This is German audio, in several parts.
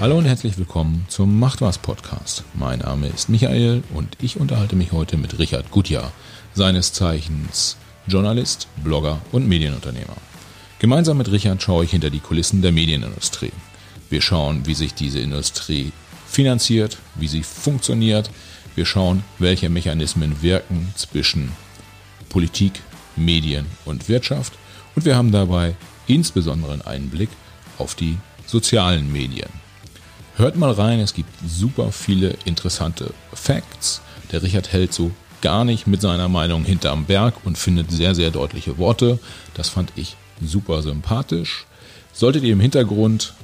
Hallo und herzlich willkommen zum Macht was Podcast. Mein Name ist Michael und ich unterhalte mich heute mit Richard Gutjahr, seines Zeichens Journalist, Blogger und Medienunternehmer. Gemeinsam mit Richard schaue ich hinter die Kulissen der Medienindustrie. Wir schauen, wie sich diese Industrie finanziert, wie sie funktioniert. Wir schauen, welche Mechanismen wirken zwischen Politik, Medien und Wirtschaft. Und wir haben dabei insbesondere einen Einblick auf die sozialen Medien. Hört mal rein, es gibt super viele interessante Facts. Der Richard hält so gar nicht mit seiner Meinung hinterm Berg und findet sehr, sehr deutliche Worte. Das fand ich super sympathisch. Solltet ihr im Hintergrund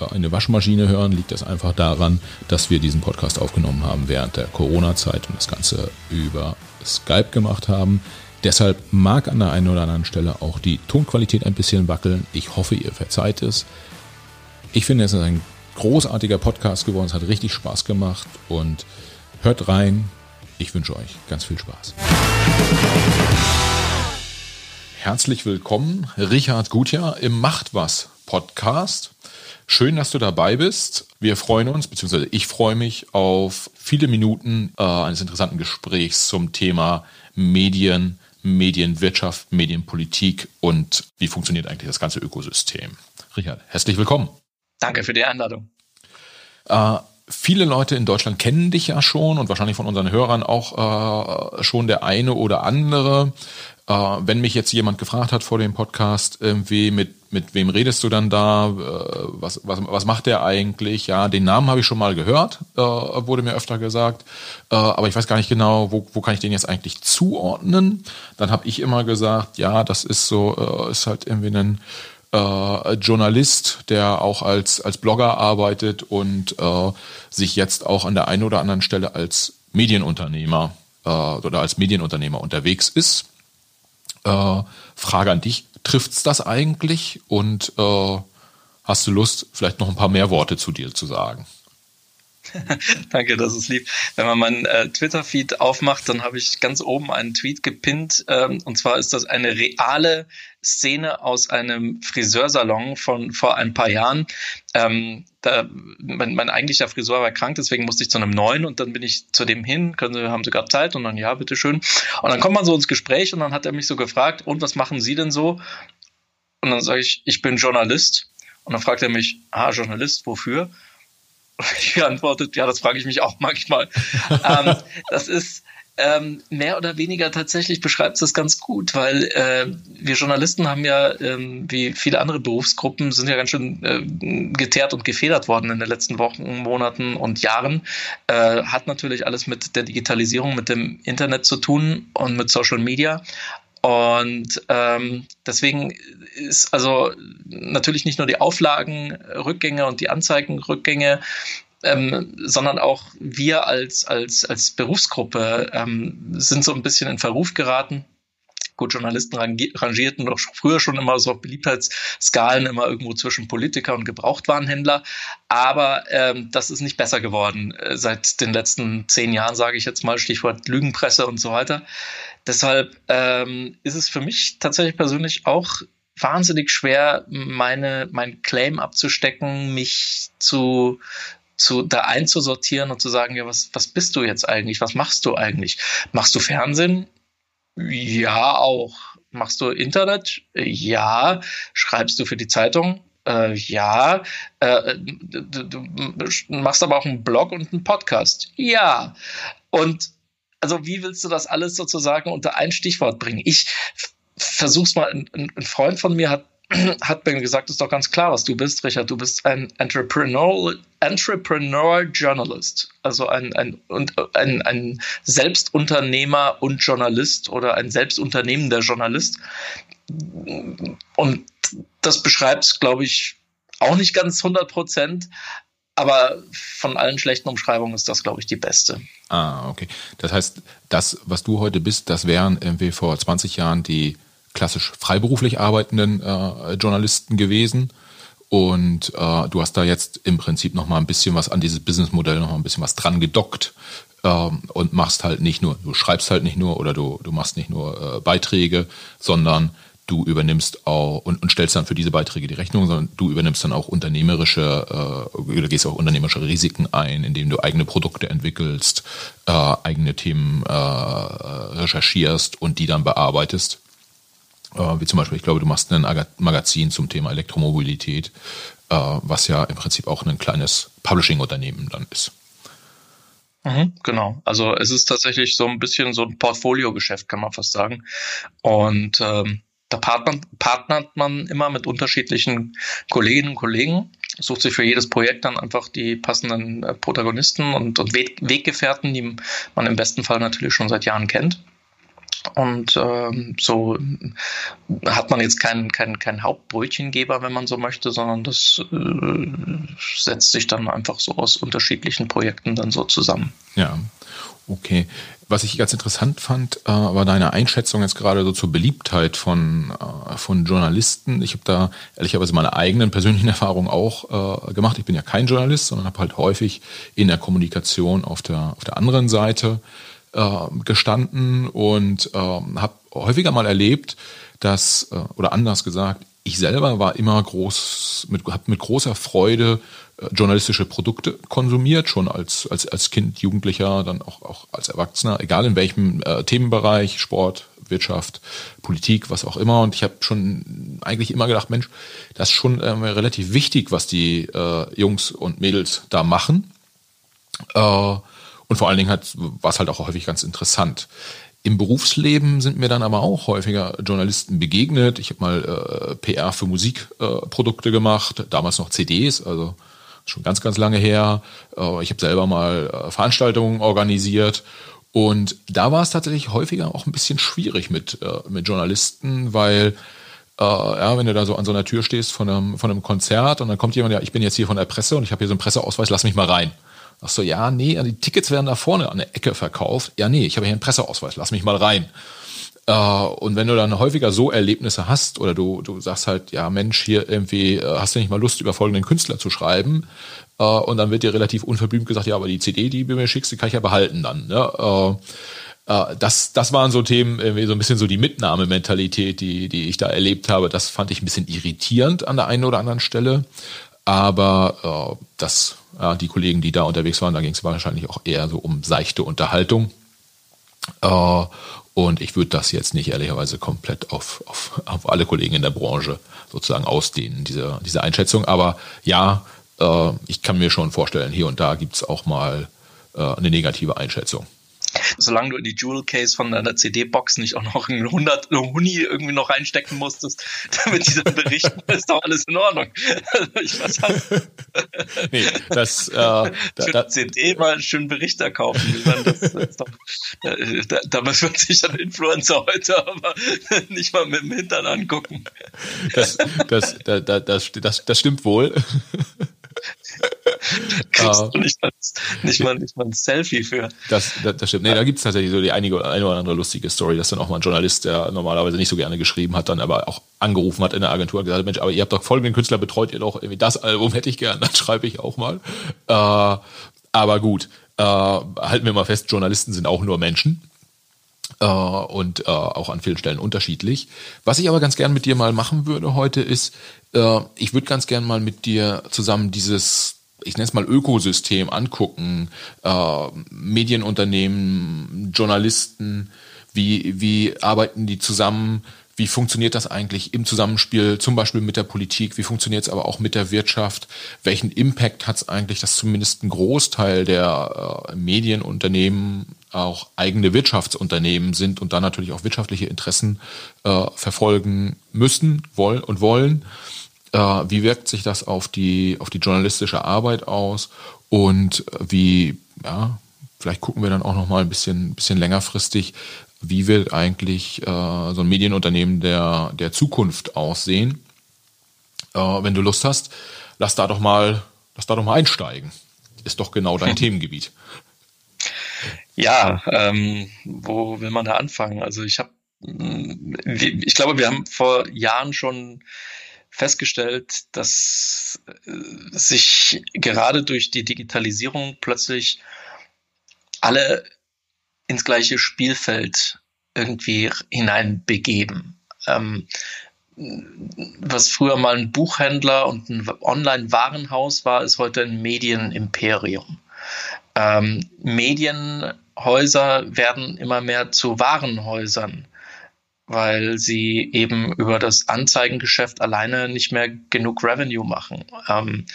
äh, eine Waschmaschine hören, liegt das einfach daran, dass wir diesen Podcast aufgenommen haben während der Corona-Zeit und das Ganze über Skype gemacht haben. Deshalb mag an der einen oder anderen Stelle auch die Tonqualität ein bisschen wackeln. Ich hoffe, ihr verzeiht es. Ich finde, es ist ein großartiger Podcast geworden. Es hat richtig Spaß gemacht und hört rein. Ich wünsche euch ganz viel Spaß. Herzlich willkommen, Richard Gutjahr im Macht was Podcast. Schön, dass du dabei bist. Wir freuen uns, beziehungsweise ich freue mich auf viele Minuten äh, eines interessanten Gesprächs zum Thema Medien, Medienwirtschaft, Medienpolitik und wie funktioniert eigentlich das ganze Ökosystem. Richard, herzlich willkommen. Danke für die Einladung. Äh, viele Leute in Deutschland kennen dich ja schon und wahrscheinlich von unseren Hörern auch äh, schon der eine oder andere. Äh, wenn mich jetzt jemand gefragt hat vor dem Podcast, irgendwie mit mit wem redest du dann da? Äh, was, was, was macht der eigentlich? Ja, den Namen habe ich schon mal gehört, äh, wurde mir öfter gesagt. Äh, aber ich weiß gar nicht genau, wo, wo kann ich den jetzt eigentlich zuordnen? Dann habe ich immer gesagt, ja, das ist so, ist halt irgendwie ein äh, Journalist, der auch als, als Blogger arbeitet und äh, sich jetzt auch an der einen oder anderen Stelle als Medienunternehmer äh, oder als Medienunternehmer unterwegs ist. Äh, Frage an dich, trifft's das eigentlich? Und äh, hast du Lust, vielleicht noch ein paar mehr Worte zu dir zu sagen? Danke, das ist lieb. Wenn man meinen äh, Twitter-Feed aufmacht, dann habe ich ganz oben einen Tweet gepinnt. Ähm, und zwar ist das eine reale Szene aus einem Friseursalon von vor ein paar Jahren. Ähm, da, mein, mein eigentlicher Friseur war krank, deswegen musste ich zu einem neuen und dann bin ich zu dem hin, können Sie, haben Sie gerade Zeit? Und dann, ja, bitteschön. Und dann kommt man so ins Gespräch und dann hat er mich so gefragt, und was machen Sie denn so? Und dann sage ich, ich bin Journalist. Und dann fragt er mich, ah, Journalist, wofür? ich geantwortet, ja, das frage ich mich auch manchmal. ähm, das ist ähm, mehr oder weniger tatsächlich beschreibt es ganz gut, weil äh, wir Journalisten haben ja, ähm, wie viele andere Berufsgruppen, sind ja ganz schön äh, geteert und gefedert worden in den letzten Wochen, Monaten und Jahren. Äh, hat natürlich alles mit der Digitalisierung, mit dem Internet zu tun und mit Social Media. Und ähm, deswegen ist also natürlich nicht nur die Auflagenrückgänge und die Anzeigenrückgänge, ähm, sondern auch wir als, als, als Berufsgruppe ähm, sind so ein bisschen in Verruf geraten. Gut, Journalisten rangierten doch früher schon immer so auf Beliebtheitsskalen immer irgendwo zwischen Politiker und Gebrauchtwarenhändler. Aber ähm, das ist nicht besser geworden äh, seit den letzten zehn Jahren, sage ich jetzt mal, Stichwort Lügenpresse und so weiter. Deshalb ähm, ist es für mich tatsächlich persönlich auch wahnsinnig schwer, meine, mein Claim abzustecken, mich zu, zu, da einzusortieren und zu sagen, ja, was, was bist du jetzt eigentlich? Was machst du eigentlich? Machst du Fernsehen? Ja, auch. Machst du Internet? Ja. Schreibst du für die Zeitung? Äh, ja. Äh, du, du machst aber auch einen Blog und einen Podcast? Ja. Und also wie willst du das alles sozusagen unter ein Stichwort bringen? Ich versuch's mal. Ein, ein Freund von mir hat hat mir gesagt, ist doch ganz klar, was du bist, Richard. Du bist ein Entrepreneur, Entrepreneur Journalist, also ein, ein, ein, ein Selbstunternehmer und Journalist oder ein selbstunternehmender Journalist. Und das beschreibt, glaube ich, auch nicht ganz 100 Prozent, aber von allen schlechten Umschreibungen ist das, glaube ich, die beste. Ah, okay. Das heißt, das, was du heute bist, das wären irgendwie vor 20 Jahren die klassisch freiberuflich arbeitenden äh, Journalisten gewesen. Und äh, du hast da jetzt im Prinzip noch mal ein bisschen was an dieses Businessmodell noch mal ein bisschen was dran gedockt ähm, und machst halt nicht nur, du schreibst halt nicht nur oder du, du machst nicht nur äh, Beiträge, sondern du übernimmst auch und, und stellst dann für diese Beiträge die Rechnung, sondern du übernimmst dann auch unternehmerische äh, oder gehst auch unternehmerische Risiken ein, indem du eigene Produkte entwickelst, äh, eigene Themen äh, recherchierst und die dann bearbeitest. Äh, wie zum Beispiel, ich glaube, du machst ein Magazin zum Thema Elektromobilität, äh, was ja im Prinzip auch ein kleines Publishing-Unternehmen dann ist. Mhm, genau. Also es ist tatsächlich so ein bisschen so ein Portfoliogeschäft, kann man fast sagen. Und ähm, da partnert, partnert man immer mit unterschiedlichen Kolleginnen und Kollegen, sucht sich für jedes Projekt dann einfach die passenden äh, Protagonisten und, und Weggefährten, die man im besten Fall natürlich schon seit Jahren kennt. Und ähm, so hat man jetzt keinen kein, kein Hauptbrötchengeber, wenn man so möchte, sondern das äh, setzt sich dann einfach so aus unterschiedlichen Projekten dann so zusammen. Ja, okay. Was ich ganz interessant fand, äh, war deine Einschätzung jetzt gerade so zur Beliebtheit von, äh, von Journalisten. Ich habe da ehrlicherweise meine eigenen persönlichen Erfahrungen auch äh, gemacht. Ich bin ja kein Journalist, sondern habe halt häufig in der Kommunikation auf der, auf der anderen Seite äh, gestanden und äh, habe häufiger mal erlebt, dass, äh, oder anders gesagt, ich selber war immer groß, mit, habe mit großer Freude äh, journalistische Produkte konsumiert, schon als, als, als Kind, Jugendlicher, dann auch, auch als Erwachsener, egal in welchem äh, Themenbereich, Sport, Wirtschaft, Politik, was auch immer. Und ich habe schon eigentlich immer gedacht, Mensch, das ist schon äh, relativ wichtig, was die äh, Jungs und Mädels da machen. Äh, und vor allen Dingen hat, war es halt auch häufig ganz interessant. Im Berufsleben sind mir dann aber auch häufiger Journalisten begegnet. Ich habe mal äh, PR für Musikprodukte äh, gemacht, damals noch CDs, also schon ganz, ganz lange her. Äh, ich habe selber mal äh, Veranstaltungen organisiert. Und da war es tatsächlich häufiger auch ein bisschen schwierig mit, äh, mit Journalisten, weil äh, ja, wenn du da so an so einer Tür stehst von einem, von einem Konzert und dann kommt jemand, ja, ich bin jetzt hier von der Presse und ich habe hier so einen Presseausweis, lass mich mal rein. Ach so, ja, nee, die Tickets werden da vorne an der Ecke verkauft. Ja, nee, ich habe hier einen Presseausweis, lass mich mal rein. Äh, und wenn du dann häufiger so Erlebnisse hast oder du, du sagst halt, ja Mensch, hier irgendwie äh, hast du nicht mal Lust, über folgenden Künstler zu schreiben äh, und dann wird dir relativ unverblümt gesagt, ja, aber die CD, die du mir schickst, die kann ich ja behalten dann. Ne? das, das waren so Themen, irgendwie so ein bisschen so die Mitnahmementalität, die, die ich da erlebt habe. Das fand ich ein bisschen irritierend an der einen oder anderen Stelle. Aber äh, das, äh, die Kollegen, die da unterwegs waren, da ging es wahrscheinlich auch eher so um seichte Unterhaltung. Äh, und ich würde das jetzt nicht ehrlicherweise komplett auf, auf, auf alle Kollegen in der Branche sozusagen ausdehnen, diese, diese Einschätzung. Aber ja, äh, ich kann mir schon vorstellen, hier und da gibt es auch mal äh, eine negative Einschätzung solange du in die Jewel Case von deiner CD-Box nicht auch noch ein 100 Huni irgendwie noch reinstecken musstest, damit die dann berichten, ist doch alles in Ordnung. Ich was nee, das, äh, da, da, CD mal einen schönen Berichter kaufen. Das, das doch, da, damit wird sich ein Influencer heute aber nicht mal mit dem Hintern angucken. Das, das, das, das, das, das stimmt wohl. Kriegst du nicht mal, nicht, mal, nicht mal ein Selfie für. Das, das, das stimmt. Nee, da gibt es tatsächlich so die einige eine oder andere lustige Story, dass dann auch mal ein Journalist, der normalerweise nicht so gerne geschrieben hat, dann aber auch angerufen hat in der Agentur und gesagt hat, Mensch, aber ihr habt doch folgenden Künstler betreut, ihr doch irgendwie das Album hätte ich gern, dann schreibe ich auch mal. Äh, aber gut, äh, halten wir mal fest, Journalisten sind auch nur Menschen äh, und äh, auch an vielen Stellen unterschiedlich. Was ich aber ganz gern mit dir mal machen würde heute ist, äh, ich würde ganz gern mal mit dir zusammen dieses ich nenne es mal Ökosystem angucken, äh, Medienunternehmen, Journalisten, wie, wie arbeiten die zusammen, wie funktioniert das eigentlich im Zusammenspiel, zum Beispiel mit der Politik, wie funktioniert es aber auch mit der Wirtschaft, welchen Impact hat es eigentlich, dass zumindest ein Großteil der äh, Medienunternehmen auch eigene Wirtschaftsunternehmen sind und da natürlich auch wirtschaftliche Interessen äh, verfolgen müssen wollen und wollen. Äh, wie wirkt sich das auf die, auf die journalistische Arbeit aus und wie, ja, vielleicht gucken wir dann auch noch mal ein bisschen, bisschen längerfristig, wie wird eigentlich äh, so ein Medienunternehmen der, der Zukunft aussehen. Äh, wenn du Lust hast, lass da doch mal, lass da doch mal einsteigen. Ist doch genau dein Themengebiet. Ja, ähm, wo will man da anfangen? Also ich habe, ich glaube, wir haben vor Jahren schon festgestellt, dass äh, sich gerade durch die Digitalisierung plötzlich alle ins gleiche Spielfeld irgendwie hineinbegeben. Ähm, was früher mal ein Buchhändler und ein Online-Warenhaus war, ist heute ein Medienimperium. Ähm, Medienhäuser werden immer mehr zu Warenhäusern weil sie eben über das Anzeigengeschäft alleine nicht mehr genug Revenue machen, ähm,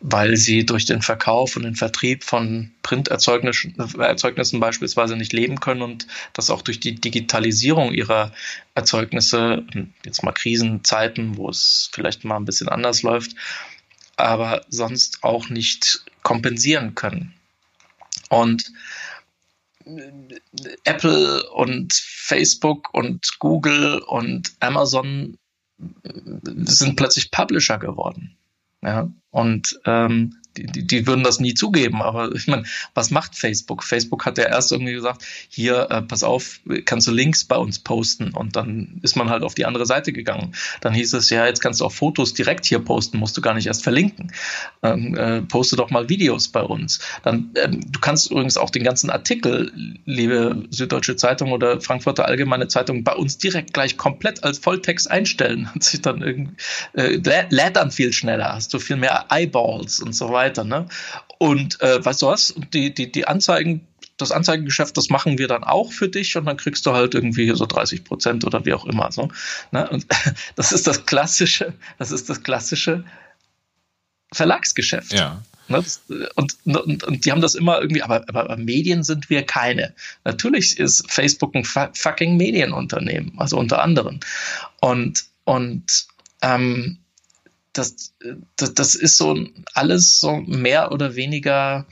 weil sie durch den Verkauf und den Vertrieb von Printerzeugnissen Erzeugnissen beispielsweise nicht leben können und das auch durch die Digitalisierung ihrer Erzeugnisse, jetzt mal Krisenzeiten, wo es vielleicht mal ein bisschen anders läuft, aber sonst auch nicht kompensieren können. Und Apple und Facebook und Google und Amazon sind plötzlich Publisher geworden. Ja, und ähm, die, die, würden das nie zugeben. Aber ich meine, was macht Facebook? Facebook hat ja erst irgendwie gesagt, hier, äh, pass auf, kannst du Links bei uns posten. Und dann ist man halt auf die andere Seite gegangen. Dann hieß es, ja, jetzt kannst du auch Fotos direkt hier posten, musst du gar nicht erst verlinken. Ähm, äh, poste doch mal Videos bei uns. Dann, ähm, du kannst übrigens auch den ganzen Artikel, liebe Süddeutsche Zeitung oder Frankfurter Allgemeine Zeitung, bei uns direkt gleich komplett als Volltext einstellen. Hat sich dann irgendwie, äh, lädt dann viel schneller, hast du viel mehr Eyeballs und so weiter weiter. Ne? Und äh, weißt du was? Die, die, die Anzeigen, das Anzeigengeschäft, das machen wir dann auch für dich und dann kriegst du halt irgendwie so 30 Prozent oder wie auch immer. So, ne? Und das ist das klassische, das ist das klassische Verlagsgeschäft. Ja. Ne? Und, und, und die haben das immer irgendwie, aber, aber Medien sind wir keine. Natürlich ist Facebook ein fucking Medienunternehmen, also unter anderem. Und, und ähm, das, das, das ist so alles so mehr oder weniger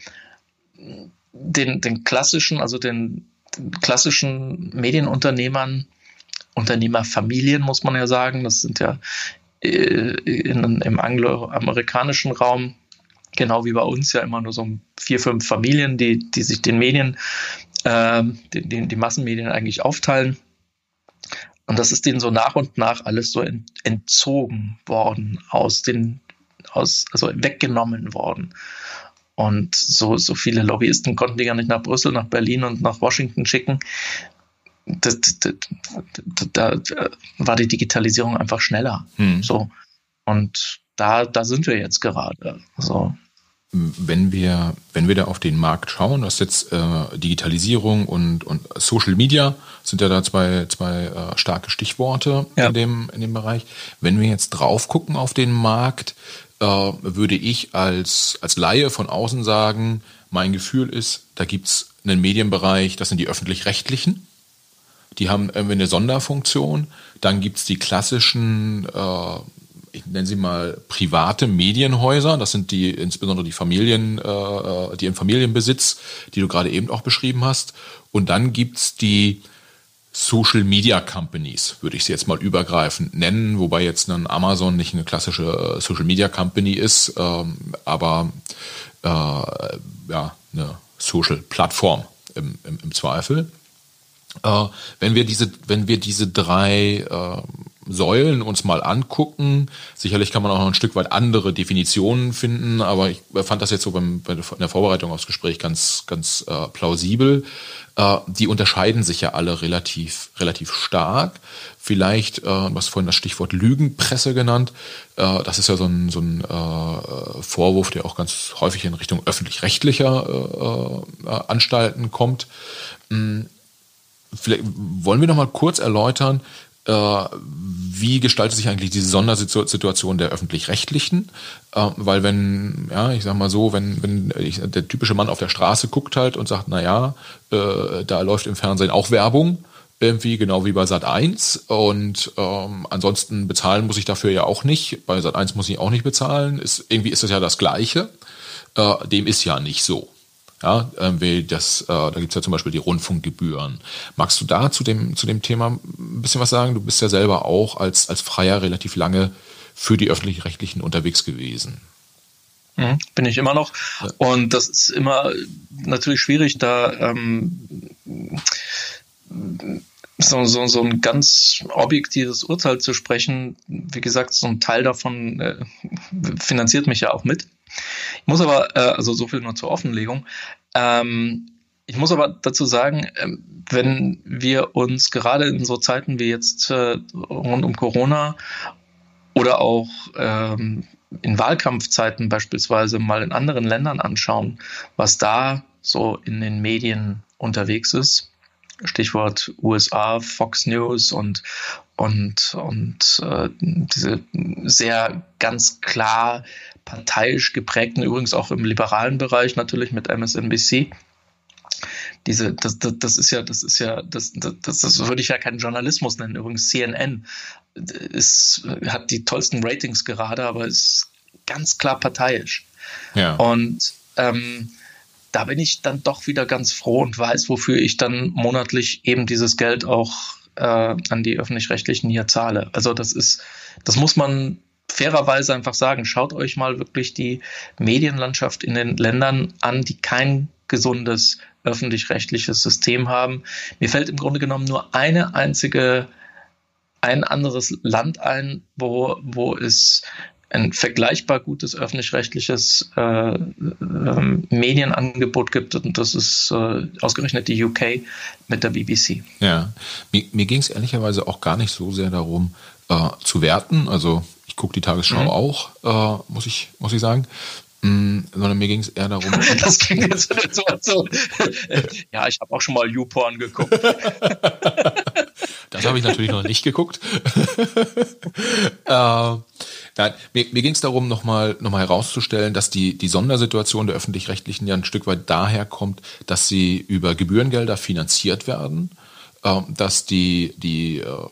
den, den klassischen, also den, den klassischen Medienunternehmern, Unternehmerfamilien, muss man ja sagen. Das sind ja äh, in, im angloamerikanischen Raum, genau wie bei uns, ja immer nur so vier, fünf Familien, die, die sich den Medien, äh, die, die Massenmedien eigentlich aufteilen. Und das ist denen so nach und nach alles so entzogen worden, aus den, aus, also weggenommen worden. Und so, so viele Lobbyisten konnten die gar nicht nach Brüssel, nach Berlin und nach Washington schicken. Da, da, da war die Digitalisierung einfach schneller. Hm. So. Und da, da sind wir jetzt gerade. So wenn wir, wenn wir da auf den Markt schauen, das ist jetzt äh, Digitalisierung und, und Social Media sind ja da zwei, zwei äh, starke Stichworte ja. in, dem, in dem Bereich. Wenn wir jetzt drauf gucken auf den Markt, äh, würde ich als, als Laie von außen sagen, mein Gefühl ist, da gibt's einen Medienbereich, das sind die öffentlich-rechtlichen. Die haben irgendwie eine Sonderfunktion. Dann gibt's die klassischen äh, ich nenne sie mal private Medienhäuser. Das sind die insbesondere die Familien, äh, die im Familienbesitz, die du gerade eben auch beschrieben hast. Und dann gibt's die Social Media Companies, würde ich sie jetzt mal übergreifend nennen, wobei jetzt ein Amazon nicht eine klassische äh, Social Media Company ist, ähm, aber äh, ja, eine Social Plattform im, im, im Zweifel. Äh, wenn wir diese, wenn wir diese drei äh, Säulen uns mal angucken. Sicherlich kann man auch noch ein Stück weit andere Definitionen finden, aber ich fand das jetzt so beim, bei der Vorbereitung aufs Gespräch ganz, ganz äh, plausibel. Äh, die unterscheiden sich ja alle relativ, relativ stark. Vielleicht, äh, hast vorhin das Stichwort Lügenpresse genannt. Äh, das ist ja so ein, so ein äh, Vorwurf, der auch ganz häufig in Richtung öffentlich-rechtlicher äh, äh, Anstalten kommt. Hm, vielleicht wollen wir noch mal kurz erläutern, wie gestaltet sich eigentlich diese Sondersituation der öffentlich-rechtlichen? Äh, weil wenn, ja, ich sag mal so, wenn, wenn der typische Mann auf der Straße guckt halt und sagt, na ja, äh, da läuft im Fernsehen auch Werbung, irgendwie genau wie bei Sat 1 und ähm, ansonsten bezahlen muss ich dafür ja auch nicht. Bei Sat 1 muss ich auch nicht bezahlen. Ist, irgendwie ist das ja das Gleiche. Äh, dem ist ja nicht so. Ja, äh, das, äh, da gibt's ja zum Beispiel die Rundfunkgebühren. Magst du da zu dem, zu dem Thema ein bisschen was sagen? Du bist ja selber auch als, als Freier relativ lange für die öffentlich-rechtlichen unterwegs gewesen. Mhm, bin ich immer noch. Ja. Und das ist immer natürlich schwierig, da ähm, so, so, so ein ganz objektives Urteil zu sprechen. Wie gesagt, so ein Teil davon äh, finanziert mich ja auch mit. Ich muss aber, äh, also so viel nur zur Offenlegung, ähm, Ich muss aber dazu sagen, ähm, wenn wir uns gerade in so Zeiten wie jetzt äh, rund um Corona oder auch ähm, in Wahlkampfzeiten beispielsweise mal in anderen Ländern anschauen, was da so in den Medien unterwegs ist, Stichwort USA, Fox News und und und äh, diese sehr ganz klar parteiisch geprägten, übrigens auch im liberalen Bereich natürlich mit MSNBC diese, das, das, das ist ja, das ist ja, das, das, das würde ich ja keinen Journalismus nennen. Übrigens CNN ist, hat die tollsten Ratings gerade, aber ist ganz klar parteiisch. Ja. Und ähm, da bin ich dann doch wieder ganz froh und weiß, wofür ich dann monatlich eben dieses Geld auch äh, an die öffentlich-rechtlichen hier zahle. Also das ist, das muss man fairerweise einfach sagen. Schaut euch mal wirklich die Medienlandschaft in den Ländern an, die kein gesundes öffentlich-rechtliches System haben. Mir fällt im Grunde genommen nur eine einzige, ein anderes Land ein, wo, wo es ein vergleichbar gutes öffentlich-rechtliches äh, äh, Medienangebot gibt und das ist äh, ausgerechnet die UK mit der BBC. Ja, mir, mir ging es ehrlicherweise auch gar nicht so sehr darum äh, zu werten. Also ich gucke die Tagesschau mhm. auch, äh, muss ich muss ich sagen. Mm, sondern mir ging es eher darum. das klingt jetzt so, so. ja, ich habe auch schon mal YouPorn geguckt. das habe ich natürlich noch nicht geguckt. äh, nein, mir, mir ging es darum, nochmal noch mal herauszustellen, dass die, die Sondersituation der öffentlich-rechtlichen ja ein Stück weit daher kommt, dass sie über Gebührengelder finanziert werden, äh, dass die, die äh,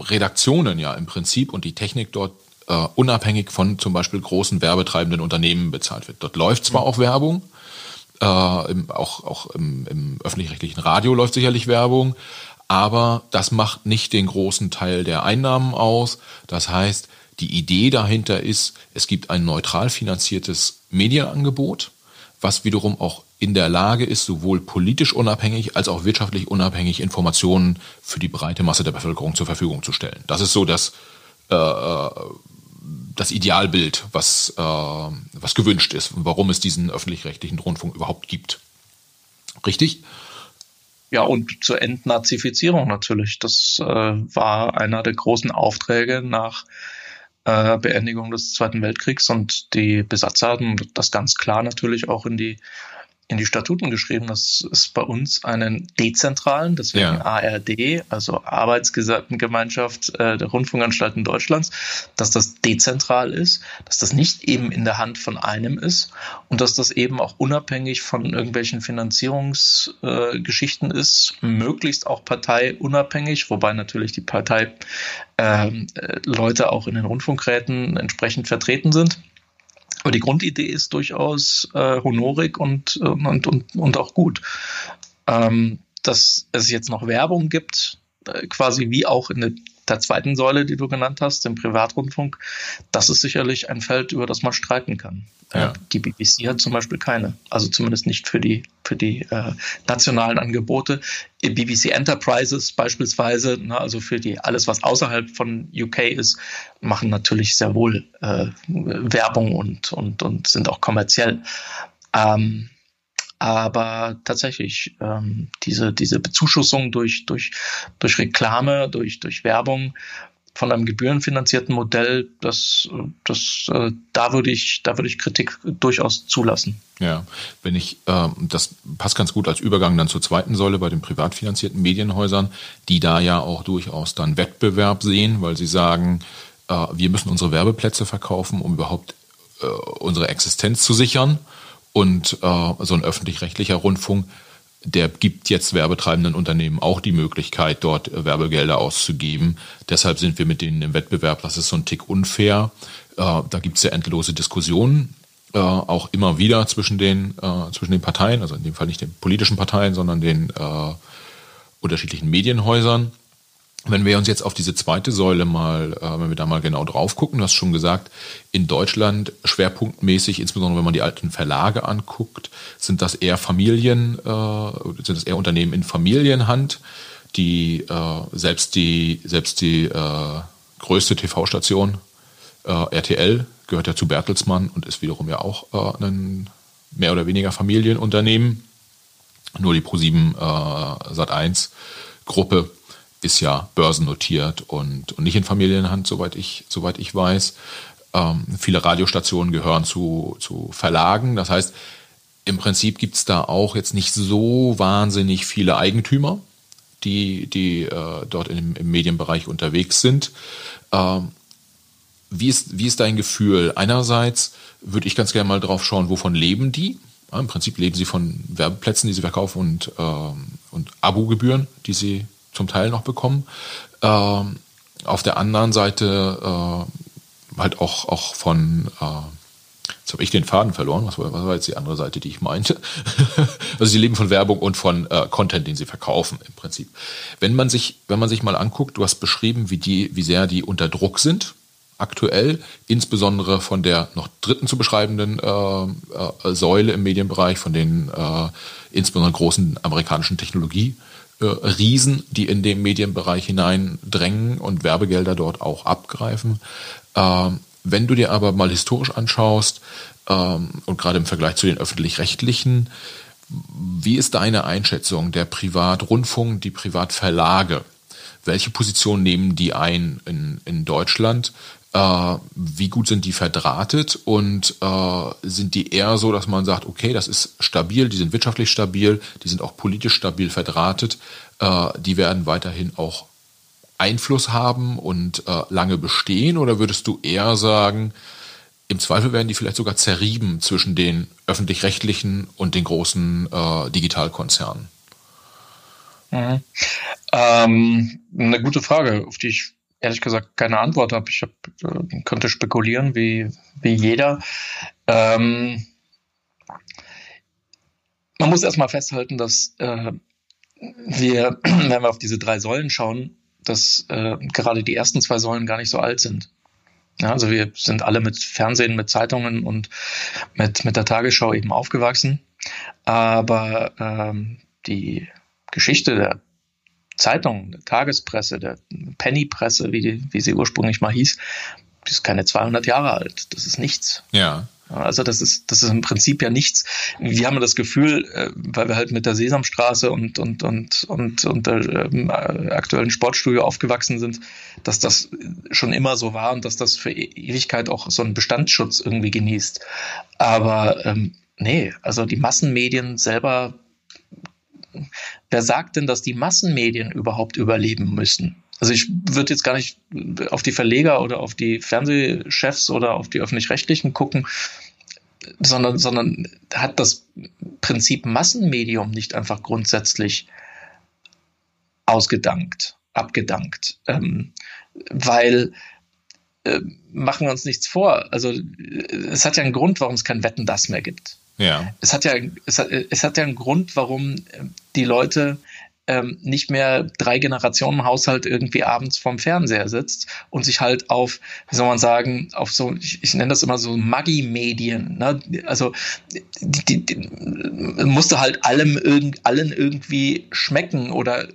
Redaktionen ja im Prinzip und die Technik dort äh, unabhängig von zum Beispiel großen werbetreibenden Unternehmen bezahlt wird. Dort läuft zwar mhm. auch Werbung, äh, im, auch, auch im, im öffentlich-rechtlichen Radio läuft sicherlich Werbung, aber das macht nicht den großen Teil der Einnahmen aus. Das heißt, die Idee dahinter ist, es gibt ein neutral finanziertes Medienangebot, was wiederum auch in der Lage ist, sowohl politisch unabhängig als auch wirtschaftlich unabhängig Informationen für die breite Masse der Bevölkerung zur Verfügung zu stellen. Das ist so das, äh, äh das Idealbild, was, äh, was gewünscht ist und warum es diesen öffentlich-rechtlichen Rundfunk überhaupt gibt. Richtig? Ja, und zur Entnazifizierung natürlich. Das äh, war einer der großen Aufträge nach äh, Beendigung des Zweiten Weltkriegs und die Besatzer hatten das ganz klar natürlich auch in die in die Statuten geschrieben, dass es bei uns einen dezentralen, deswegen ja. ARD, also Arbeitsgemeinschaft äh, der Rundfunkanstalten Deutschlands, dass das dezentral ist, dass das nicht eben in der Hand von einem ist und dass das eben auch unabhängig von irgendwelchen Finanzierungsgeschichten äh, ist, möglichst auch parteiunabhängig, wobei natürlich die Partei ähm, äh, Leute auch in den Rundfunkräten entsprechend vertreten sind. Aber die Grundidee ist durchaus äh, honorig und, äh, und, und, und auch gut. Ähm, dass es jetzt noch Werbung gibt, äh, quasi wie auch in der der zweiten Säule, die du genannt hast, dem Privatrundfunk, das ist sicherlich ein Feld, über das man streiten kann. Ja. Die BBC hat zum Beispiel keine, also zumindest nicht für die, für die äh, nationalen Angebote. BBC Enterprises beispielsweise, na, also für die alles, was außerhalb von UK ist, machen natürlich sehr wohl äh, Werbung und, und, und sind auch kommerziell. Ähm, aber tatsächlich, ähm, diese, diese Bezuschussung durch, durch, durch Reklame, durch, durch Werbung von einem gebührenfinanzierten Modell, das, das, äh, da würde ich, da würde ich Kritik durchaus zulassen. Ja, wenn ich, äh, das passt ganz gut als Übergang dann zur zweiten Säule bei den privat finanzierten Medienhäusern, die da ja auch durchaus dann Wettbewerb sehen, weil sie sagen, äh, wir müssen unsere Werbeplätze verkaufen, um überhaupt äh, unsere Existenz zu sichern. Und äh, so ein öffentlich-rechtlicher Rundfunk, der gibt jetzt werbetreibenden Unternehmen auch die Möglichkeit, dort äh, Werbegelder auszugeben. Deshalb sind wir mit denen im Wettbewerb. Das ist so ein Tick unfair. Äh, da gibt es ja endlose Diskussionen, äh, auch immer wieder zwischen den, äh, zwischen den Parteien, also in dem Fall nicht den politischen Parteien, sondern den äh, unterschiedlichen Medienhäusern. Wenn wir uns jetzt auf diese zweite Säule mal, äh, wenn wir da mal genau drauf gucken, du hast schon gesagt, in Deutschland schwerpunktmäßig, insbesondere wenn man die alten Verlage anguckt, sind das eher Familien, äh, sind das eher Unternehmen in Familienhand, die äh, selbst die selbst die äh, größte TV-Station äh, RTL gehört ja zu Bertelsmann und ist wiederum ja auch äh, ein mehr oder weniger Familienunternehmen. Nur die Pro7 äh, Sat1 Gruppe ist ja börsennotiert und, und nicht in Familienhand, soweit ich, soweit ich weiß. Ähm, viele Radiostationen gehören zu, zu Verlagen. Das heißt, im Prinzip gibt es da auch jetzt nicht so wahnsinnig viele Eigentümer, die, die äh, dort im, im, Medienbereich unterwegs sind. Ähm, wie, ist, wie ist dein Gefühl? Einerseits würde ich ganz gerne mal drauf schauen, wovon leben die? Ja, Im Prinzip leben sie von Werbeplätzen, die sie verkaufen und, ähm, und Abogebühren, die sie zum Teil noch bekommen. Ähm, auf der anderen Seite äh, halt auch, auch von, äh, jetzt habe ich den Faden verloren, was war, was war, jetzt die andere Seite, die ich meinte? also sie leben von Werbung und von äh, Content, den sie verkaufen im Prinzip. Wenn man sich, wenn man sich mal anguckt, du hast beschrieben, wie die, wie sehr die unter Druck sind, aktuell, insbesondere von der noch dritten zu beschreibenden äh, äh, Säule im Medienbereich, von den äh, insbesondere großen amerikanischen Technologie Riesen, die in den Medienbereich hineindrängen und Werbegelder dort auch abgreifen. Ähm, wenn du dir aber mal historisch anschaust ähm, und gerade im Vergleich zu den öffentlich-rechtlichen, wie ist deine Einschätzung der Privatrundfunk, die Privatverlage? Welche Position nehmen die ein in, in Deutschland? Äh, wie gut sind die verdrahtet und äh, sind die eher so, dass man sagt, okay, das ist stabil, die sind wirtschaftlich stabil, die sind auch politisch stabil verdrahtet, äh, die werden weiterhin auch Einfluss haben und äh, lange bestehen oder würdest du eher sagen, im Zweifel werden die vielleicht sogar zerrieben zwischen den öffentlich-rechtlichen und den großen äh, Digitalkonzernen? Mhm. Ähm, eine gute Frage, auf die ich ehrlich gesagt keine Antwort habe. Ich hab, äh, könnte spekulieren, wie, wie jeder. Ähm, man muss erstmal festhalten, dass äh, wir, wenn wir auf diese drei Säulen schauen, dass äh, gerade die ersten zwei Säulen gar nicht so alt sind. Ja, also wir sind alle mit Fernsehen, mit Zeitungen und mit, mit der Tagesschau eben aufgewachsen. Aber ähm, die Geschichte der Zeitung, der Tagespresse, der Pennypresse, wie, die, wie sie ursprünglich mal hieß, die ist keine 200 Jahre alt. Das ist nichts. Ja. Also das ist, das ist im Prinzip ja nichts. Wir haben das Gefühl, äh, weil wir halt mit der Sesamstraße und, und, und, und, und der ähm, aktuellen Sportstudio aufgewachsen sind, dass das schon immer so war und dass das für e-, Ewigkeit auch so einen Bestandsschutz irgendwie genießt. Aber ähm, nee, also die Massenmedien selber wer sagt denn, dass die Massenmedien überhaupt überleben müssen? Also ich würde jetzt gar nicht auf die Verleger oder auf die Fernsehchefs oder auf die öffentlich-rechtlichen gucken, sondern, sondern hat das Prinzip Massenmedium nicht einfach grundsätzlich ausgedankt, abgedankt. Ähm, weil äh, machen wir uns nichts vor. Also es hat ja einen Grund, warum es kein Wetten das mehr gibt. Ja. Es hat ja, es hat, es hat ja einen Grund, warum die Leute ähm, nicht mehr drei Generationen Haushalt irgendwie abends vorm Fernseher sitzt und sich halt auf, wie soll man sagen, auf so, ich, ich nenne das immer so Maggi-Medien. Ne? Also die, die, die, musste halt allem irgend, allen irgendwie schmecken oder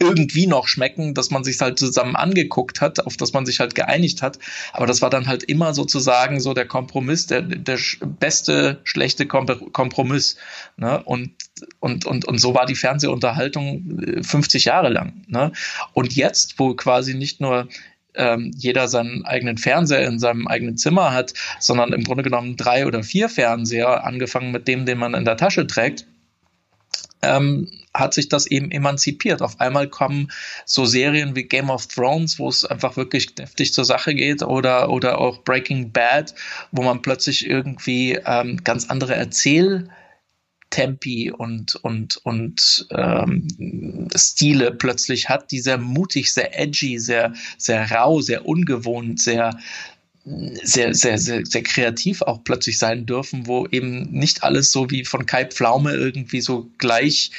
irgendwie noch schmecken, dass man sich halt zusammen angeguckt hat, auf das man sich halt geeinigt hat. Aber das war dann halt immer sozusagen so der Kompromiss, der, der beste, schlechte Kompromiss. Ne? Und, und, und, und so war die Fernsehunterhaltung 50 äh, Jahre lang. Ne? Und jetzt, wo quasi nicht nur ähm, jeder seinen eigenen Fernseher in seinem eigenen Zimmer hat, sondern im Grunde genommen drei oder vier Fernseher, angefangen mit dem, den man in der Tasche trägt, ähm, hat sich das eben emanzipiert. Auf einmal kommen so Serien wie Game of Thrones, wo es einfach wirklich deftig zur Sache geht, oder, oder auch Breaking Bad, wo man plötzlich irgendwie ähm, ganz andere Erzähltempi und, und, und ähm, Stile plötzlich hat, die sehr mutig, sehr edgy, sehr, sehr rau, sehr ungewohnt, sehr, sehr, sehr, sehr, sehr kreativ auch plötzlich sein dürfen, wo eben nicht alles so wie von Kai Pflaume irgendwie so gleich,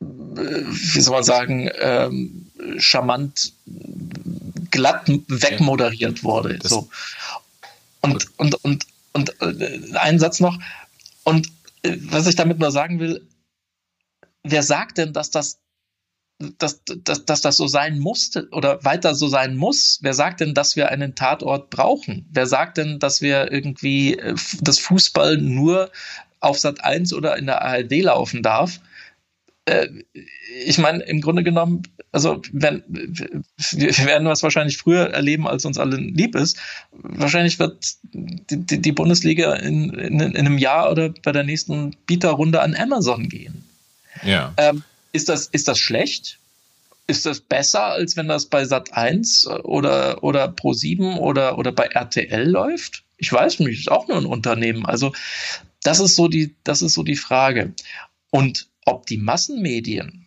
äh, wie soll man sagen, ähm, charmant glatt wegmoderiert wurde. Das so. Und, und, und, und äh, einen Satz noch. Und äh, was ich damit nur sagen will, wer sagt denn, dass das dass, dass, dass das so sein musste oder weiter so sein muss. Wer sagt denn, dass wir einen Tatort brauchen? Wer sagt denn, dass wir irgendwie äh, das Fußball nur auf Sat 1 oder in der ARD laufen darf, äh, ich meine, im Grunde genommen, also wenn, wir werden was wahrscheinlich früher erleben, als uns allen lieb ist. Wahrscheinlich wird die, die Bundesliga in, in, in, einem Jahr oder bei der nächsten Bieterrunde an Amazon gehen. Ja. Ähm, ist, das, ist das schlecht? Ist das besser, als wenn das bei Sat 1 oder, oder Pro 7 oder, oder bei RTL läuft? Ich weiß nicht, ist auch nur ein Unternehmen. Also, das ist so die, das ist so die Frage. Und ob die Massenmedien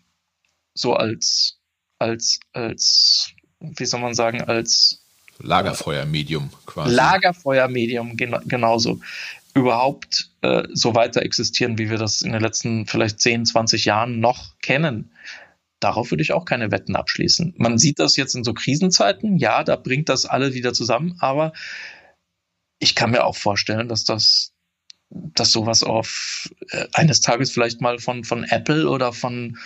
so als, als, als, wie soll man sagen, als Lagerfeuermedium quasi. Lagerfeuermedium gen genauso überhaupt äh, so weiter existieren, wie wir das in den letzten vielleicht 10, 20 Jahren noch kennen. Darauf würde ich auch keine Wetten abschließen. Man sieht das jetzt in so Krisenzeiten, ja, da bringt das alle wieder zusammen, aber ich kann mir auch vorstellen, dass das dass sowas auf äh, eines Tages vielleicht mal von, von Apple oder von,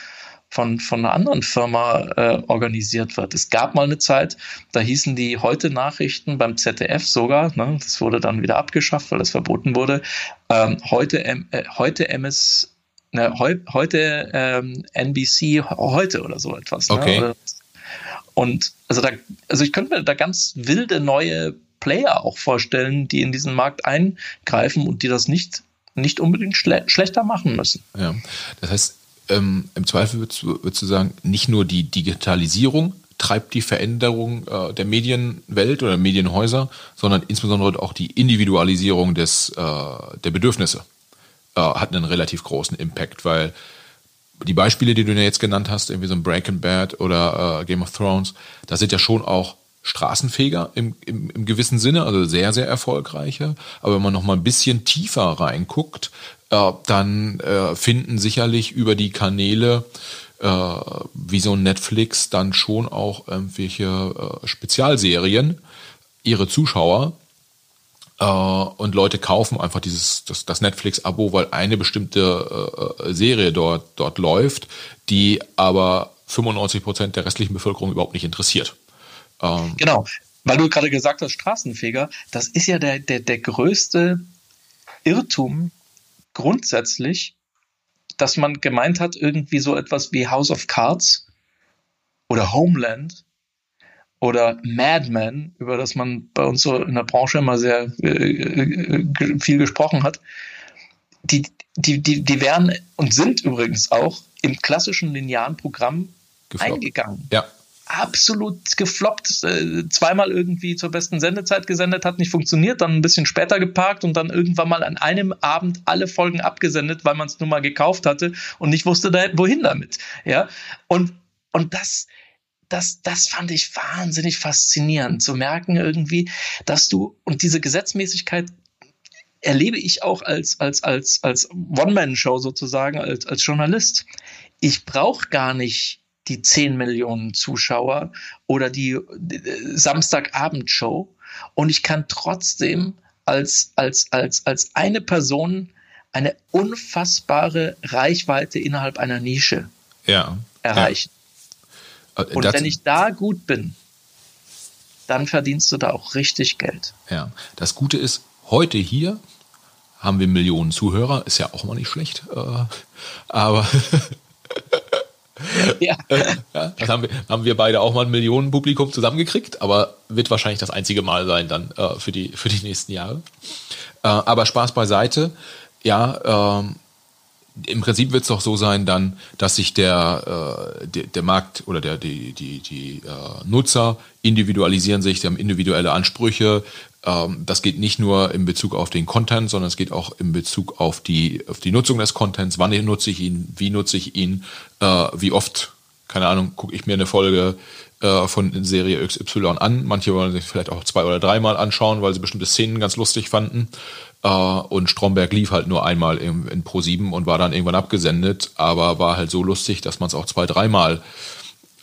von, von einer anderen Firma äh, organisiert wird. Es gab mal eine Zeit, da hießen die heute Nachrichten beim ZDF sogar, ne, das wurde dann wieder abgeschafft, weil es verboten wurde, ähm, heute, äh, heute MS, ne, heu, heute ähm, NBC heute oder so etwas. Ne, okay. Oder, und also da, also ich könnte mir da ganz wilde neue Player auch vorstellen, die in diesen Markt eingreifen und die das nicht, nicht unbedingt schle schlechter machen müssen. Ja, das heißt, ähm, im Zweifel würdest du, würdest du sagen, nicht nur die Digitalisierung treibt die Veränderung äh, der Medienwelt oder Medienhäuser, sondern insbesondere auch die Individualisierung des, äh, der Bedürfnisse äh, hat einen relativ großen Impact, weil die Beispiele, die du jetzt genannt hast, irgendwie so ein Breaking Bad oder äh, Game of Thrones, da sind ja schon auch Straßenfeger im, im, im gewissen Sinne, also sehr, sehr erfolgreiche. Aber wenn man noch mal ein bisschen tiefer reinguckt, dann äh, finden sicherlich über die Kanäle äh, wie so ein Netflix dann schon auch irgendwelche äh, Spezialserien ihre Zuschauer und Leute kaufen einfach dieses das, das Netflix-Abo, weil eine bestimmte äh, Serie dort dort läuft, die aber 95 Prozent der restlichen Bevölkerung überhaupt nicht interessiert. Ähm, genau, weil du gerade gesagt hast, Straßenfeger, das ist ja der, der, der größte Irrtum grundsätzlich, dass man gemeint hat, irgendwie so etwas wie House of Cards oder Homeland oder Mad Men, über das man bei uns so in der Branche immer sehr äh, äh viel gesprochen hat, die, die, die, die wären und sind übrigens auch im klassischen linearen Programm Gefloppt. eingegangen. Ja absolut gefloppt, äh, zweimal irgendwie zur besten Sendezeit gesendet, hat nicht funktioniert, dann ein bisschen später geparkt und dann irgendwann mal an einem Abend alle Folgen abgesendet, weil man es nun mal gekauft hatte und nicht wusste, da, wohin damit. Ja, und, und das, das, das fand ich wahnsinnig faszinierend, zu merken irgendwie, dass du, und diese Gesetzmäßigkeit erlebe ich auch als, als, als, als One-Man-Show sozusagen, als, als Journalist. Ich brauche gar nicht die 10 Millionen Zuschauer oder die, Samstagabendshow und ich kann trotzdem als, als, als, als eine Person eine unfassbare Reichweite innerhalb einer Nische ja, erreichen. Ja. Äh, und wenn ich da gut bin, dann verdienst du da auch richtig Geld. Ja, das Gute ist, heute hier haben wir Millionen Zuhörer, ist ja auch mal nicht schlecht, äh, aber Ja. ja. Das haben wir, haben wir beide auch mal ein Millionenpublikum zusammengekriegt, aber wird wahrscheinlich das einzige Mal sein dann äh, für, die, für die nächsten Jahre. Äh, aber Spaß beiseite. Ja, ähm, im Prinzip wird es doch so sein dann, dass sich der, äh, der, der Markt oder der, die, die, die äh, Nutzer individualisieren sich, sie haben individuelle Ansprüche. Ähm, das geht nicht nur in Bezug auf den Content, sondern es geht auch in Bezug auf die, auf die Nutzung des Contents. Wann nutze ich ihn? Wie nutze ich ihn? Äh, wie oft? Keine Ahnung, gucke ich mir eine Folge äh, von Serie XY an. Manche wollen sich vielleicht auch zwei oder dreimal anschauen, weil sie bestimmte Szenen ganz lustig fanden. Äh, und Stromberg lief halt nur einmal in, in Pro7 und war dann irgendwann abgesendet, aber war halt so lustig, dass man es auch zwei, dreimal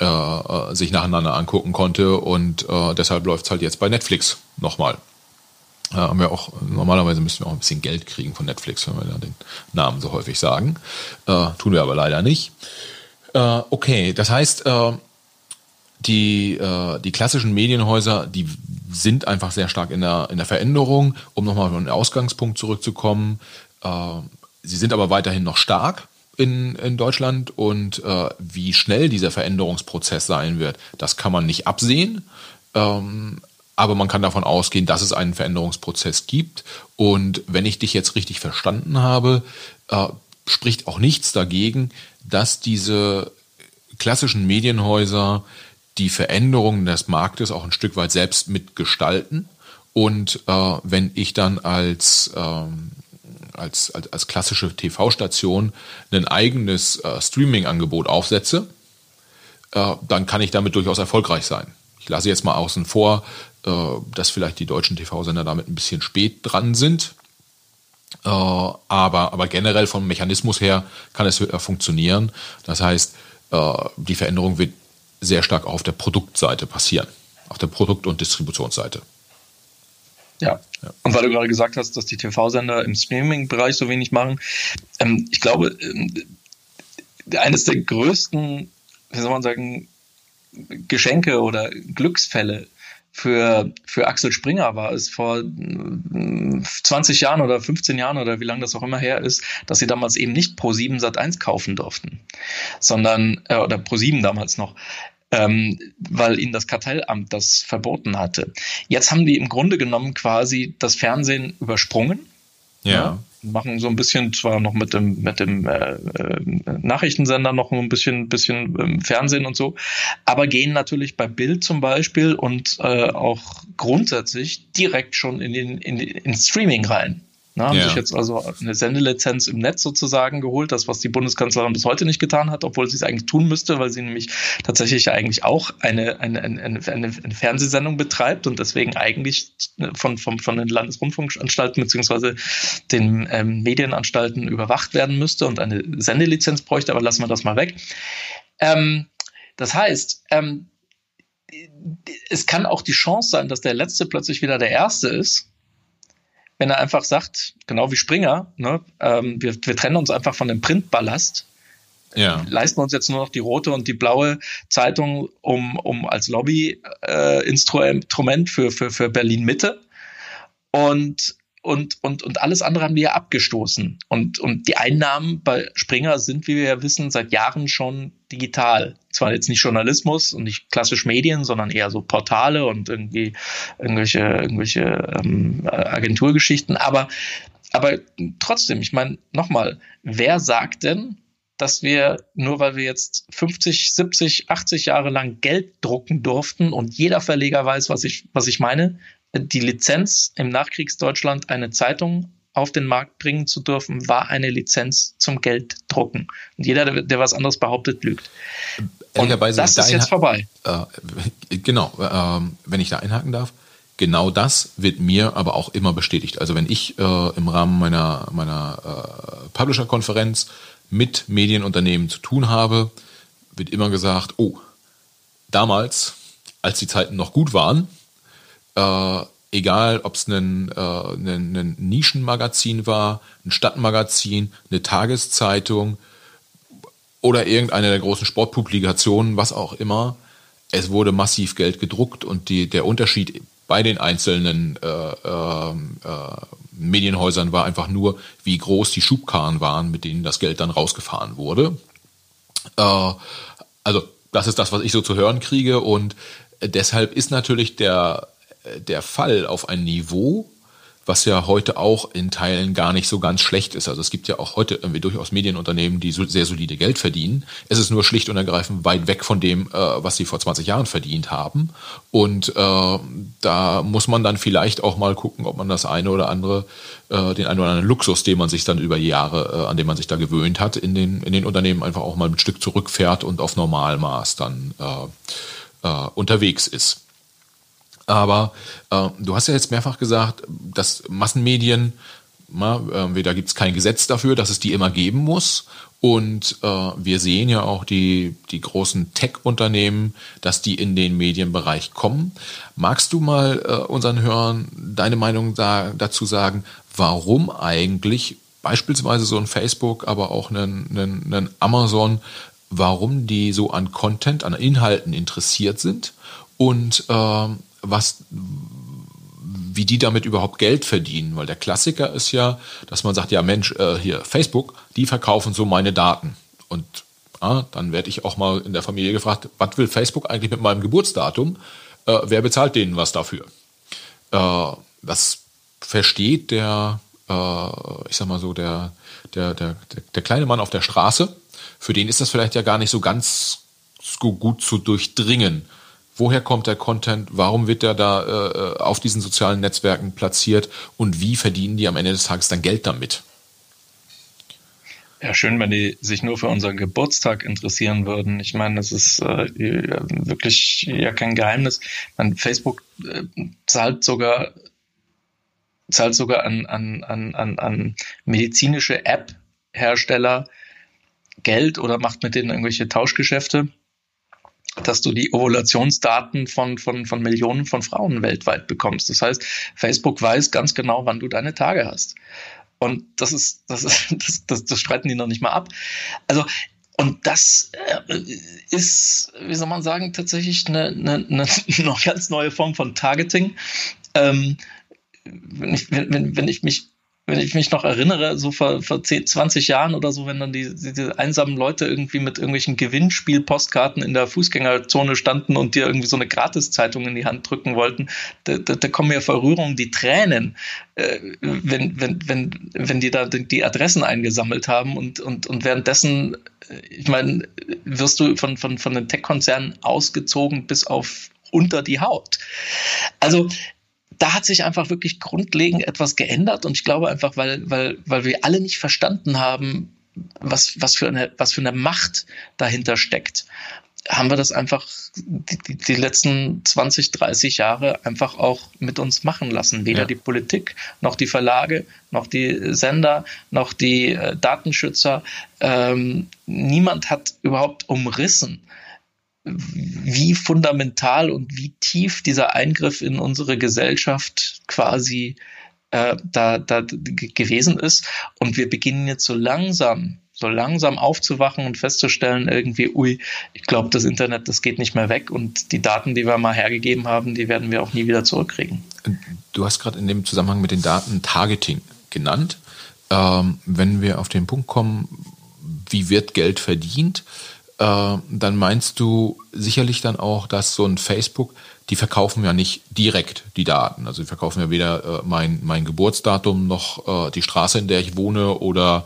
äh, äh, sich nacheinander angucken konnte und äh, deshalb läuft es halt jetzt bei Netflix nochmal. Äh, haben wir auch, normalerweise müssen wir auch ein bisschen Geld kriegen von Netflix, wenn wir da den Namen so häufig sagen. Äh, tun wir aber leider nicht. Okay, das heißt, die, äh, die klassischen Medienhäuser, die sind einfach sehr stark in der, in der Veränderung. Um nochmal auf den Ausgangspunkt zurückzukommen, äh, sie sind aber weiterhin noch stark in, in Deutschland und äh, wie schnell dieser Veränderungsprozess sein wird, das kann man nicht absehen. Ähm, aber man kann davon ausgehen, dass es einen Veränderungsprozess gibt. Und wenn ich dich jetzt richtig verstanden habe, äh, spricht auch nichts dagegen, dass diese klassischen Medienhäuser die Veränderungen des Marktes auch ein Stück weit selbst mitgestalten. Und äh, wenn ich dann als, ähm, als, als, als klassische TV-Station ein eigenes äh, Streaming-Angebot aufsetze, äh, dann kann ich damit durchaus erfolgreich sein. Ich lasse jetzt mal außen vor, äh, dass vielleicht die deutschen TV-Sender damit ein bisschen spät dran sind. Äh, aber, aber generell vom Mechanismus her kann es äh, funktionieren. Das heißt, die Veränderung wird sehr stark auf der Produktseite passieren, auf der Produkt- und Distributionsseite. Ja. ja. Und weil du gerade gesagt hast, dass die TV-Sender im Streaming-Bereich so wenig machen, ähm, ich glaube, ähm, eines der größten, wie soll man sagen, Geschenke oder Glücksfälle für, für Axel Springer war es vor 20 Jahren oder 15 Jahren oder wie lange das auch immer her ist, dass sie damals eben nicht Pro 7 Sat 1 kaufen durften, sondern, äh, oder Pro 7 damals noch, ähm, weil ihnen das Kartellamt das verboten hatte. Jetzt haben die im Grunde genommen quasi das Fernsehen übersprungen. Ja. ja machen so ein bisschen zwar noch mit dem mit dem äh, äh, Nachrichtensender noch ein bisschen bisschen ähm, Fernsehen und so, aber gehen natürlich bei Bild zum Beispiel und äh, auch grundsätzlich direkt schon in den in, in Streaming rein. Na, haben ja. sich jetzt also eine Sendelizenz im Netz sozusagen geholt, das, was die Bundeskanzlerin bis heute nicht getan hat, obwohl sie es eigentlich tun müsste, weil sie nämlich tatsächlich ja eigentlich auch eine, eine, eine, eine, eine Fernsehsendung betreibt und deswegen eigentlich von, von, von den Landesrundfunkanstalten beziehungsweise den ähm, Medienanstalten überwacht werden müsste und eine Sendelizenz bräuchte, aber lassen wir das mal weg. Ähm, das heißt, ähm, es kann auch die Chance sein, dass der Letzte plötzlich wieder der Erste ist wenn er einfach sagt, genau wie Springer, ne, ähm, wir, wir trennen uns einfach von dem Printballast, ja. leisten uns jetzt nur noch die rote und die blaue Zeitung um, um als Lobbyinstrument äh, für, für, für Berlin Mitte. Und und, und, und alles andere haben wir ja abgestoßen. Und, und die Einnahmen bei Springer sind, wie wir ja wissen, seit Jahren schon digital. Zwar jetzt nicht Journalismus und nicht klassisch Medien, sondern eher so Portale und irgendwie irgendwelche, irgendwelche ähm, Agenturgeschichten. Aber, aber trotzdem, ich meine, nochmal, wer sagt denn, dass wir, nur weil wir jetzt 50, 70, 80 Jahre lang Geld drucken durften und jeder Verleger weiß, was ich, was ich meine, die Lizenz im Nachkriegsdeutschland eine Zeitung auf den Markt bringen zu dürfen, war eine Lizenz zum Gelddrucken. Und jeder, der, was anderes behauptet, lügt. Und das ist jetzt vorbei. Äh, genau, äh, wenn ich da einhaken darf. Genau das wird mir aber auch immer bestätigt. Also wenn ich äh, im Rahmen meiner, meiner äh, Publisher-Konferenz mit Medienunternehmen zu tun habe, wird immer gesagt, oh, damals, als die Zeiten noch gut waren, äh, egal ob es ein, äh, Nischenmagazin war, ein Stadtmagazin, eine Tageszeitung oder irgendeine der großen Sportpublikationen, was auch immer, es wurde massiv Geld gedruckt und die, der Unterschied bei den einzelnen äh, äh, äh, Medienhäusern war einfach nur, wie groß die Schubkarren waren, mit denen das Geld dann rausgefahren wurde. Äh, also das ist das, was ich so zu hören kriege und deshalb ist natürlich der der Fall auf ein Niveau, was ja heute auch in Teilen gar nicht so ganz schlecht ist. Also es gibt ja auch heute irgendwie durchaus Medienunternehmen, die sehr solide Geld verdienen. Es ist nur schlicht und ergreifend weit weg von dem, äh, was sie vor 20 Jahren verdient haben. Und äh, da muss man dann vielleicht auch mal gucken, ob man das eine oder andere, äh, den einen oder anderen Luxus, den man sich dann über Jahre, äh, an dem man sich da gewöhnt hat, in den, in den Unternehmen einfach auch mal ein Stück zurückfährt und auf Normalmaß dann äh, äh, unterwegs ist. Aber äh, du hast ja jetzt mehrfach gesagt, dass Massenmedien, na, äh, da gibt es kein Gesetz dafür, dass es die immer geben muss. Und äh, wir sehen ja auch die, die großen Tech-Unternehmen, dass die in den Medienbereich kommen. Magst du mal äh, unseren Hörern deine Meinung da, dazu sagen, warum eigentlich beispielsweise so ein Facebook, aber auch ein, Amazon, warum die so an Content, an Inhalten interessiert sind und äh, was, wie die damit überhaupt Geld verdienen. Weil der Klassiker ist ja, dass man sagt, ja Mensch, äh, hier Facebook, die verkaufen so meine Daten. Und ah, dann werde ich auch mal in der Familie gefragt, was will Facebook eigentlich mit meinem Geburtsdatum? Äh, wer bezahlt denen was dafür? Äh, das versteht der, äh, ich sag mal so, der, der, der, der kleine Mann auf der Straße. Für den ist das vielleicht ja gar nicht so ganz gut zu durchdringen woher kommt der Content, warum wird der da äh, auf diesen sozialen Netzwerken platziert und wie verdienen die am Ende des Tages dann Geld damit? Ja, schön, wenn die sich nur für unseren Geburtstag interessieren würden. Ich meine, das ist äh, wirklich ja kein Geheimnis. Man, Facebook äh, zahlt sogar zahlt sogar an, an, an, an, an medizinische App-Hersteller Geld oder macht mit denen irgendwelche Tauschgeschäfte dass du die Ovulationsdaten von, von, von Millionen von Frauen weltweit bekommst. Das heißt, Facebook weiß ganz genau, wann du deine Tage hast. Und das ist, das ist, das, das, das streiten die noch nicht mal ab. Also, und das äh, ist, wie soll man sagen, tatsächlich eine, eine, eine noch ganz neue Form von Targeting. Ähm, wenn, ich, wenn, wenn ich mich wenn ich mich noch erinnere, so vor, vor 10, 20 Jahren oder so, wenn dann die, diese einsamen Leute irgendwie mit irgendwelchen Gewinnspielpostkarten in der Fußgängerzone standen und dir irgendwie so eine Gratiszeitung in die Hand drücken wollten, da, da, da kommen mir Verrührung die Tränen, äh, wenn, wenn, wenn, wenn die da die Adressen eingesammelt haben und, und, und währenddessen, äh, ich meine, wirst du von, von, von den Tech-Konzernen ausgezogen bis auf unter die Haut. Also da hat sich einfach wirklich grundlegend etwas geändert und ich glaube einfach, weil, weil, weil wir alle nicht verstanden haben, was, was, für eine, was für eine Macht dahinter steckt, haben wir das einfach die, die, letzten 20, 30 Jahre einfach auch mit uns machen lassen. Weder ja. die Politik, noch die Verlage, noch die Sender, noch die äh, Datenschützer. Ähm, niemand hat überhaupt umrissen, wie fundamental und wie tief dieser Eingriff in unsere Gesellschaft quasi äh, da, da gewesen ist. Und wir beginnen jetzt so langsam, so langsam aufzuwachen und festzustellen, irgendwie, ui, ich glaube, das Internet, das geht nicht mehr weg und die Daten, die wir mal hergegeben haben, die werden wir auch nie wieder zurückkriegen. Du hast gerade in dem Zusammenhang mit den Daten Targeting genannt. Ähm, wenn wir auf den Punkt kommen, wie wird Geld verdient? Äh, dann meinst du sicherlich dann auch, dass so ein Facebook, die verkaufen ja nicht direkt die Daten. Also die verkaufen ja weder äh, mein, mein Geburtsdatum noch äh, die Straße, in der ich wohne oder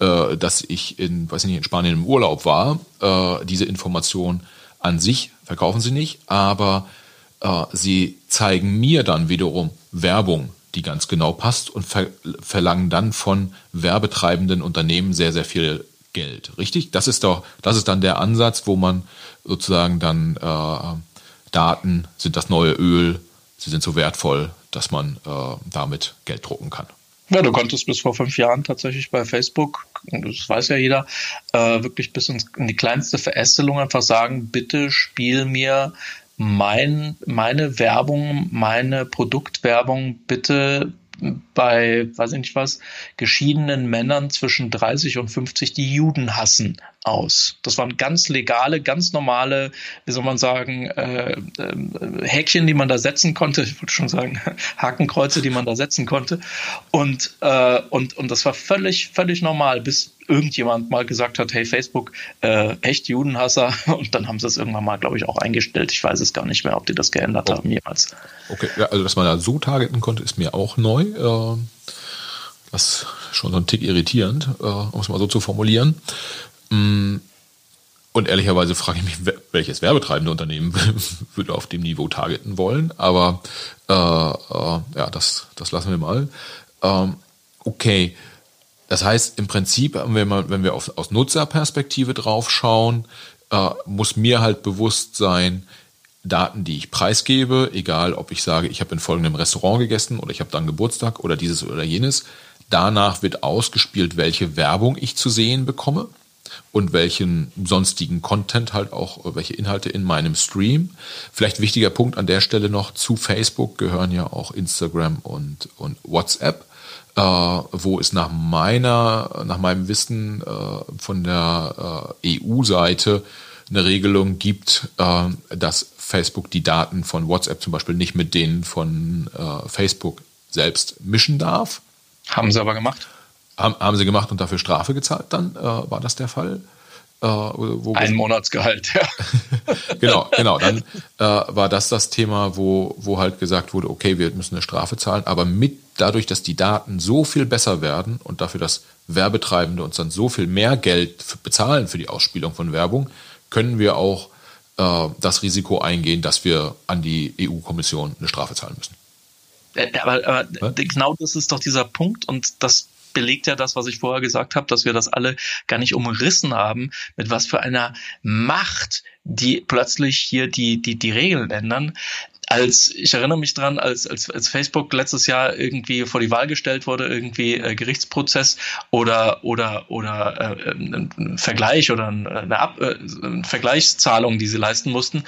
äh, dass ich in, weiß nicht, in Spanien im Urlaub war. Äh, diese Information an sich verkaufen sie nicht, aber sie zeigen mir dann wiederum Werbung, die ganz genau passt und ver verlangen dann von werbetreibenden Unternehmen sehr, sehr viel Geld, richtig? Das ist doch, das ist dann der Ansatz, wo man sozusagen dann äh, Daten sind das neue Öl, sie sind so wertvoll, dass man äh, damit Geld drucken kann. Ja, du konntest bis vor fünf Jahren tatsächlich bei Facebook, das weiß ja jeder, äh, wirklich bis in die kleinste Verästelung einfach sagen, bitte spiel mir mein, meine Werbung, meine Produktwerbung bitte bei, weiß ich nicht was, geschiedenen Männern zwischen 30 und 50, die Juden hassen, aus. Das waren ganz legale, ganz normale, wie soll man sagen, äh, äh, Häkchen, die man da setzen konnte. Ich wollte schon sagen, Hakenkreuze, die man da setzen konnte. Und, äh, und, und das war völlig, völlig normal, bis irgendjemand mal gesagt hat, hey Facebook, äh, echt Judenhasser. Und dann haben sie es irgendwann mal, glaube ich, auch eingestellt. Ich weiß es gar nicht mehr, ob die das geändert oh. haben jemals. Okay, ja, also dass man da so targeten konnte, ist mir auch neu. Äh, das ist schon so ein Tick irritierend, äh, um es mal so zu formulieren. Mm, und ehrlicherweise frage ich mich, welches werbetreibende Unternehmen würde auf dem Niveau targeten wollen. Aber äh, äh, ja, das, das lassen wir mal. Ähm, okay, das heißt im Prinzip, wenn wir, mal, wenn wir auf, aus Nutzerperspektive drauf schauen, äh, muss mir halt bewusst sein, Daten, die ich preisgebe, egal ob ich sage, ich habe in folgendem Restaurant gegessen oder ich habe dann Geburtstag oder dieses oder jenes, danach wird ausgespielt, welche Werbung ich zu sehen bekomme und welchen sonstigen Content halt auch, welche Inhalte in meinem Stream. Vielleicht wichtiger Punkt an der Stelle noch, zu Facebook gehören ja auch Instagram und, und WhatsApp, äh, wo es nach meiner, nach meinem Wissen äh, von der äh, EU-Seite eine Regelung gibt, äh, dass Facebook die Daten von WhatsApp zum Beispiel nicht mit denen von äh, Facebook selbst mischen darf. Haben sie aber gemacht. Haben, haben sie gemacht und dafür Strafe gezahlt dann? Äh, war das der Fall? Ein Monatsgehalt, ja. genau, genau. Dann äh, war das das Thema, wo, wo halt gesagt wurde, okay, wir müssen eine Strafe zahlen, aber mit dadurch, dass die Daten so viel besser werden und dafür, dass Werbetreibende uns dann so viel mehr Geld bezahlen für die Ausspielung von Werbung, können wir auch äh, das Risiko eingehen, dass wir an die EU-Kommission eine Strafe zahlen müssen. Äh, aber, aber genau das ist doch dieser Punkt und das belegt ja das, was ich vorher gesagt habe, dass wir das alle gar nicht umrissen haben, mit was für einer Macht die plötzlich hier die, die, die Regeln ändern als ich erinnere mich dran, als, als, als Facebook letztes Jahr irgendwie vor die Wahl gestellt wurde, irgendwie äh, Gerichtsprozess oder oder oder äh, ein Vergleich oder eine, Ab äh, eine Vergleichszahlung, die sie leisten mussten,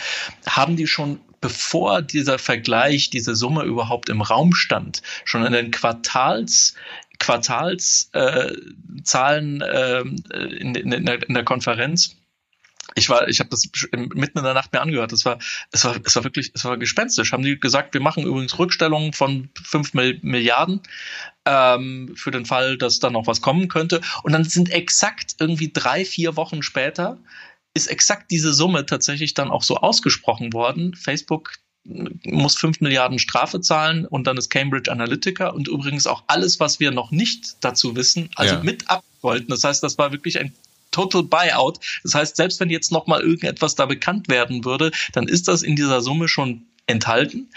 haben die schon bevor dieser Vergleich, diese Summe überhaupt im Raum stand, schon in den Quartals Quartalszahlen äh, äh, in, in, in der Konferenz ich war, ich habe das mitten in der Nacht mir angehört. Es war, es war, es war wirklich, es war gespenstisch. Haben die gesagt, wir machen übrigens Rückstellungen von fünf Milliarden ähm, für den Fall, dass da noch was kommen könnte. Und dann sind exakt irgendwie drei, vier Wochen später ist exakt diese Summe tatsächlich dann auch so ausgesprochen worden. Facebook muss fünf Milliarden Strafe zahlen und dann ist Cambridge Analytica und übrigens auch alles, was wir noch nicht dazu wissen, also ja. mit abwollten. Das heißt, das war wirklich ein Total Buyout. Das heißt, selbst wenn jetzt noch mal irgendetwas da bekannt werden würde, dann ist das in dieser Summe schon enthalten.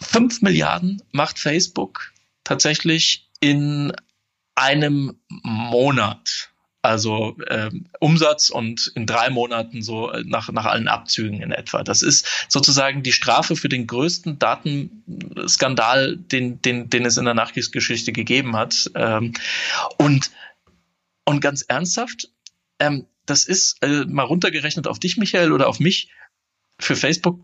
Fünf Milliarden macht Facebook tatsächlich in einem Monat. Also äh, Umsatz und in drei Monaten so äh, nach, nach allen Abzügen in etwa. Das ist sozusagen die Strafe für den größten Datenskandal, den, den, den es in der Nachkriegsgeschichte gegeben hat. Ähm, und und ganz ernsthaft, ähm, das ist äh, mal runtergerechnet auf dich, Michael, oder auf mich, für Facebook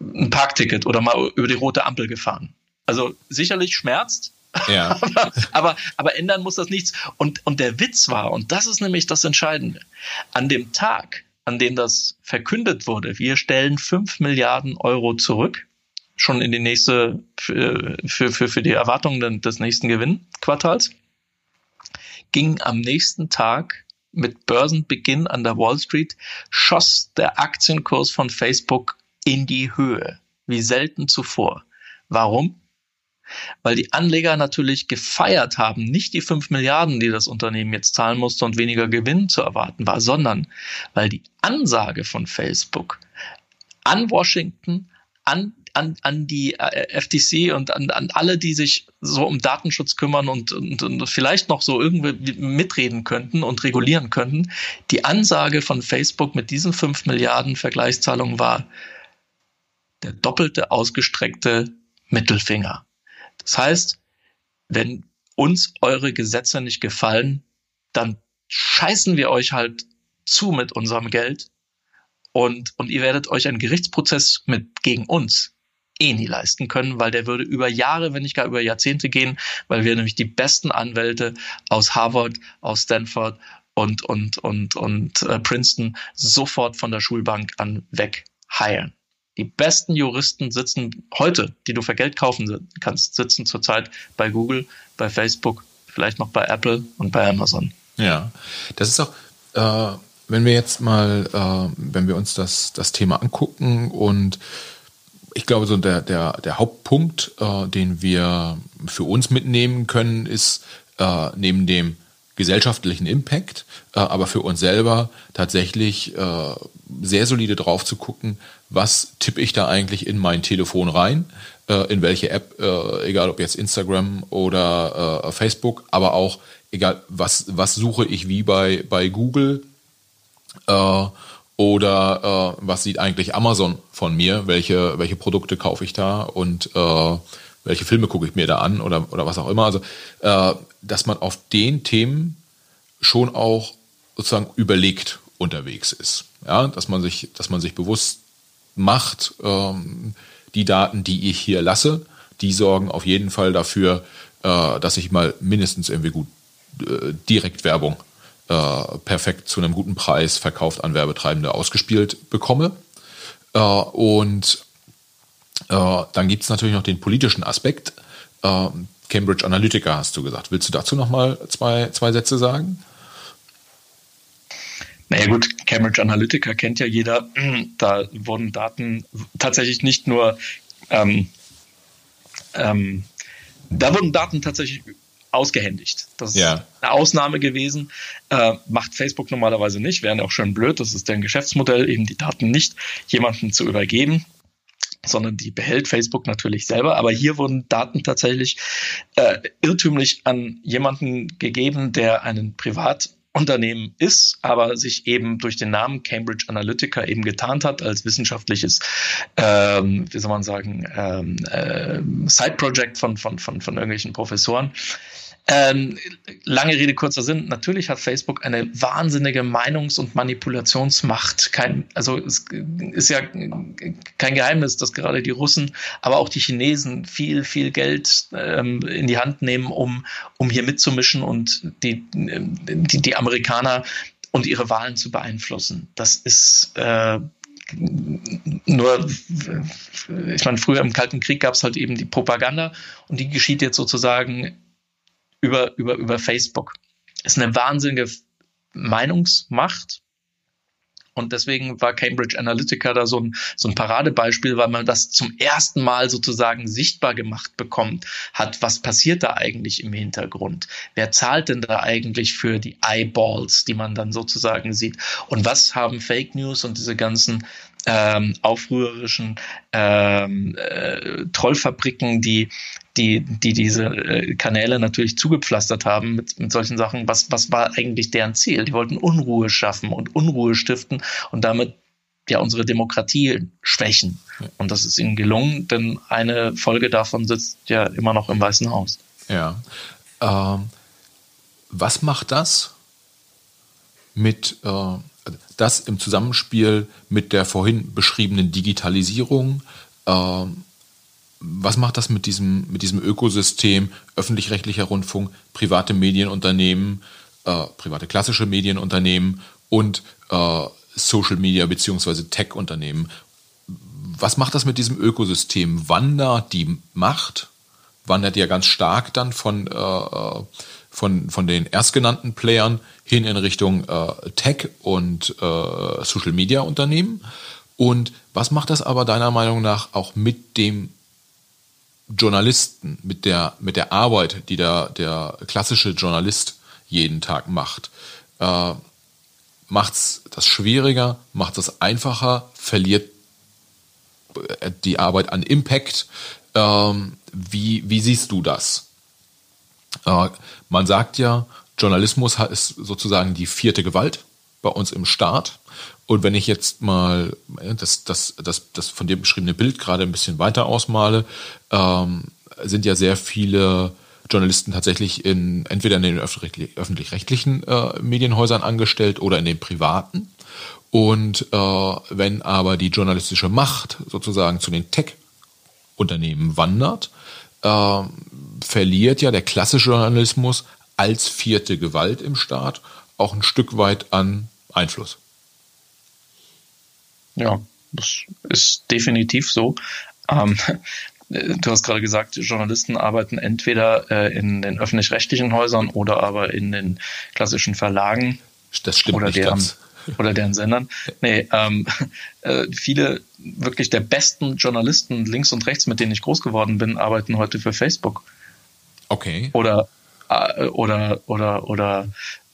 ein Parkticket oder mal über die rote Ampel gefahren. Also sicherlich schmerzt, ja. aber, aber, aber ändern muss das nichts. Und, und der Witz war, und das ist nämlich das Entscheidende, an dem Tag, an dem das verkündet wurde, wir stellen fünf Milliarden Euro zurück, schon in die nächste, für, für, für die Erwartungen des nächsten Gewinnquartals, ging am nächsten Tag mit Börsenbeginn an der Wall Street, schoss der Aktienkurs von Facebook in die Höhe, wie selten zuvor. Warum? Weil die Anleger natürlich gefeiert haben, nicht die fünf Milliarden, die das Unternehmen jetzt zahlen musste und weniger Gewinn zu erwarten war, sondern weil die Ansage von Facebook an Washington, an an, an die äh, FTC und an, an alle, die sich so um Datenschutz kümmern und, und, und vielleicht noch so irgendwie mitreden könnten und regulieren könnten. Die Ansage von Facebook mit diesen fünf Milliarden Vergleichszahlungen war der doppelte ausgestreckte Mittelfinger. Das heißt, wenn uns eure Gesetze nicht gefallen, dann scheißen wir euch halt zu mit unserem Geld und, und ihr werdet euch einen Gerichtsprozess mit gegen uns eh nie leisten können, weil der würde über Jahre, wenn nicht gar über Jahrzehnte gehen, weil wir nämlich die besten Anwälte aus Harvard, aus Stanford und, und, und, und äh, Princeton sofort von der Schulbank an weg heilen. Die besten Juristen sitzen heute, die du für Geld kaufen kannst, sitzen zurzeit bei Google, bei Facebook, vielleicht noch bei Apple und bei Amazon. Ja, das ist auch, äh, wenn wir jetzt mal, äh, wenn wir uns das, das Thema angucken und ich glaube, so der, der, der Hauptpunkt, äh, den wir für uns mitnehmen können, ist äh, neben dem gesellschaftlichen Impact, äh, aber für uns selber tatsächlich äh, sehr solide drauf zu gucken, was tippe ich da eigentlich in mein Telefon rein, äh, in welche App, äh, egal ob jetzt Instagram oder Facebook, aber auch egal, was, was suche ich wie bei, bei Google oder äh, was sieht eigentlich Amazon von mir? Welche, welche Produkte kaufe ich da und äh, welche Filme gucke ich mir da an oder, oder was auch immer. Also, äh, dass man auf den Themen schon auch sozusagen überlegt unterwegs ist. Ja, dass man sich, dass man sich bewusst macht, ähm, die Daten, die ich hier lasse, die sorgen auf jeden Fall dafür, äh, dass ich mal mindestens irgendwie gut äh, Direktwerbung äh, perfekt zu einem guten Preis verkauft an Werbetreibende ausgespielt bekomme. Äh, und äh, dann gibt es natürlich noch den politischen Aspekt. Äh, Cambridge Analytica hast du gesagt. Willst du dazu noch mal zwei, zwei Sätze sagen? Naja gut, Cambridge Analytica kennt ja jeder. Da wurden Daten tatsächlich nicht nur, ähm, ähm, da wurden Daten tatsächlich ausgehändigt. Das ja. ist eine Ausnahme gewesen. Äh, macht Facebook normalerweise nicht. Wäre auch schön blöd. Das ist deren Geschäftsmodell, eben die Daten nicht jemandem zu übergeben sondern die behält Facebook natürlich selber. Aber hier wurden Daten tatsächlich äh, irrtümlich an jemanden gegeben, der einen Privatunternehmen ist, aber sich eben durch den Namen Cambridge Analytica eben getarnt hat als wissenschaftliches, ähm, wie soll man sagen, ähm, äh, Side-Project von, von, von, von irgendwelchen Professoren. Ähm, lange Rede, kurzer Sinn. Natürlich hat Facebook eine wahnsinnige Meinungs- und Manipulationsmacht. Kein, also es ist ja kein Geheimnis, dass gerade die Russen, aber auch die Chinesen viel, viel Geld ähm, in die Hand nehmen, um, um hier mitzumischen und die, die, die Amerikaner und ihre Wahlen zu beeinflussen. Das ist äh, nur, ich meine, früher im Kalten Krieg gab es halt eben die Propaganda und die geschieht jetzt sozusagen über, über, über Facebook. Ist eine wahnsinnige Meinungsmacht. Und deswegen war Cambridge Analytica da so ein, so ein Paradebeispiel, weil man das zum ersten Mal sozusagen sichtbar gemacht bekommt hat. Was passiert da eigentlich im Hintergrund? Wer zahlt denn da eigentlich für die Eyeballs, die man dann sozusagen sieht? Und was haben Fake News und diese ganzen ähm, aufrührerischen ähm, äh, Trollfabriken, die, die, die diese äh, Kanäle natürlich zugepflastert haben mit, mit solchen Sachen. Was, was war eigentlich deren Ziel? Die wollten Unruhe schaffen und Unruhe stiften und damit ja unsere Demokratie schwächen. Und das ist ihnen gelungen, denn eine Folge davon sitzt ja immer noch im Weißen Haus. Ja. Ähm, was macht das mit äh, das im Zusammenspiel mit der vorhin beschriebenen Digitalisierung, äh, was macht das mit diesem, mit diesem Ökosystem öffentlich-rechtlicher Rundfunk, private Medienunternehmen, äh, private klassische Medienunternehmen und äh, Social Media bzw. Tech-Unternehmen? Was macht das mit diesem Ökosystem? Wandert die Macht? Wandert ja ganz stark dann von äh, äh von, von den erstgenannten Playern hin in Richtung äh, Tech und äh, Social Media Unternehmen. Und was macht das aber deiner Meinung nach auch mit dem Journalisten, mit der, mit der Arbeit, die der, der klassische Journalist jeden Tag macht? Äh, macht es das schwieriger, macht es einfacher, verliert äh, die Arbeit an Impact? Ähm, wie, wie siehst du das? Äh, man sagt ja, Journalismus ist sozusagen die vierte Gewalt bei uns im Staat. Und wenn ich jetzt mal das, das, das, das von dir beschriebene Bild gerade ein bisschen weiter ausmale, ähm, sind ja sehr viele Journalisten tatsächlich in entweder in den öffentlich-rechtlichen äh, Medienhäusern angestellt oder in den privaten. Und äh, wenn aber die journalistische Macht sozusagen zu den Tech-Unternehmen wandert, äh, verliert ja der klassische Journalismus als vierte Gewalt im Staat auch ein Stück weit an Einfluss. Ja, das ist definitiv so. Ähm, du hast gerade gesagt, Journalisten arbeiten entweder äh, in den öffentlich-rechtlichen Häusern oder aber in den klassischen Verlagen. Das stimmt oder deren, ganz. Oder deren Sendern. Nee, ähm, äh, viele wirklich der besten Journalisten links und rechts, mit denen ich groß geworden bin, arbeiten heute für Facebook. Okay. Oder äh, oder oder oder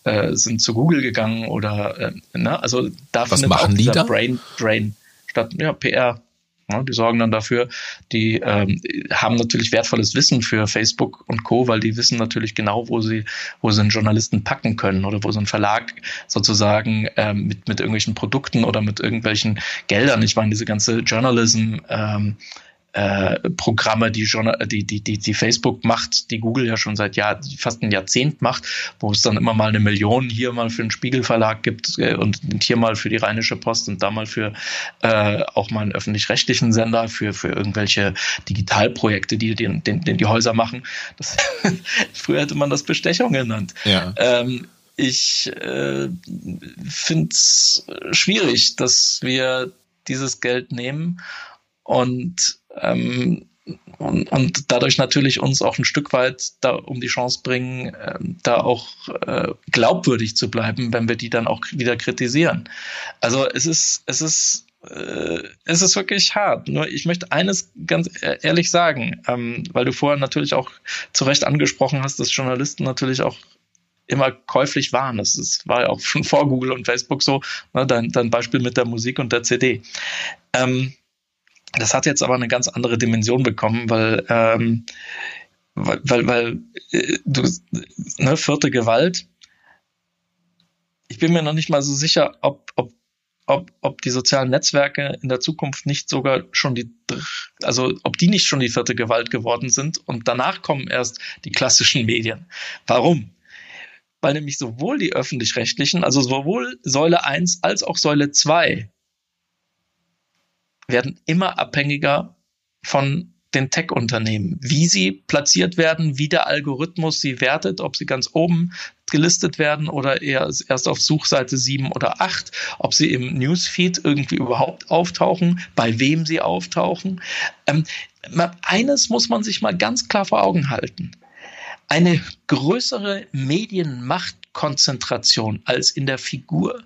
äh, sind zu Google gegangen oder äh, ne? also da Was findet auch dieser die? Brain Drain statt. Ja, PR. Ja, die sorgen dann dafür, die ähm, haben natürlich wertvolles Wissen für Facebook und Co., weil die wissen natürlich genau, wo sie, wo sie einen Journalisten packen können oder wo so ein Verlag sozusagen ähm, mit, mit irgendwelchen Produkten oder mit irgendwelchen Geldern, ich meine, diese ganze Journalism ähm, äh, Programme, die, die, die, die, die Facebook macht, die Google ja schon seit Jahr, fast ein Jahrzehnt macht, wo es dann immer mal eine Million hier mal für einen Spiegelverlag gibt äh, und hier mal für die Rheinische Post und da mal für äh, auch mal einen öffentlich-rechtlichen Sender für, für irgendwelche Digitalprojekte, die den, den, den die Häuser machen. Das, früher hätte man das Bestechung genannt. Ja. Ähm, ich äh, finde es schwierig, dass wir dieses Geld nehmen und, ähm, und, und dadurch natürlich uns auch ein Stück weit da um die Chance bringen, äh, da auch äh, glaubwürdig zu bleiben, wenn wir die dann auch wieder kritisieren. Also es ist, es ist äh, es ist wirklich hart. Nur ich möchte eines ganz e-, ehrlich sagen, ähm, weil du vorher natürlich auch zu Recht angesprochen hast, dass Journalisten natürlich auch immer käuflich waren. Das ist, war ja auch schon vor Google und Facebook so. Ne, dein, dein Beispiel mit der Musik und der CD. Ähm, das hat jetzt aber eine ganz andere Dimension bekommen, weil, ähm, weil, weil, weil äh, du, ne, vierte Gewalt. Ich bin mir noch nicht mal so sicher, ob, ob ob, ob die sozialen Netzwerke in der Zukunft nicht sogar schon die, also ob die nicht schon die vierte Gewalt geworden sind und danach kommen erst die klassischen Medien. Warum? Weil nämlich sowohl die öffentlich-rechtlichen, also sowohl Säule 1 als auch Säule 2 werden immer abhängiger von den Tech-Unternehmen, wie sie platziert werden, wie der Algorithmus sie wertet, ob sie ganz oben gelistet werden oder eher erst auf Suchseite 7 oder 8, ob sie im Newsfeed irgendwie überhaupt auftauchen, bei wem sie auftauchen. Ähm, eines muss man sich mal ganz klar vor Augen halten. Eine größere Medienmachtkonzentration als in der Figur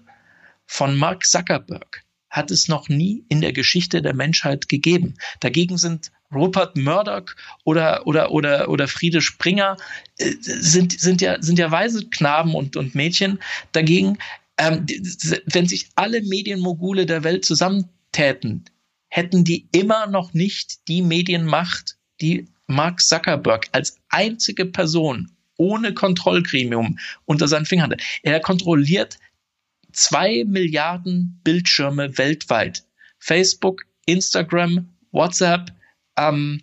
von Mark Zuckerberg hat es noch nie in der Geschichte der Menschheit gegeben. Dagegen sind Rupert Murdoch oder, oder, oder, oder Friede Springer äh, sind, sind, ja, sind ja weise Knaben und, und Mädchen. Dagegen, ähm, wenn sich alle Medienmogule der Welt zusammentäten, hätten die immer noch nicht die Medienmacht, die Mark Zuckerberg als einzige Person ohne Kontrollgremium unter seinen Fingern hat. Er kontrolliert zwei Milliarden Bildschirme weltweit. Facebook, Instagram, WhatsApp, ähm,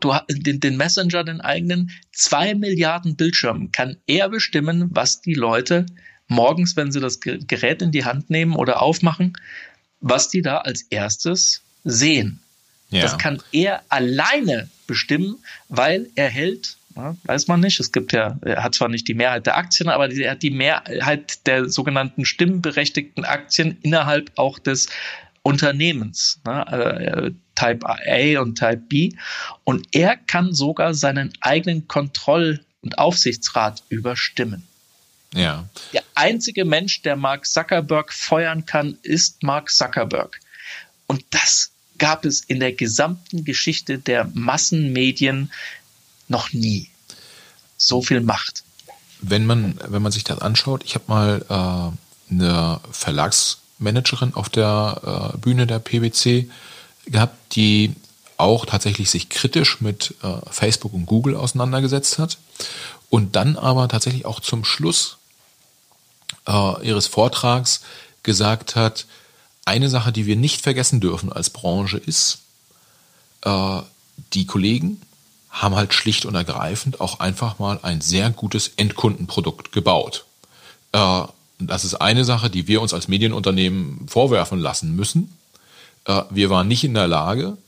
du den, den Messenger, den eigenen, zwei Milliarden Bildschirmen kann er bestimmen, was die Leute morgens, wenn sie das Gerät in die Hand nehmen oder aufmachen, was die da als erstes sehen. Ja. Das kann er alleine bestimmen, weil er hält weiß man nicht. Es gibt ja, er hat zwar nicht die Mehrheit der Aktien, aber er hat die Mehrheit der sogenannten stimmberechtigten Aktien innerhalb auch des Unternehmens, ne, äh, Type A und Type B. Und er kann sogar seinen eigenen Kontroll- und Aufsichtsrat überstimmen. Ja. Der einzige Mensch, der Mark Zuckerberg feuern kann, ist Mark Zuckerberg. Und das gab es in der gesamten Geschichte der Massenmedien noch nie so viel Macht. Wenn man, wenn man sich das anschaut, ich habe mal äh, eine Verlagsmanagerin auf der äh, Bühne der PwC gehabt, die auch tatsächlich sich kritisch mit äh, Facebook und Google auseinandergesetzt hat und dann aber tatsächlich auch zum Schluss äh, ihres Vortrags gesagt hat, eine Sache, die wir nicht vergessen dürfen als Branche ist, äh, die Kollegen haben halt schlicht und ergreifend auch einfach mal ein sehr gutes Endkundenprodukt gebaut. Äh, das ist eine Sache, die wir uns als Medienunternehmen vorwerfen lassen müssen. Äh, wir waren nicht in der Lage,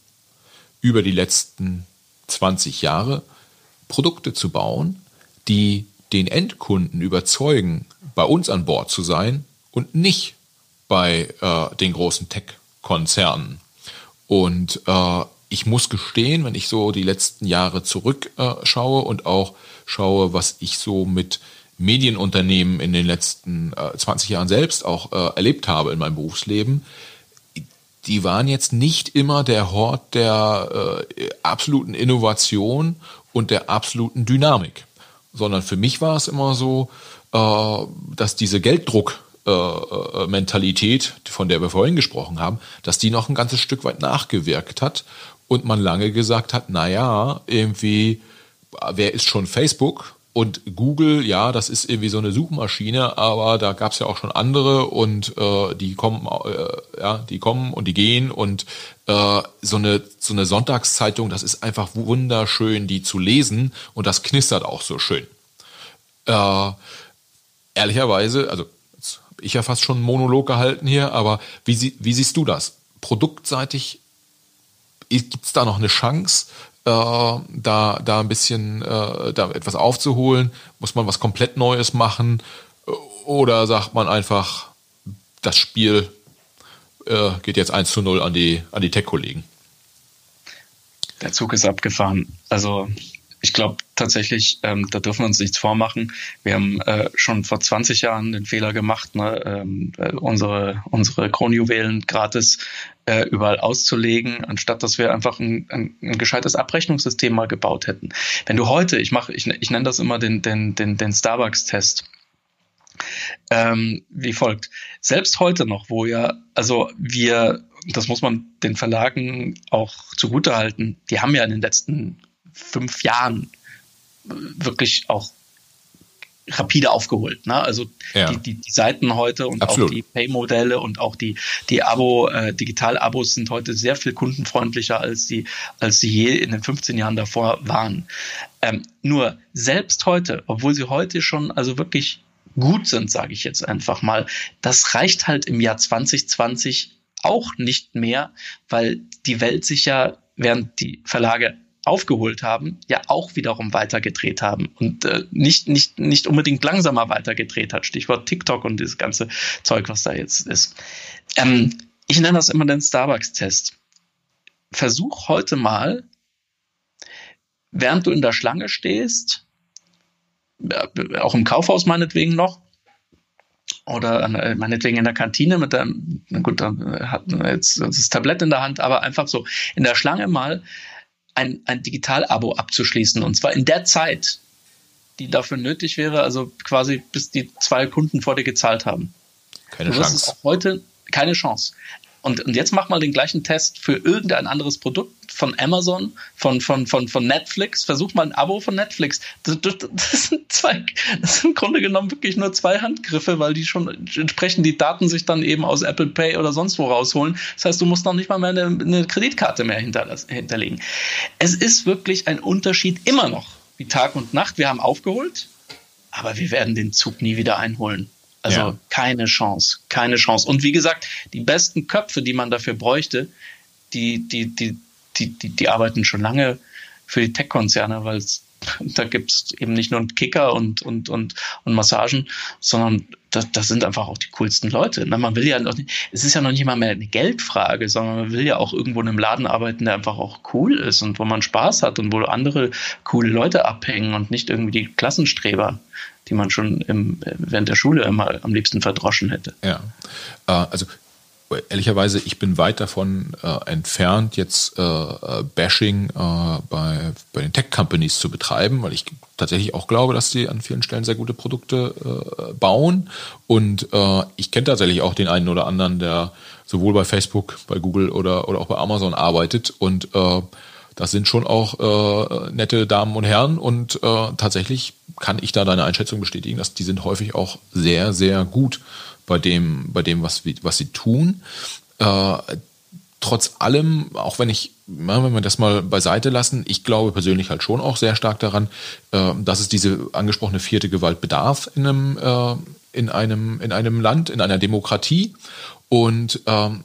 über die letzten 20 Jahre Produkte zu bauen, die den Endkunden überzeugen, bei uns an Bord zu sein und nicht bei äh, den großen Tech-Konzernen. Und äh, ich muss gestehen, wenn ich so die letzten Jahre zurückschaue äh, und auch schaue, was ich so mit Medienunternehmen in den letzten äh, 20 Jahren selbst auch äh, erlebt habe in meinem Berufsleben, die waren jetzt nicht immer der Hort der äh, absoluten Innovation und der absoluten Dynamik, sondern für mich war es immer so, äh, dass diese Gelddruck äh, Mentalität, von der wir vorhin gesprochen haben, dass die noch ein ganzes Stück weit nachgewirkt hat und man lange gesagt hat, na ja, irgendwie, wer ist schon Facebook? Und Google, ja, das ist irgendwie so eine Suchmaschine, aber da gab es ja auch schon andere und äh, die kommen, äh, ja, die kommen und die gehen und äh, so eine so eine Sonntagszeitung, das ist einfach wunderschön, die zu lesen und das knistert auch so schön. Äh, ehrlicherweise, also ich ja fast schon einen Monolog gehalten hier, aber wie, wie siehst du das? Produktseitig gibt es da noch eine Chance, äh, da, da ein bisschen äh, da etwas aufzuholen? Muss man was komplett Neues machen? Oder sagt man einfach, das Spiel äh, geht jetzt 1 zu 0 an die, an die Tech-Kollegen? Der Zug ist abgefahren. Also ich glaube tatsächlich, ähm, da dürfen wir uns nichts vormachen. Wir haben äh, schon vor 20 Jahren den Fehler gemacht, ne, ähm, äh, unsere, unsere Kronjuwelen gratis äh, überall auszulegen, anstatt dass wir einfach ein, ein, ein gescheites Abrechnungssystem mal gebaut hätten. Wenn du heute, ich mache, ich, ich nenne das immer den, den, den, den Starbucks-Test. Ähm, wie folgt. Selbst heute noch, wo ja, also wir, das muss man den Verlagen auch zugutehalten, die haben ja in den letzten fünf Jahren wirklich auch rapide aufgeholt. Ne? Also ja. die, die, die Seiten heute und Absolut. auch die Pay-Modelle und auch die, die Abo, äh, Digital-Abos sind heute sehr viel kundenfreundlicher, als sie, als sie je in den 15 Jahren davor waren. Ähm, nur selbst heute, obwohl sie heute schon also wirklich gut sind, sage ich jetzt einfach mal, das reicht halt im Jahr 2020 auch nicht mehr, weil die Welt sich ja, während die Verlage aufgeholt haben, ja auch wiederum weitergedreht haben und äh, nicht, nicht, nicht unbedingt langsamer weitergedreht hat. Stichwort TikTok und dieses ganze Zeug, was da jetzt ist. Ähm, ich nenne das immer den Starbucks-Test. Versuch heute mal, während du in der Schlange stehst, auch im Kaufhaus meinetwegen noch, oder äh, meinetwegen in der Kantine mit der, gut, da hat jetzt das Tablett in der Hand, aber einfach so in der Schlange mal ein, ein Digital-Abo abzuschließen. Und zwar in der Zeit, die dafür nötig wäre, also quasi bis die zwei Kunden vor dir gezahlt haben. Keine du Chance. Auch heute keine Chance. Und, und jetzt mach mal den gleichen Test für irgendein anderes Produkt von Amazon, von, von, von, von Netflix. Versuch mal ein Abo von Netflix. Das, das, das, sind zwei, das sind im Grunde genommen wirklich nur zwei Handgriffe, weil die schon entsprechend die Daten sich dann eben aus Apple Pay oder sonst wo rausholen. Das heißt, du musst noch nicht mal mehr eine, eine Kreditkarte mehr hinterlegen. Es ist wirklich ein Unterschied immer noch, wie Tag und Nacht. Wir haben aufgeholt, aber wir werden den Zug nie wieder einholen. Also ja. keine Chance, keine Chance. Und wie gesagt, die besten Köpfe, die man dafür bräuchte, die, die, die, die, die, die arbeiten schon lange für die Tech-Konzerne, weil da gibt's eben nicht nur einen Kicker und, und, und, und Massagen, sondern das, das sind einfach auch die coolsten Leute. Ne? Man will ja noch es ist ja noch nicht mal mehr eine Geldfrage, sondern man will ja auch irgendwo in einem Laden arbeiten, der einfach auch cool ist und wo man Spaß hat und wo andere coole Leute abhängen und nicht irgendwie die Klassenstreber die man schon im, während der Schule immer am liebsten verdroschen hätte. Ja, äh, also ehrlicherweise, ich bin weit davon äh, entfernt, jetzt äh, äh, Bashing äh, bei, bei den Tech-Companies zu betreiben, weil ich tatsächlich auch glaube, dass sie an vielen Stellen sehr gute Produkte äh, bauen. Und äh, ich kenne tatsächlich auch den einen oder anderen, der sowohl bei Facebook, bei Google oder, oder auch bei Amazon arbeitet. Und das sind schon auch nette Damen und Herren. Und tatsächlich kann ich da deine Einschätzung bestätigen, dass die sind häufig auch sehr, sehr gut bei dem, bei dem, was, was sie tun. Äh, trotz allem, auch wenn ich, wenn wir das mal beiseite lassen, ich glaube persönlich halt schon auch sehr stark daran, äh, dass es diese angesprochene vierte Gewalt bedarf in einem, äh, in einem, in einem Land, in einer Demokratie. Und ähm,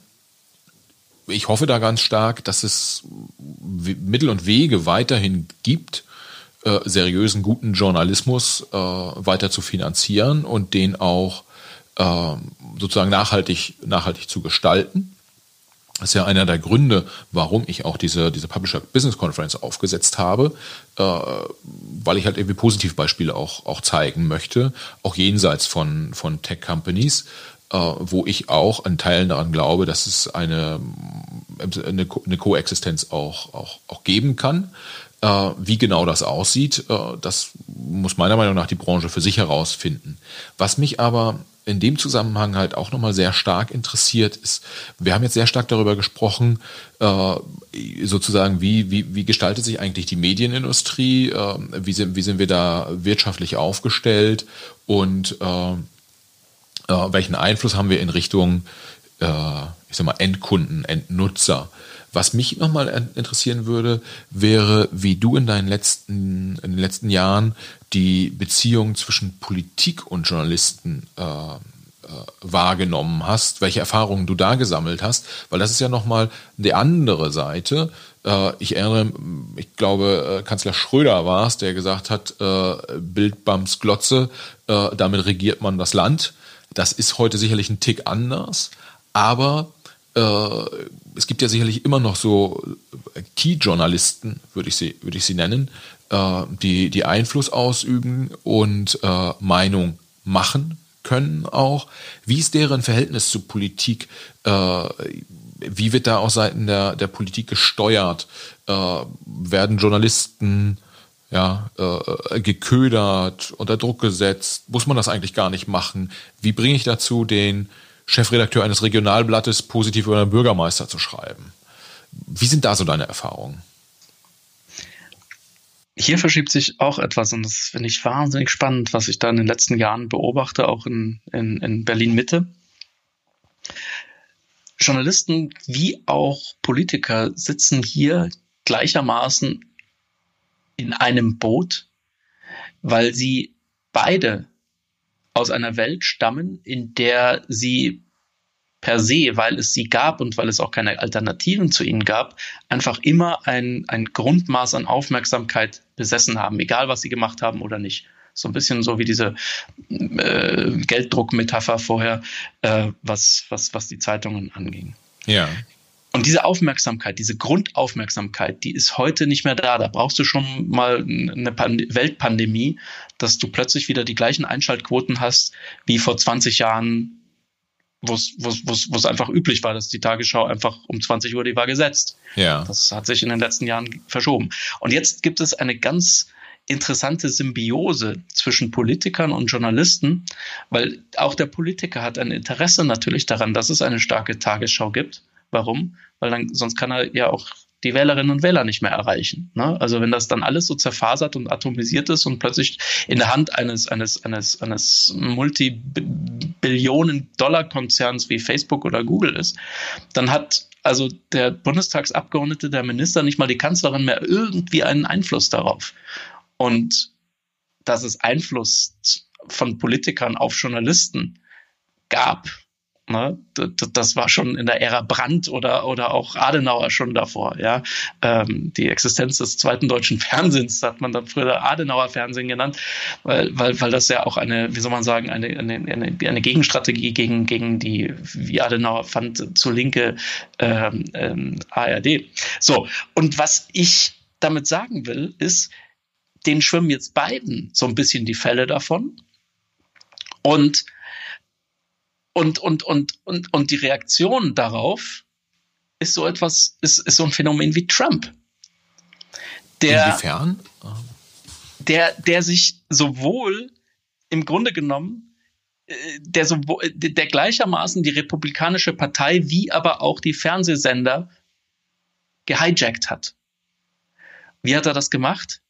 ich hoffe da ganz stark, dass es Mittel und Wege weiterhin gibt, äh, seriösen, guten Journalismus weiter zu finanzieren und den auch sozusagen nachhaltig, nachhaltig zu gestalten. Das ist ja einer der Gründe, warum ich auch diese, diese Publisher Business Conference aufgesetzt habe, äh, weil ich halt irgendwie Positivbeispiele auch, auch zeigen möchte, auch jenseits von, von Tech Companies, äh, wo ich auch an Teilen daran glaube, dass es eine, eine, eine Koexistenz auch, auch, auch geben kann. Äh, wie genau das aussieht, äh, das muss meiner Meinung nach die Branche für sich herausfinden. Was mich aber in dem Zusammenhang halt auch nochmal sehr stark interessiert ist, wir haben jetzt sehr stark darüber gesprochen, äh, sozusagen, wie, wie, wie gestaltet sich eigentlich die Medienindustrie, wie, sind, wie sind wir da wirtschaftlich aufgestellt und welchen Einfluss haben wir in Richtung, ich sag mal, Endkunden, Endnutzer. Was mich nochmal interessieren würde, wäre, wie du in deinen letzten, in den letzten Jahren die Beziehung zwischen Politik und Journalisten äh, äh, wahrgenommen hast, welche Erfahrungen du da gesammelt hast, weil das ist ja nochmal die andere Seite. Äh, ich erinnere, ich glaube, äh, Kanzler Schröder war es, der gesagt hat, Bildbams Glotze, damit regiert man das Land. Das ist heute sicherlich ein Tick anders, aber es gibt ja sicherlich immer noch so Key-Journalisten, würde ich sie, würde ich sie nennen, äh, die, die Einfluss ausüben und äh, Meinung machen können auch. Wie ist deren Verhältnis zu Politik? Äh, wie wird da aus Seiten der, der Politik gesteuert? Äh, werden Journalisten ja, äh, geködert, unter Druck gesetzt? Muss man das eigentlich gar nicht machen? Wie bringe ich dazu, den Chefredakteur eines Regionalblattes positiv über einen Bürgermeister zu schreiben? Wie sind da so deine Erfahrungen? Hier verschiebt sich auch etwas und das finde ich wahnsinnig spannend, was ich da in den letzten Jahren beobachte, auch in, in, in Berlin Mitte. Journalisten wie auch Politiker sitzen hier gleichermaßen in einem Boot, weil sie beide aus einer Welt stammen, in der sie per se, weil es sie gab und weil es auch keine Alternativen zu ihnen gab, einfach immer ein, ein Grundmaß an Aufmerksamkeit besessen haben, egal was sie gemacht haben oder nicht. So ein bisschen so wie diese äh, Gelddruckmetapher vorher, äh, was, was, was die Zeitungen anging. Ja. Und diese Aufmerksamkeit, diese Grundaufmerksamkeit, die ist heute nicht mehr da. Da brauchst du schon mal eine Pand Weltpandemie, dass du plötzlich wieder die gleichen Einschaltquoten hast wie vor 20 Jahren, wo es einfach üblich war, dass die Tagesschau einfach um 20 Uhr die war gesetzt. Ja. Das hat sich in den letzten Jahren verschoben. Und jetzt gibt es eine ganz interessante Symbiose zwischen Politikern und Journalisten, weil auch der Politiker hat ein Interesse natürlich daran, dass es eine starke Tagesschau gibt. Warum? Weil dann sonst kann er ja auch die Wählerinnen und Wähler nicht mehr erreichen. Ne? Also wenn das dann alles so zerfasert und atomisiert ist und plötzlich in der Hand eines eines eines eines Multi-Billionen-Dollar-Konzerns wie Facebook oder Google ist, dann hat also der Bundestagsabgeordnete, der Minister, nicht mal die Kanzlerin mehr irgendwie einen Einfluss darauf. Und dass es Einfluss von Politikern auf Journalisten gab, ne, das war schon in der Ära Brandt oder, oder auch Adenauer schon davor. Ja, ähm, Die Existenz des zweiten deutschen Fernsehens hat man dann früher Adenauer Fernsehen genannt, weil, weil, weil das ja auch eine, wie soll man sagen, eine, eine, eine, eine Gegenstrategie gegen, gegen die, wie Adenauer fand, zu linke ähm, ähm, ARD. So, und was ich damit sagen will, ist, den schwimmen jetzt beiden so ein bisschen die Fälle davon. Und, und, und, und, und, und die Reaktion darauf ist so etwas, ist, ist so ein Phänomen wie Trump. Der, Inwiefern? Der, der sich sowohl im Grunde genommen äh, der, so, der gleichermaßen die Republikanische Partei wie aber auch die Fernsehsender gehijackt hat. Wie hat er das gemacht?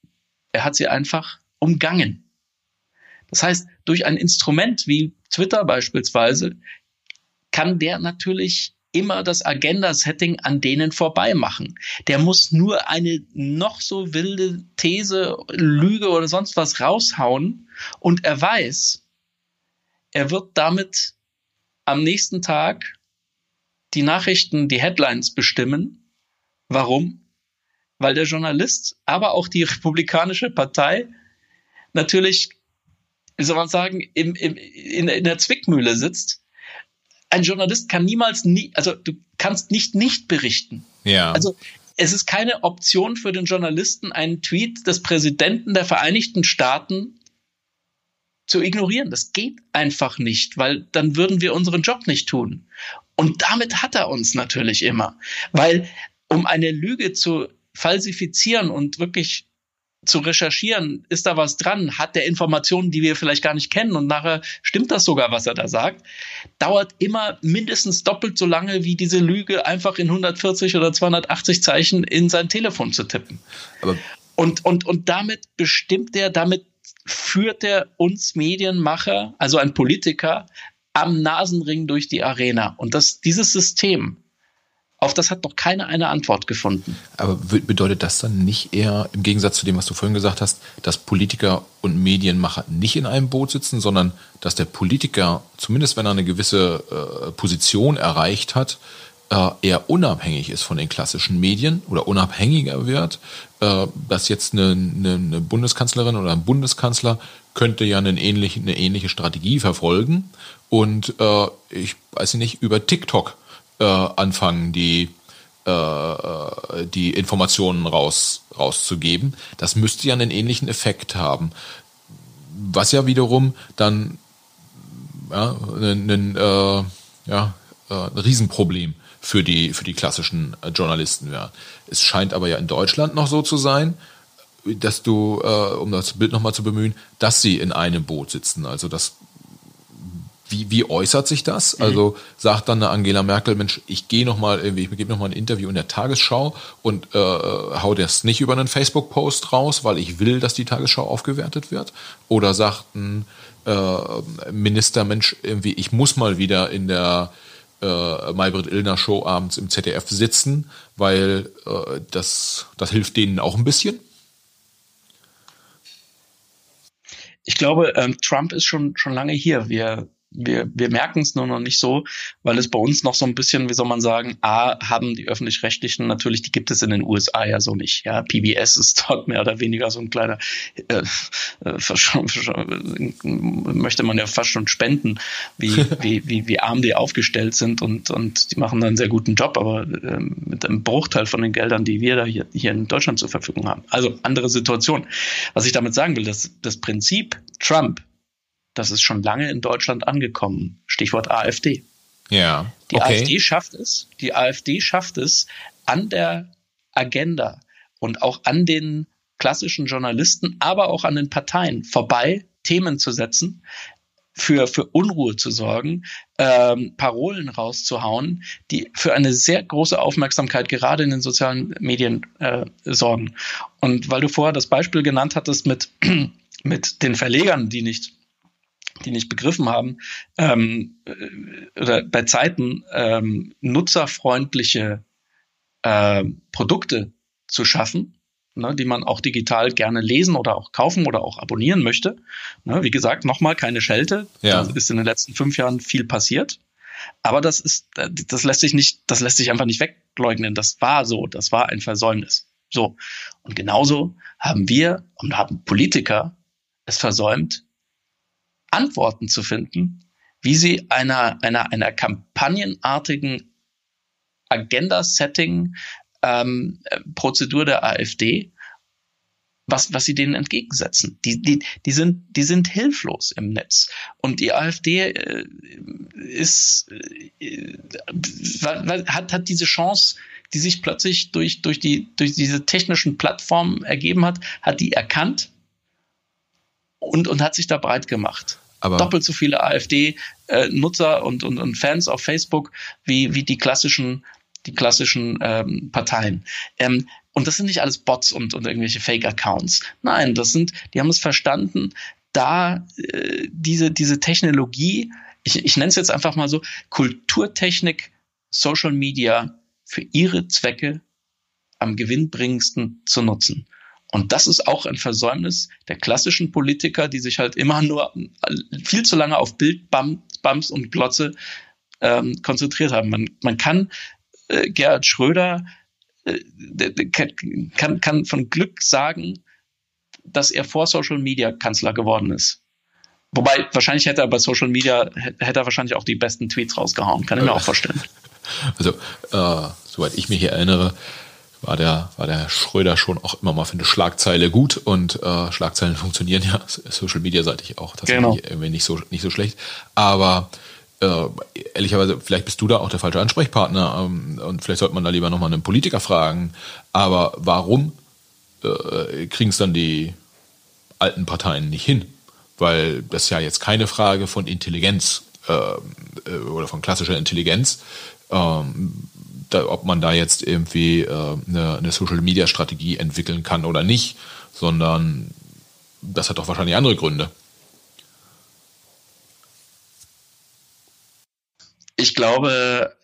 Er hat sie einfach umgangen. Das heißt, durch ein Instrument wie Twitter beispielsweise kann der natürlich immer das Agenda-Setting an denen vorbei machen. Der muss nur eine noch so wilde These, Lüge oder sonst was raushauen und er weiß, er wird damit am nächsten Tag die Nachrichten, die Headlines bestimmen. Warum? weil der Journalist, aber auch die Republikanische Partei natürlich, wie soll man sagen, im, im, in, in der Zwickmühle sitzt. Ein Journalist kann niemals nie, also du kannst nicht nicht berichten. Ja. Also es ist keine Option für den Journalisten, einen Tweet des Präsidenten der Vereinigten Staaten zu ignorieren. Das geht einfach nicht, weil dann würden wir unseren Job nicht tun. Und damit hat er uns natürlich immer, weil um eine Lüge zu falsifizieren und wirklich zu recherchieren, ist da was dran, hat der Informationen, die wir vielleicht gar nicht kennen und nachher stimmt das sogar, was er da sagt, dauert immer mindestens doppelt so lange, wie diese Lüge einfach in 140 oder 280 Zeichen in sein Telefon zu tippen. Aber und, und, und damit bestimmt er, damit führt er uns Medienmacher, also ein Politiker, am Nasenring durch die Arena. Und das, dieses System, auf das hat noch keiner eine Antwort gefunden. Aber bedeutet das dann nicht eher, im Gegensatz zu dem, was du vorhin gesagt hast, dass Politiker und Medienmacher nicht in einem Boot sitzen, sondern dass der Politiker, zumindest wenn er eine gewisse äh, Position erreicht hat, äh, eher unabhängig ist von den klassischen Medien oder unabhängiger wird, äh, dass jetzt eine, eine, eine Bundeskanzlerin oder ein Bundeskanzler könnte ja eine ähnliche, eine ähnliche Strategie verfolgen und äh, ich weiß nicht, über TikTok äh, anfangen, die äh, die Informationen raus, rauszugeben. Das müsste ja einen ähnlichen Effekt haben. Was ja wiederum dann ja, ein, ein, äh, ja, äh, ein Riesenproblem für die, für die klassischen äh, Journalisten wäre. Es scheint aber ja in Deutschland noch so zu sein, dass du, äh, um das Bild nochmal zu bemühen, dass sie in einem Boot sitzen. Also dass wie, wie äußert sich das? Mhm. Also sagt dann eine Angela Merkel, Mensch, ich gehe noch mal irgendwie, ich gebe noch mal ein Interview in der Tagesschau und äh, hau das nicht über einen Facebook-Post raus, weil ich will, dass die Tagesschau aufgewertet wird? Oder sagt ein äh, Minister, Mensch, irgendwie, ich muss mal wieder in der äh, Maybrit Illner Show abends im ZDF sitzen, weil äh, das, das hilft denen auch ein bisschen? Ich glaube, ähm, Trump ist schon, schon lange hier. Wir wir, wir merken es nur noch nicht so, weil es bei uns noch so ein bisschen, wie soll man sagen, A, haben die öffentlich-rechtlichen natürlich, die gibt es in den USA ja so nicht. Ja, PBS ist dort mehr oder weniger so ein kleiner, äh, äh, möchte man ja fast schon spenden, wie, wie, wie, wie arm die aufgestellt sind und, und die machen einen sehr guten Job, aber äh, mit einem Bruchteil von den Geldern, die wir da hier, hier in Deutschland zur Verfügung haben. Also andere Situation. Was ich damit sagen will, dass das Prinzip Trump das ist schon lange in Deutschland angekommen. Stichwort AfD. Ja. Die okay. AfD schafft es, die AfD schafft es, an der Agenda und auch an den klassischen Journalisten, aber auch an den Parteien vorbei Themen zu setzen, für, für Unruhe zu sorgen, ähm, Parolen rauszuhauen, die für eine sehr große Aufmerksamkeit gerade in den sozialen Medien äh, sorgen. Und weil du vorher das Beispiel genannt hattest mit, mit den Verlegern, die nicht die nicht begriffen haben, ähm, äh, oder bei Zeiten ähm, nutzerfreundliche äh, Produkte zu schaffen, ne, die man auch digital gerne lesen oder auch kaufen oder auch abonnieren möchte. Ne, wie gesagt, nochmal keine Schelte. Ja. Da ist in den letzten fünf Jahren viel passiert. Aber das ist, das lässt sich nicht, das lässt sich einfach nicht wegleugnen. Das war so, das war ein Versäumnis. So. Und genauso haben wir und haben Politiker es versäumt, Antworten zu finden, wie sie einer, einer, einer kampagnenartigen Agenda-Setting ähm, der AfD, was, was sie denen entgegensetzen. Die, die, die, sind, die sind hilflos im Netz. Und die AfD äh, ist, äh, hat, hat diese Chance, die sich plötzlich durch, durch, die, durch diese technischen Plattformen ergeben hat, hat die erkannt und, und hat sich da breit gemacht. Aber Doppelt so viele AfD-Nutzer äh, und, und, und Fans auf Facebook wie, wie die klassischen, die klassischen ähm, Parteien. Ähm, und das sind nicht alles Bots und, und irgendwelche Fake-Accounts. Nein, das sind, die haben es verstanden, da äh, diese, diese Technologie, ich, ich nenne es jetzt einfach mal so, Kulturtechnik, Social Media für ihre Zwecke am gewinnbringendsten zu nutzen. Und das ist auch ein Versäumnis der klassischen Politiker, die sich halt immer nur viel zu lange auf Bildbums und Glotze ähm, konzentriert haben. Man, man kann äh, Gerhard Schröder äh, kann, kann von Glück sagen, dass er vor Social Media Kanzler geworden ist. Wobei, wahrscheinlich hätte er bei Social Media, hätte er wahrscheinlich auch die besten Tweets rausgehauen. Kann ich mir auch vorstellen. Also, äh, soweit ich mich erinnere, war der, war der Schröder schon auch immer mal für eine Schlagzeile gut und äh, Schlagzeilen funktionieren ja Social Media seitig auch tatsächlich genau. irgendwie nicht so, nicht so schlecht. Aber äh, ehrlicherweise, vielleicht bist du da auch der falsche Ansprechpartner ähm, und vielleicht sollte man da lieber nochmal einen Politiker fragen. Aber warum äh, kriegen es dann die alten Parteien nicht hin? Weil das ist ja jetzt keine Frage von Intelligenz äh, äh oder von klassischer Intelligenz. Ähm, da, ob man da jetzt irgendwie äh, eine, eine Social-Media-Strategie entwickeln kann oder nicht, sondern das hat doch wahrscheinlich andere Gründe. Ich glaube,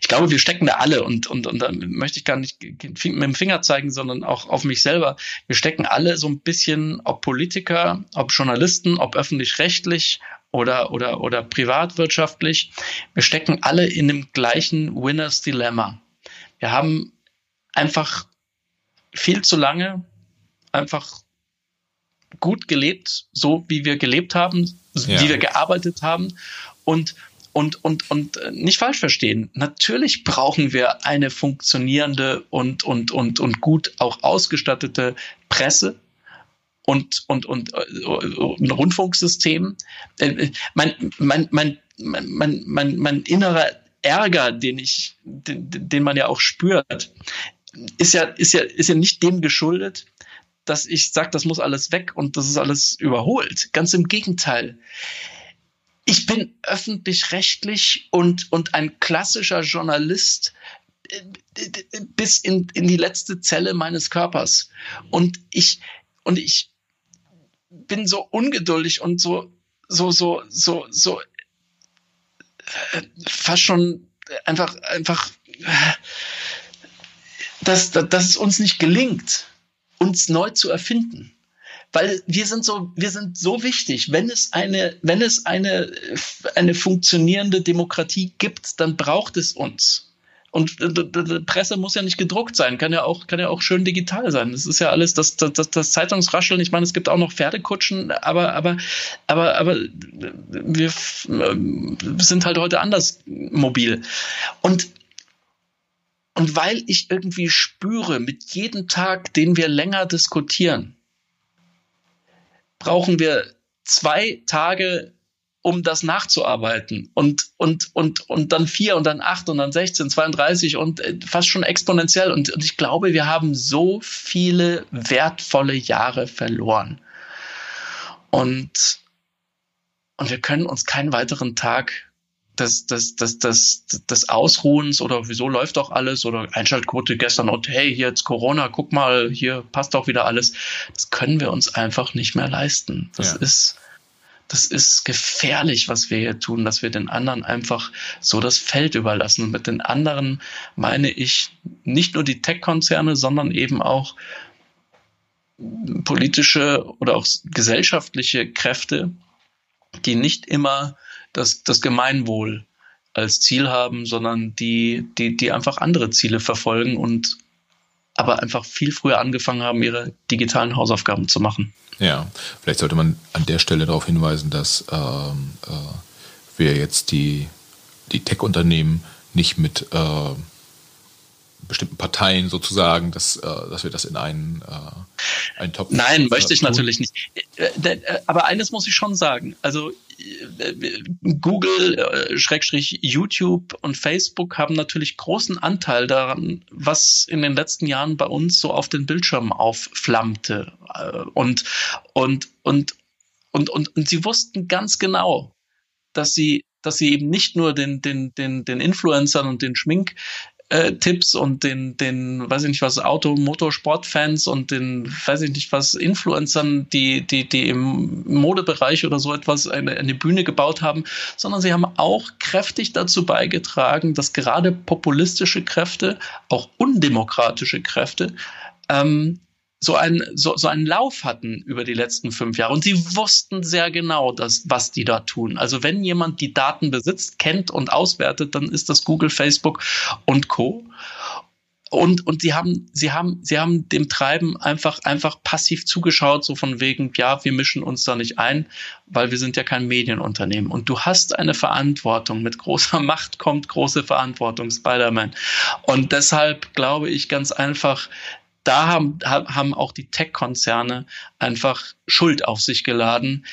ich glaube, wir stecken da alle und, und, und da möchte ich gar nicht mit dem Finger zeigen, sondern auch auf mich selber. Wir stecken alle so ein bisschen, ob Politiker, ob Journalisten, ob öffentlich-rechtlich, oder, oder, oder privatwirtschaftlich. Wir stecken alle in dem gleichen Winners Dilemma. Wir haben einfach viel zu lange einfach gut gelebt, so wie wir gelebt haben, ja. wie wir gearbeitet haben und und, und, und äh, nicht falsch verstehen. Natürlich brauchen wir eine funktionierende und, und, und, und gut auch ausgestattete Presse und, und, und, und äh, ein Rundfunksystem. Äh, mein, mein, mein, mein, mein, mein innerer Ärger, den ich, den, den man ja auch spürt, ist ja, ist ja, ist ja nicht dem geschuldet, dass ich sage, das muss alles weg und das ist alles überholt. Ganz im Gegenteil. Ich bin öffentlich-rechtlich und, und ein klassischer Journalist äh, bis in, in die letzte Zelle meines Körpers. Und ich, und ich bin so ungeduldig und so, so, so, so, so, äh, fast schon einfach, einfach, äh, dass, dass es uns nicht gelingt, uns neu zu erfinden weil wir sind so, wir sind so wichtig. Wenn es eine, wenn es eine, eine funktionierende Demokratie gibt, dann braucht es uns. Und die Presse muss ja nicht gedruckt sein, kann ja auch, kann ja auch schön digital sein. Das ist ja alles, das, das, das Zeitungsrascheln. Ich meine, es gibt auch noch Pferdekutschen, aber, aber, aber, aber wir sind halt heute anders mobil. Und und weil ich irgendwie spüre, mit jedem Tag, den wir länger diskutieren, brauchen wir zwei Tage, um das nachzuarbeiten und, und, und, und dann vier und dann acht und dann 16, 32 und äh, fast schon exponentiell. Und, und ich glaube, wir haben so viele wertvolle Jahre verloren. Und, und wir können uns keinen weiteren Tag des, des, des, des, des Ausruhens oder wieso läuft doch alles oder Einschaltquote gestern und hey, hier jetzt Corona, guck mal, hier passt doch wieder alles. Das können wir uns einfach nicht mehr leisten. Das ja. ist, das ist gefährlich, was wir hier tun, dass wir den anderen einfach so das Feld überlassen. Und mit den anderen meine ich nicht nur die Tech-Konzerne, sondern eben auch politische oder auch gesellschaftliche Kräfte, die nicht immer das, das Gemeinwohl als Ziel haben, sondern die, die, die einfach andere Ziele verfolgen und aber einfach viel früher angefangen haben, ihre digitalen Hausaufgaben zu machen. Ja, vielleicht sollte man an der Stelle darauf hinweisen, dass ähm, äh, wir jetzt die, die Tech-Unternehmen nicht mit äh, bestimmten Parteien sozusagen, dass, äh, dass wir das in einen, äh, einen Top. Nein, möchte ich natürlich nicht. Äh, aber eines muss ich schon sagen. Also Google, äh, Schrägstrich YouTube und Facebook haben natürlich großen Anteil daran, was in den letzten Jahren bei uns so auf den Bildschirmen aufflammte. Äh, und, und, und, und, und, und sie wussten ganz genau, dass sie dass sie eben nicht nur den, den, den, den Influencern und den Schmink, äh, Tipps und den, den, weiß ich nicht was, Auto, Motorsportfans und den, weiß ich nicht was, Influencern, die, die, die im Modebereich oder so etwas eine, eine Bühne gebaut haben, sondern sie haben auch kräftig dazu beigetragen, dass gerade populistische Kräfte, auch undemokratische Kräfte, ähm, so einen, so, so einen Lauf hatten über die letzten fünf Jahre. Und sie wussten sehr genau, dass, was die da tun. Also wenn jemand die Daten besitzt, kennt und auswertet, dann ist das Google, Facebook und Co. Und, und sie haben, sie haben, sie haben dem Treiben einfach, einfach passiv zugeschaut, so von wegen, ja, wir mischen uns da nicht ein, weil wir sind ja kein Medienunternehmen. Und du hast eine Verantwortung. Mit großer Macht kommt große Verantwortung, Spider-Man. Und deshalb glaube ich ganz einfach, da haben, haben auch die Tech-Konzerne einfach Schuld auf sich geladen.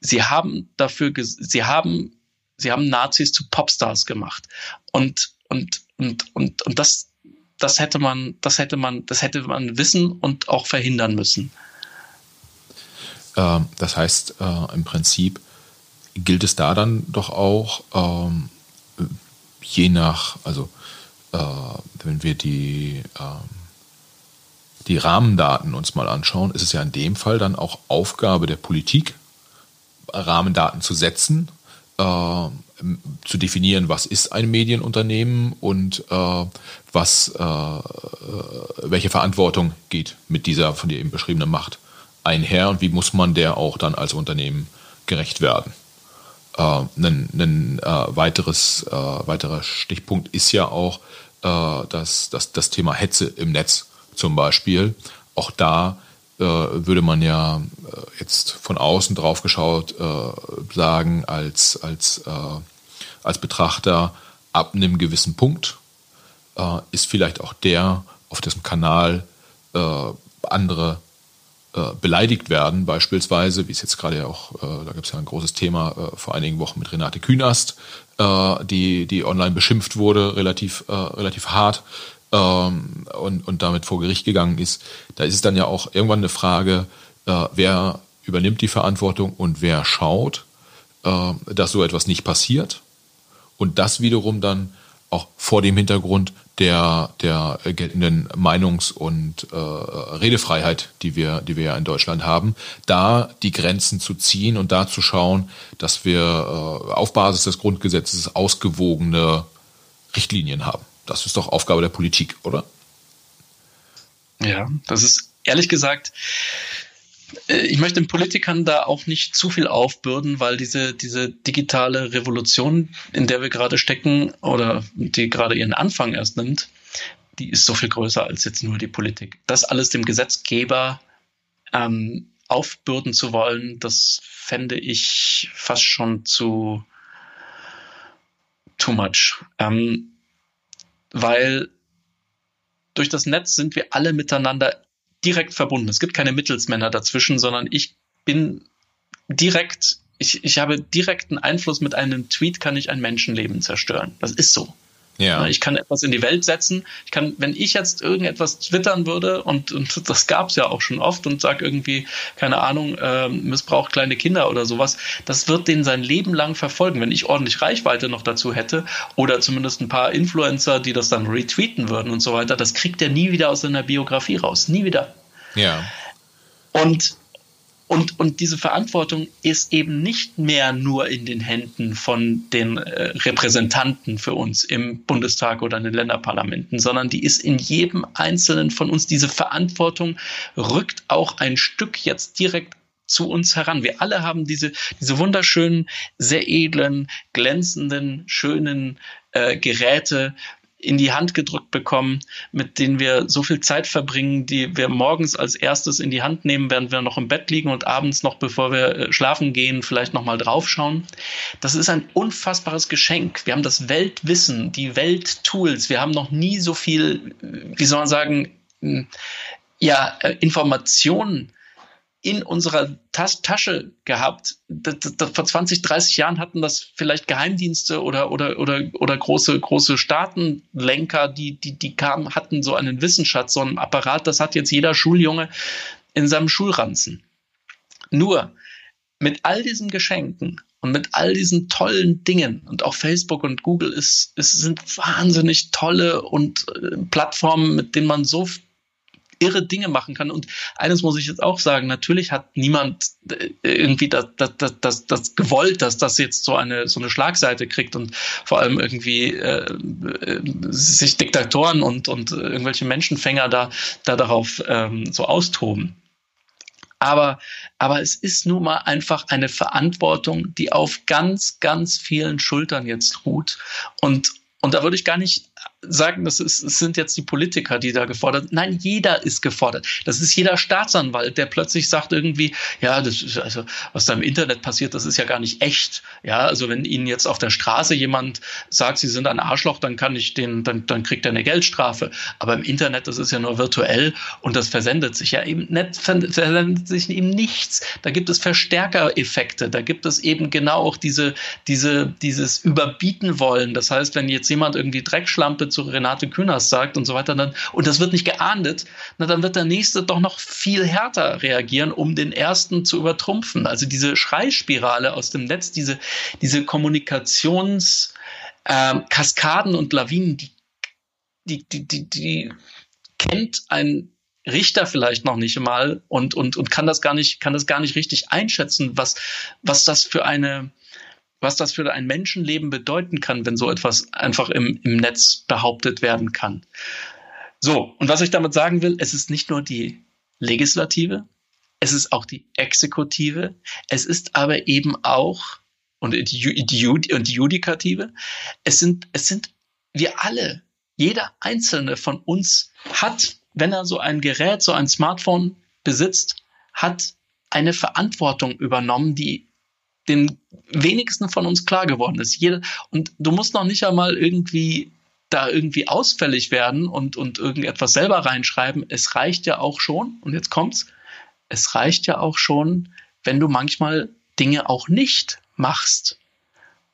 Sie haben dafür, sie haben, sie haben Nazis zu Popstars gemacht. Und, und, und, und, und das, das hätte man, das hätte man, das hätte man wissen und auch verhindern müssen. Ähm, das heißt, äh, im Prinzip gilt es da dann doch auch, ähm, je nach, also äh, wenn wir die ähm, die Rahmendaten uns mal anschauen, ist es ja in dem Fall dann auch Aufgabe der Politik, Rahmendaten zu setzen, äh, zu definieren, was ist ein Medienunternehmen und äh, was, äh, welche Verantwortung geht mit dieser von dir eben beschriebenen Macht einher und wie muss man der auch dann als Unternehmen gerecht werden. äh, ein, ein äh, weiteres, äh, weiterer Stichpunkt ist ja auch äh, das, das, das Thema Hetze im Netz zum Beispiel. Auch da äh, würde man ja äh, jetzt von außen drauf geschaut äh, sagen, als, als, äh, als Betrachter, ab einem gewissen Punkt äh, ist vielleicht auch der, auf dessen Kanal äh, andere beleidigt werden, beispielsweise, wie es jetzt gerade ja auch, da gibt es ja ein großes Thema vor einigen Wochen mit Renate Künast, die, die online beschimpft wurde, relativ, relativ hart ähm, und, und damit vor Gericht gegangen ist, da ist es dann ja auch irgendwann eine Frage, äh, wer übernimmt die Verantwortung und wer schaut, äh, dass so etwas nicht passiert. Und das wiederum dann auch vor dem Hintergrund der, der geltenden Meinungs- und äh, Redefreiheit, die wir, die wir ja in Deutschland haben, da die Grenzen zu ziehen und da zu schauen, dass wir äh, auf Basis des Grundgesetzes ausgewogene Richtlinien haben. Das ist doch Aufgabe der Politik, oder? Ja, das ist ehrlich gesagt, äh, ich möchte den Politikern da auch nicht zu viel aufbürden, weil diese, diese digitale Revolution, in der wir gerade stecken oder die gerade ihren Anfang erst nimmt, die ist so viel größer als jetzt nur die Politik. Das alles dem Gesetzgeber ähm, aufbürden zu wollen, das fände ich fast schon zu too much. Ähm, weil durch das Netz sind wir alle miteinander direkt verbunden. Es gibt keine Mittelsmänner dazwischen, sondern ich bin direkt, ich, ich habe direkten Einfluss mit einem Tweet, kann ich ein Menschenleben zerstören. Das ist so. Ja. Ich kann etwas in die Welt setzen. Ich kann, wenn ich jetzt irgendetwas twittern würde, und, und das gab es ja auch schon oft, und sag irgendwie, keine Ahnung, äh, missbraucht kleine Kinder oder sowas, das wird den sein Leben lang verfolgen. Wenn ich ordentlich Reichweite noch dazu hätte, oder zumindest ein paar Influencer, die das dann retweeten würden und so weiter, das kriegt er nie wieder aus seiner Biografie raus. Nie wieder. Ja. Und und, und diese Verantwortung ist eben nicht mehr nur in den Händen von den äh, Repräsentanten für uns im Bundestag oder in den Länderparlamenten, sondern die ist in jedem Einzelnen von uns. Diese Verantwortung rückt auch ein Stück jetzt direkt zu uns heran. Wir alle haben diese, diese wunderschönen, sehr edlen, glänzenden, schönen äh, Geräte, in die Hand gedrückt bekommen, mit denen wir so viel Zeit verbringen, die wir morgens als erstes in die Hand nehmen, während wir noch im Bett liegen und abends noch, bevor wir äh, schlafen gehen, vielleicht noch mal draufschauen. Das ist ein unfassbares Geschenk. Wir haben das Weltwissen, die Welttools. Wir haben noch nie so viel, wie soll man sagen, ja, äh, Informationen in unserer Tas Tasche gehabt. Das, das, vor 20, 30 Jahren hatten das vielleicht Geheimdienste oder, oder, oder, oder große, große Staatenlenker, die, die, die kamen, hatten so einen Wissensschatz, so einen Apparat, das hat jetzt jeder Schuljunge in seinem Schulranzen. Nur mit all diesen Geschenken und mit all diesen tollen Dingen und auch Facebook und Google ist, ist, sind wahnsinnig tolle und äh, Plattformen, mit denen man so irre Dinge machen kann. Und eines muss ich jetzt auch sagen, natürlich hat niemand äh, irgendwie das, das, das, das, das gewollt, dass das jetzt so eine, so eine Schlagseite kriegt und vor allem irgendwie äh, äh sich Diktatoren und, und irgendwelche Menschenfänger da, da darauf ähm, so austoben. Aber, aber es ist nun mal einfach eine Verantwortung, die auf ganz, ganz vielen Schultern jetzt ruht. Und, und da würde ich gar nicht sagen, das, ist, das sind jetzt die Politiker, die da gefordert sind. Nein, jeder ist gefordert. Das ist jeder Staatsanwalt, der plötzlich sagt irgendwie, ja, das ist also, was da im Internet passiert, das ist ja gar nicht echt. Ja, also wenn Ihnen jetzt auf der Straße jemand sagt, Sie sind ein Arschloch, dann kann ich den, dann, dann kriegt er eine Geldstrafe. Aber im Internet, das ist ja nur virtuell und das versendet sich ja eben nicht, versendet sich eben nichts. Da gibt es Verstärkereffekte, da gibt es eben genau auch diese, diese, dieses Überbieten wollen. Das heißt, wenn jetzt jemand irgendwie Dreckschlampe zu Renate Künast sagt und so weiter, dann, und das wird nicht geahndet, na, dann wird der Nächste doch noch viel härter reagieren, um den Ersten zu übertrumpfen. Also diese Schreispirale aus dem Netz, diese, diese Kommunikationskaskaden ähm, und Lawinen, die, die, die, die, die kennt ein Richter vielleicht noch nicht mal und, und, und kann das gar nicht, kann das gar nicht richtig einschätzen, was, was das für eine, was das für ein Menschenleben bedeuten kann, wenn so etwas einfach im, im Netz behauptet werden kann. So, und was ich damit sagen will, es ist nicht nur die Legislative, es ist auch die Exekutive, es ist aber eben auch und die, und die Judikative. Es sind, es sind wir alle, jeder einzelne von uns hat, wenn er so ein Gerät, so ein Smartphone besitzt, hat eine Verantwortung übernommen, die den wenigsten von uns klar geworden ist. Jede, und du musst noch nicht einmal irgendwie da irgendwie ausfällig werden und, und irgendetwas selber reinschreiben. Es reicht ja auch schon, und jetzt kommt's, es reicht ja auch schon, wenn du manchmal Dinge auch nicht machst.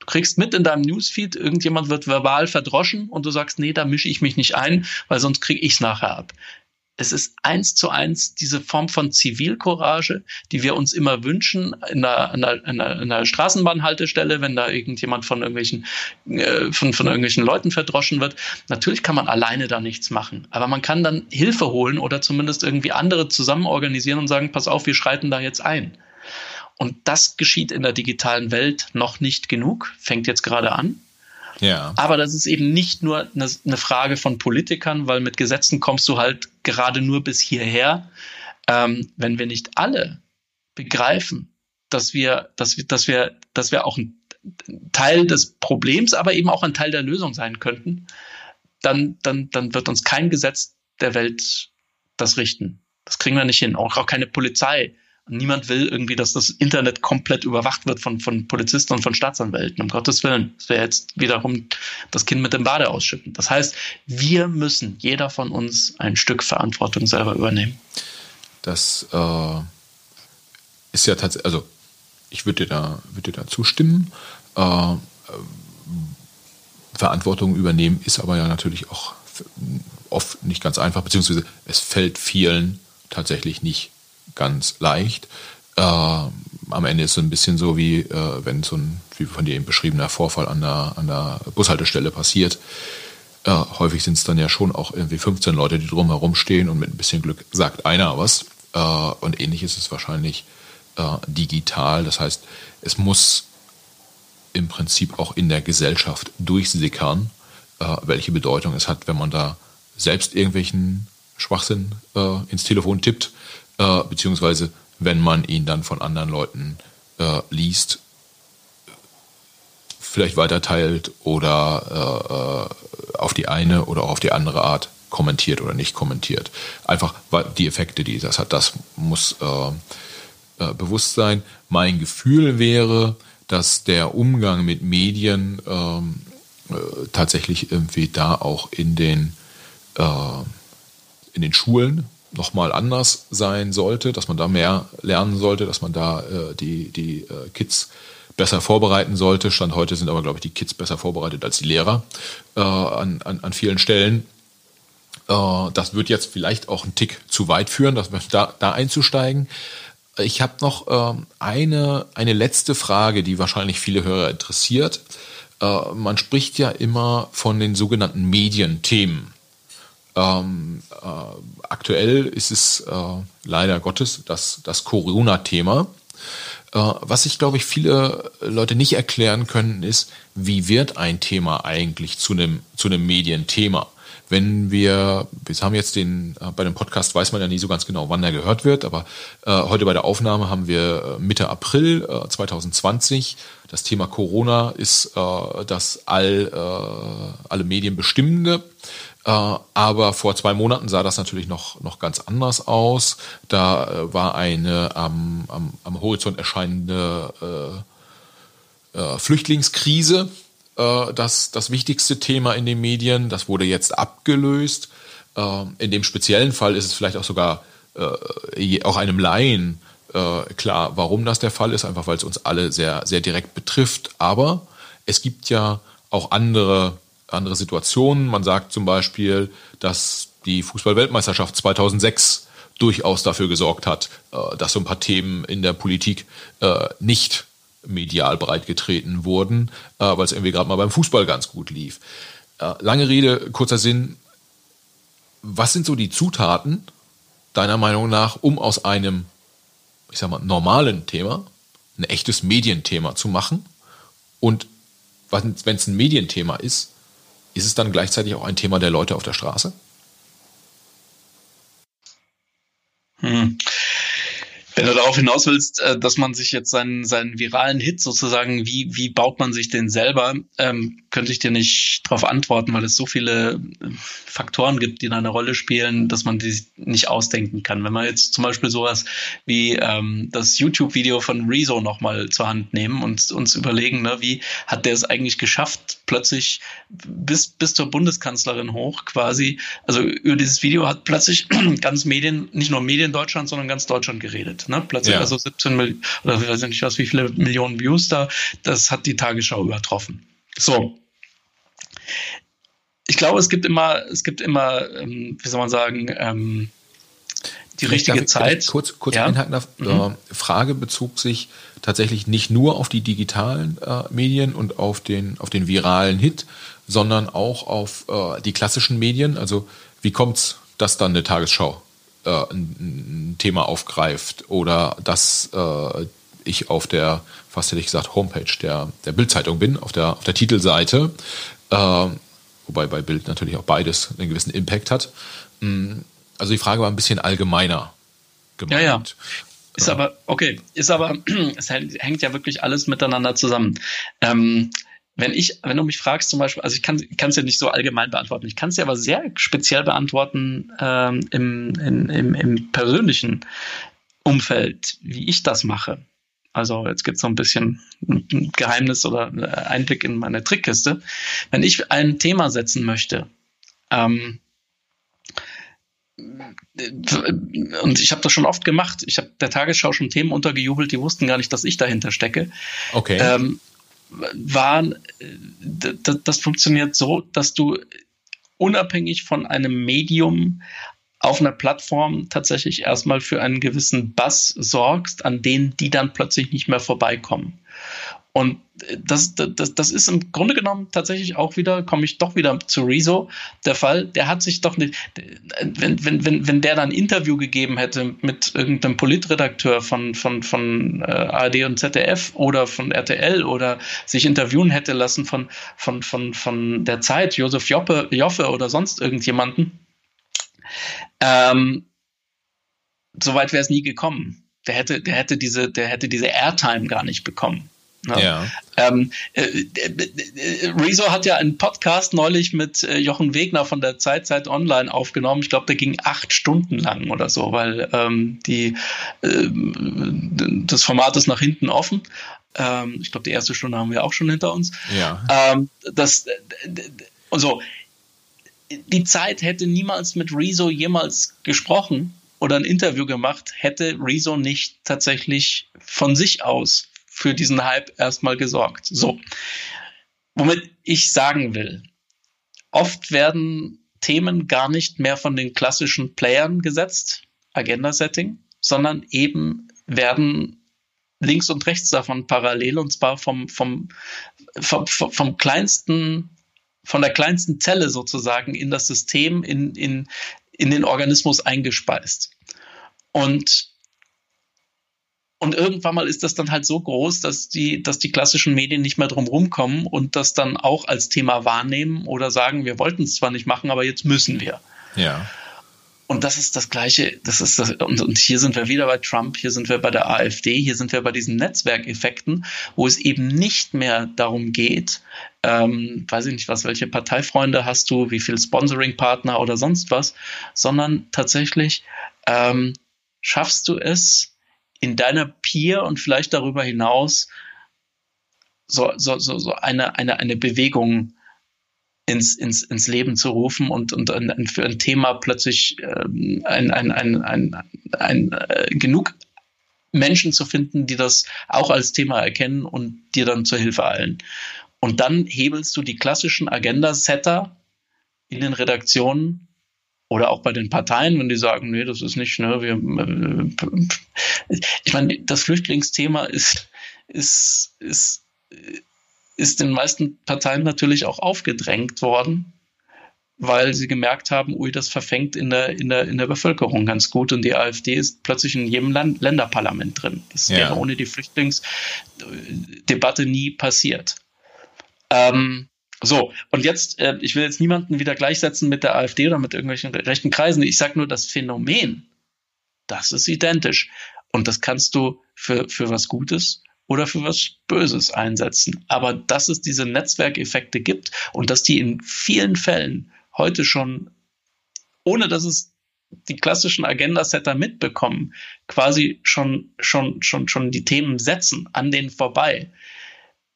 Du kriegst mit in deinem Newsfeed, irgendjemand wird verbal verdroschen und du sagst, nee, da mische ich mich nicht ein, weil sonst kriege ich es nachher ab es ist eins zu eins diese Form von Zivilcourage, die wir uns immer wünschen in einer, in einer, in einer Straßenbahnhaltestelle, wenn da irgendjemand von irgendwelchen, äh, von, von irgendwelchen Leuten verdroschen wird. Natürlich kann man alleine da nichts machen, aber man kann dann Hilfe holen oder zumindest irgendwie andere zusammen organisieren und sagen, pass auf, wir schreiten da jetzt ein. Und das geschieht in der digitalen Welt noch nicht genug, fängt jetzt gerade an. Ja. Aber das ist eben nicht nur eine, eine, Frage von Politikern, weil mit Gesetzen kommst du halt gerade nur bis hierher. Ähm, wenn wir nicht alle begreifen, dass wir, dass wir, dass wir, dass wir auch ein Teil des Problems, aber eben auch ein Teil der Lösung sein könnten, dann, dann, dann wird uns kein Gesetz der Welt das richten. Das kriegen wir nicht hin. Auch, auch keine Polizei Niemand will irgendwie, dass das Internet komplett überwacht wird von, von Polizisten und von Staatsanwälten. Um Gottes Willen. Das wäre jetzt wiederum das Kind mit dem Bade ausschütten. Das heißt, wir müssen, jeder von uns, ein Stück Verantwortung selber übernehmen. Das äh, ist ja tatsächlich, also ich würde dir, da, würd dir da zustimmen. Äh, Verantwortung übernehmen ist aber ja natürlich auch oft nicht ganz einfach, beziehungsweise es fällt vielen tatsächlich nicht ganz leicht. Äh, am Ende ist es ein bisschen so, wie äh, wenn so ein, wie von dir eben beschriebener Vorfall an der, an der Bushaltestelle passiert. Äh, häufig sind es dann ja schon auch irgendwie 15 Leute, die drumherum stehen und mit ein bisschen Glück sagt einer was. Äh, und ähnlich ist es wahrscheinlich äh, digital. Das heißt, es muss im Prinzip auch in der Gesellschaft durchsickern, äh, welche Bedeutung es hat, wenn man da selbst irgendwelchen Schwachsinn ins Telefon tippt äh, beziehungsweise wenn man ihn dann von anderen Leuten äh, liest, vielleicht weiterteilt oder äh, auf die eine oder auch auf die andere Art kommentiert oder nicht kommentiert. Einfach die Effekte, die das hat, das muss äh, äh, bewusst sein. Mein Gefühl wäre, dass der Umgang mit Medien ähm, äh, tatsächlich irgendwie da auch in den, in den Schulen nochmal anders sein sollte, dass man da mehr lernen sollte, dass man da äh, die, die äh, Kids besser vorbereiten sollte. Stand heute sind aber, glaube ich, die Kids besser vorbereitet als die Lehrer äh, an, an, an vielen Stellen. Äh, das wird jetzt vielleicht auch einen Tick zu weit führen, dass wir da, da einzusteigen. Ich habe noch äh, eine, eine letzte Frage, die wahrscheinlich viele Hörer interessiert. Äh, man spricht ja immer von den sogenannten Medienthemen. Ähm, äh, aktuell ist es äh, leider Gottes das, das Corona-Thema. Äh, was sich, glaube ich, viele Leute nicht erklären können, ist, wie wird ein Thema eigentlich zu einem, zu einem Medienthema? Wenn wir, wir haben jetzt den, äh, bei dem Podcast weiß man ja nie so ganz genau, wann er gehört wird, aber äh, heute bei der Aufnahme haben wir äh, Mitte April äh, 2020. Das Thema Corona ist das all, alle Medien bestimmende. Äh, aber vor zwei Monaten sah das natürlich noch, noch ganz anders aus. Da äh, war eine am, am, am Horizont erscheinende äh, äh, Flüchtlingskrise äh, das, das wichtigste Thema in den Medien. Das wurde jetzt abgelöst. Äh, in dem speziellen Fall ist es vielleicht auch sogar äh, auch einem Laien äh, klar, warum das der Fall ist, einfach weil es uns alle sehr, sehr direkt betrifft. Aber es gibt ja auch andere andere Situationen. Man sagt zum Beispiel, dass die Fußballweltmeisterschaft 2006 durchaus dafür gesorgt hat, äh, dass so ein paar Themen in der Politik äh, nicht medial breitgetreten wurden, äh, weil es irgendwie gerade mal beim Fußball ganz gut lief. Lange Rede, kurzer Sinn. Was sind so die Zutaten deiner Meinung nach, um aus einem, ich sag mal, normalen Thema ein echtes Medienthema zu machen? Und wenn es ein Medienthema ist, ist es dann gleichzeitig auch ein Thema der Leute auf der Straße? Hm. Wenn du darauf hinaus willst, äh, dass man sich jetzt seinen, seinen viralen Hit sozusagen, wie, wie baut man sich den selber, ähm, könnte ich dir nicht darauf antworten, weil es so viele äh, Faktoren gibt, die da eine Rolle spielen, dass man die nicht ausdenken kann. Wenn man jetzt zum Beispiel sowas wie ähm, das YouTube-Video von Rezo nochmal zur Hand nehmen und uns überlegen, ne, wie hat der es eigentlich geschafft, plötzlich bis, bis zur Bundeskanzlerin hoch quasi, also über dieses Video hat plötzlich ganz Medien, nicht nur Medien Deutschland, sondern ganz Deutschland geredet. Ne? Plötzlich ja. also 17 Millionen, oder ich weiß nicht was, wie viele Millionen Views da, das hat die Tagesschau übertroffen. So. Ich glaube, es gibt immer, es gibt immer, ähm, wie soll man sagen, ähm, die richtige ich, Zeit. Kurz, kurz ja? einhaken darf. Mhm. Äh, Frage bezog sich tatsächlich nicht nur auf die digitalen äh, Medien und auf den, auf den viralen Hit, sondern auch auf äh, die klassischen Medien. Also wie kommt's, dass dann eine Tagesschau äh, ein, ein, Thema aufgreift oder dass äh, ich auf der, fast hätte ich gesagt, Homepage der, der Bildzeitung bin, auf der, auf der Titelseite, wobei bei Bild natürlich auch beides einen gewissen Impact hat. Mm, also die Frage war ein bisschen allgemeiner gemeint. Ja, ja. Ist aber, okay, ist aber, es hängt ja wirklich alles miteinander zusammen. Ähm, wenn ich, wenn du mich fragst zum Beispiel, also ich kann es ja nicht so allgemein beantworten, ich kann es ja aber sehr speziell beantworten ähm, im, in, im, im persönlichen Umfeld, wie ich das mache. Also jetzt gibt es so ein bisschen ein Geheimnis oder Einblick in meine Trickkiste. Wenn ich ein Thema setzen möchte, ähm, und ich habe das schon oft gemacht. Ich habe der Tagesschau schon Themen untergejubelt, die wussten gar nicht, dass ich dahinter stecke. Okay. Ähm, waren, das funktioniert so, dass du unabhängig von einem Medium auf einer Plattform tatsächlich erstmal für einen gewissen Bass sorgst, an denen die dann plötzlich nicht mehr vorbeikommen. Und das, das, das ist im Grunde genommen tatsächlich auch wieder, komme ich doch wieder zu Rezo, der Fall, der hat sich doch nicht, wenn, wenn, wenn, wenn der dann ein Interview gegeben hätte mit irgendeinem Politredakteur von, von, von äh, ARD und ZDF oder von RTL oder sich interviewen hätte lassen von, von, von, von der Zeit, Josef Joppe, Joffe oder sonst irgendjemanden, ähm, soweit wäre es nie gekommen. Der hätte, der hätte diese, der hätte diese Airtime gar nicht bekommen. Ja. ja. Ähm, äh, äh, Rezo hat ja einen Podcast neulich mit äh, Jochen Wegner von der Zeit Zeit Online aufgenommen. Ich glaube, der ging acht Stunden lang oder so, weil ähm, die, äh, das Format ist nach hinten offen. Ähm, ich glaube, die erste Stunde haben wir auch schon hinter uns. Ja. Ähm, das, also, die Zeit hätte niemals mit Rezo jemals gesprochen oder ein Interview gemacht, hätte Rezo nicht tatsächlich von sich aus für diesen Hype erstmal gesorgt. So. Womit ich sagen will, oft werden Themen gar nicht mehr von den klassischen Playern gesetzt, Agenda-Setting, sondern eben werden links und rechts davon parallel und zwar vom, vom, vom, vom kleinsten, von der kleinsten Zelle sozusagen in das System, in, in, in den Organismus eingespeist. Und und irgendwann mal ist das dann halt so groß, dass die, dass die klassischen Medien nicht mehr drum rumkommen und das dann auch als Thema wahrnehmen oder sagen, wir wollten es zwar nicht machen, aber jetzt müssen wir. Ja. Und das ist das Gleiche, das ist das, und, und hier sind wir wieder bei Trump, hier sind wir bei der AfD, hier sind wir bei diesen Netzwerkeffekten, wo es eben nicht mehr darum geht, ähm, weiß ich nicht was, welche Parteifreunde hast du, wie viel Sponsoring-Partner oder sonst was, sondern tatsächlich ähm, schaffst du es, in deiner Peer und vielleicht darüber hinaus so, so, so, so eine, eine, eine Bewegung ins, ins, ins Leben zu rufen und, und ein, für ein Thema plötzlich ähm, ein, ein, ein, ein, ein, äh, genug Menschen zu finden, die das auch als Thema erkennen und dir dann zur Hilfe eilen. Und dann hebelst du die klassischen Agenda-Setter in den Redaktionen oder auch bei den Parteien, wenn die sagen, nee, das ist nicht, ne, wir, äh, ich meine, das Flüchtlingsthema ist, ist, ist, ist den meisten Parteien natürlich auch aufgedrängt worden, weil sie gemerkt haben, ui, das verfängt in der, in der, in der Bevölkerung ganz gut und die AfD ist plötzlich in jedem Land, Länderparlament drin. Das ja. wäre ohne die Flüchtlingsdebatte nie passiert. Ähm, so, und jetzt, äh, ich will jetzt niemanden wieder gleichsetzen mit der AfD oder mit irgendwelchen rechten Kreisen. Ich sage nur, das Phänomen, das ist identisch. Und das kannst du für, für was Gutes oder für was Böses einsetzen. Aber dass es diese Netzwerkeffekte gibt und dass die in vielen Fällen heute schon, ohne dass es die klassischen Agenda-Setter mitbekommen, quasi schon, schon, schon, schon die Themen setzen, an denen vorbei.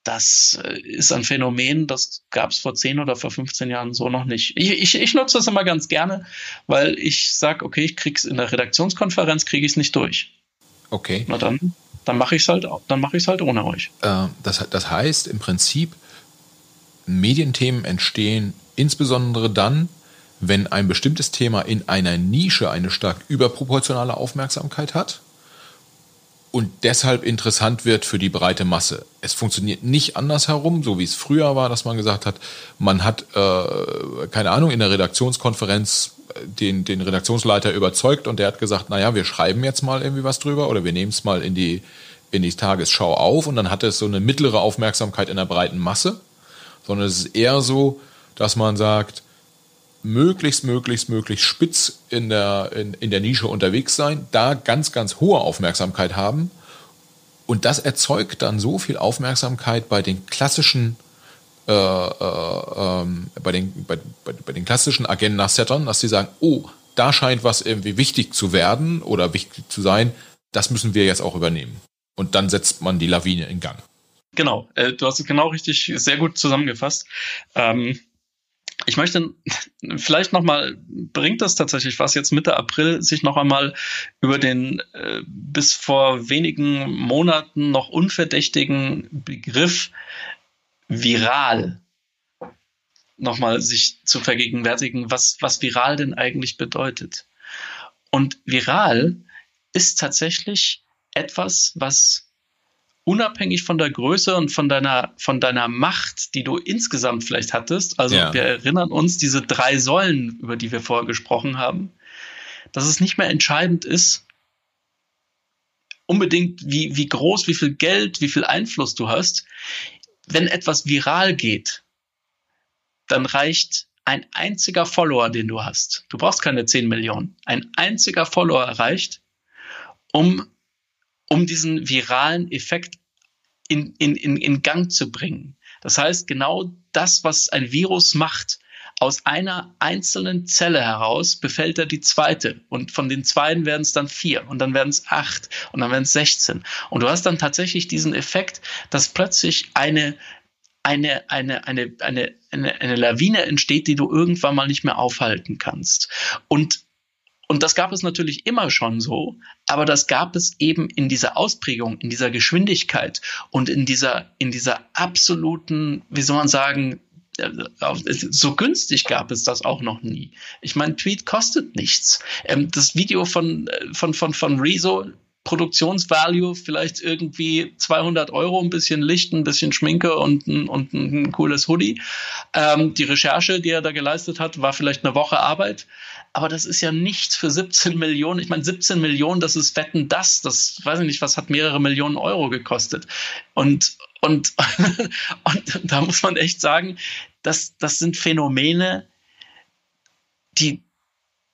Das äh, ist ein Phänomen, das gab es vor 10 oder vor 15 Jahren so noch nicht. Ich, ich, ich nutze das immer ganz gerne, weil ich sage, okay, ich krieg's in der Redaktionskonferenz, kriege ich es nicht durch. Okay. Na dann, dann mache ich es halt, dann mache ich halt ohne euch. Äh, das, das heißt im Prinzip, Medienthemen entstehen insbesondere dann, wenn ein bestimmtes Thema in einer Nische eine stark überproportionale Aufmerksamkeit hat und deshalb interessant wird für die breite Masse. Es funktioniert nicht andersherum, so wie es früher war, dass man gesagt hat, man hat, äh, keine Ahnung, in der Redaktionskonferenz den, den Redaktionsleiter überzeugt und der hat gesagt, naja, wir schreiben jetzt mal irgendwie was drüber oder wir nehmen es mal in die, in die Tagesschau auf und dann hat es so eine mittlere Aufmerksamkeit in der breiten Masse, sondern es ist eher so, dass man sagt, möglichst, möglichst, möglichst spitz in der, in, in der Nische unterwegs sein, da ganz, ganz hohe Aufmerksamkeit haben. Und das erzeugt dann so viel Aufmerksamkeit bei den klassischen äh, äh, ähm, bei, den, bei, bei, den klassischen Agenda-Settern, dass sie sagen, oh, da scheint was irgendwie wichtig zu werden oder wichtig zu sein, das müssen wir jetzt auch übernehmen. Und dann setzt man die Lawine in Gang. Genau, äh, du hast es genau richtig, sehr gut zusammengefasst. Ähm, ich möchte vielleicht nochmal, bringt das tatsächlich was, jetzt Mitte April sich noch einmal über den äh, bis vor wenigen Monaten noch unverdächtigen Begriff viral nochmal sich zu vergegenwärtigen, was, was viral denn eigentlich bedeutet. Und viral ist tatsächlich etwas, was unabhängig von der Größe und von deiner, von deiner Macht, die du insgesamt vielleicht hattest, also ja. wir erinnern uns diese drei Säulen, über die wir vorher gesprochen haben, dass es nicht mehr entscheidend ist, unbedingt wie, wie groß, wie viel Geld, wie viel Einfluss du hast. Wenn etwas viral geht, dann reicht ein einziger Follower, den du hast. Du brauchst keine 10 Millionen. Ein einziger Follower reicht, um um diesen viralen Effekt in, in, in, in Gang zu bringen. Das heißt, genau das, was ein Virus macht, aus einer einzelnen Zelle heraus befällt er die zweite. Und von den zweiten werden es dann vier und dann werden es acht und dann werden es 16. Und du hast dann tatsächlich diesen Effekt, dass plötzlich eine, eine, eine, eine, eine, eine, eine Lawine entsteht, die du irgendwann mal nicht mehr aufhalten kannst. Und und das gab es natürlich immer schon so, aber das gab es eben in dieser Ausprägung, in dieser Geschwindigkeit und in dieser, in dieser absoluten, wie soll man sagen, so günstig gab es das auch noch nie. Ich meine, Tweet kostet nichts. Ähm, das Video von, äh, von, von, von Rezo, Produktionsvalue vielleicht irgendwie 200 Euro, ein bisschen Licht, ein bisschen Schminke und ein, und ein cooles Hoodie. Ähm, die Recherche, die er da geleistet hat, war vielleicht eine Woche Arbeit aber das ist ja nichts für 17 Millionen. Ich meine, 17 Millionen, das ist Wetten das. Das weiß ich nicht, was hat mehrere Millionen Euro gekostet. Und, und, und da muss man echt sagen, das, das sind Phänomene, die,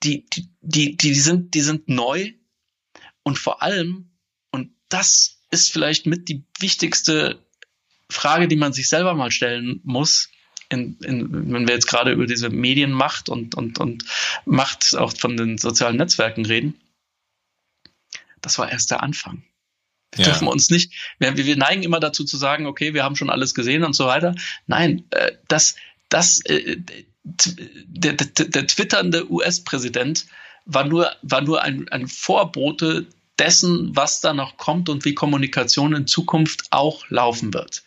die, die, die, die, sind, die sind neu und vor allem, und das ist vielleicht mit die wichtigste Frage, die man sich selber mal stellen muss, in, in, wenn wir jetzt gerade über diese Medienmacht und, und, und Macht auch von den sozialen Netzwerken reden, das war erst der Anfang. Wir ja. dürfen uns nicht, wir, wir neigen immer dazu zu sagen, okay, wir haben schon alles gesehen und so weiter. Nein, äh, das, das, äh, der, der, der twitternde US-Präsident war nur, war nur ein, ein Vorbote dessen, was da noch kommt und wie Kommunikation in Zukunft auch laufen wird.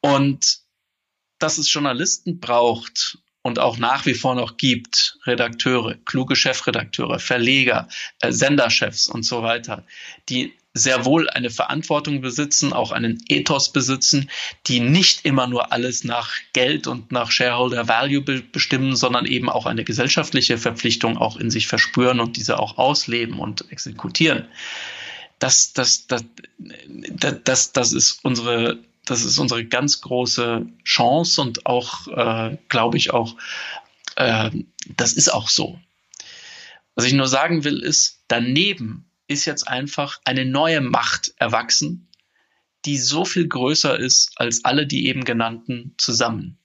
Und dass es Journalisten braucht und auch nach wie vor noch gibt, Redakteure, kluge Chefredakteure, Verleger, äh, Senderchefs und so weiter, die sehr wohl eine Verantwortung besitzen, auch einen Ethos besitzen, die nicht immer nur alles nach Geld und nach Shareholder Value be bestimmen, sondern eben auch eine gesellschaftliche Verpflichtung auch in sich verspüren und diese auch ausleben und exekutieren. Das, das, das, das, das ist unsere das ist unsere ganz große Chance und auch, äh, glaube ich, auch, äh, das ist auch so. Was ich nur sagen will, ist, daneben ist jetzt einfach eine neue Macht erwachsen, die so viel größer ist als alle die eben genannten zusammen.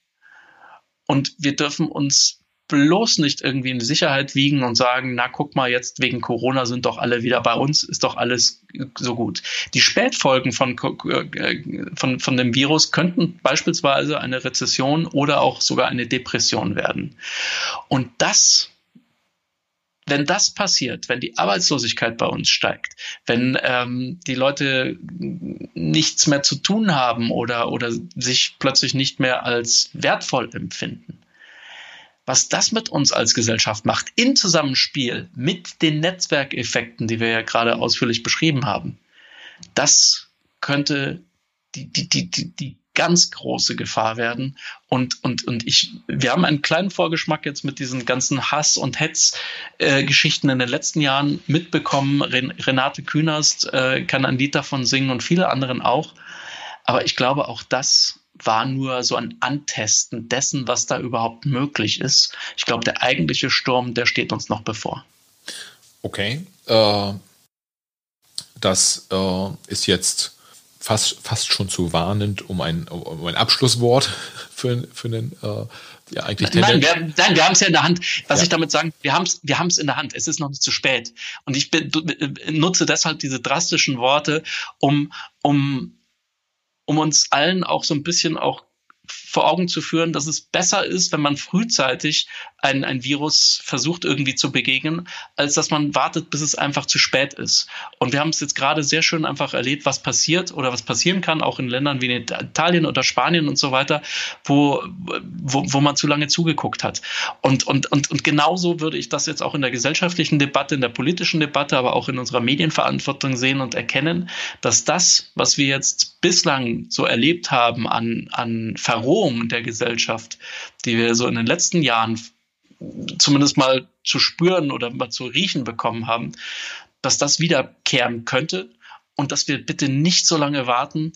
Und wir dürfen uns bloß nicht irgendwie in Sicherheit wiegen und sagen, na guck mal, jetzt wegen Corona sind doch alle wieder bei uns, ist doch alles so gut. Die Spätfolgen von, äh, von, von dem Virus könnten beispielsweise eine Rezession oder auch sogar eine Depression werden. Und das wenn das passiert, wenn die Arbeitslosigkeit bei uns steigt, wenn ähm, die Leute nichts mehr zu tun haben oder, oder sich plötzlich nicht mehr als wertvoll empfinden, was das mit uns als Gesellschaft macht, in Zusammenspiel mit den Netzwerkeffekten, die wir ja gerade ausführlich beschrieben haben, das könnte die, die, die, die, die ganz große Gefahr werden. Und, und, und ich, wir haben einen kleinen Vorgeschmack jetzt mit diesen ganzen Hass- und Hetz-Geschichten äh, in den letzten Jahren mitbekommen. Ren Renate Künast äh, kann ein Lied davon singen und viele anderen auch. Aber ich glaube, auch das war nur so ein Antesten dessen, was da überhaupt möglich ist. Ich glaube, der eigentliche Sturm, der steht uns noch bevor. Okay. Äh, das äh, ist jetzt fast, fast schon zu warnend um ein, um ein Abschlusswort für, für einen äh, ja, eigentlich Nein, wir, nein, wir haben es ja in der Hand. Was ja. ich damit sagen, wir haben es wir haben's in der Hand. Es ist noch nicht zu spät. Und ich bin, nutze deshalb diese drastischen Worte, um, um, um uns allen auch so ein bisschen auch vor Augen zu führen, dass es besser ist, wenn man frühzeitig ein, ein Virus versucht irgendwie zu begegnen, als dass man wartet, bis es einfach zu spät ist. Und wir haben es jetzt gerade sehr schön einfach erlebt, was passiert oder was passieren kann, auch in Ländern wie in Italien oder Spanien und so weiter, wo, wo, wo man zu lange zugeguckt hat. Und, und, und, und genauso würde ich das jetzt auch in der gesellschaftlichen Debatte, in der politischen Debatte, aber auch in unserer Medienverantwortung sehen und erkennen, dass das, was wir jetzt bislang so erlebt haben an, an Verrohung der Gesellschaft, die wir so in den letzten Jahren zumindest mal zu spüren oder mal zu riechen bekommen haben, dass das wiederkehren könnte und dass wir bitte nicht so lange warten,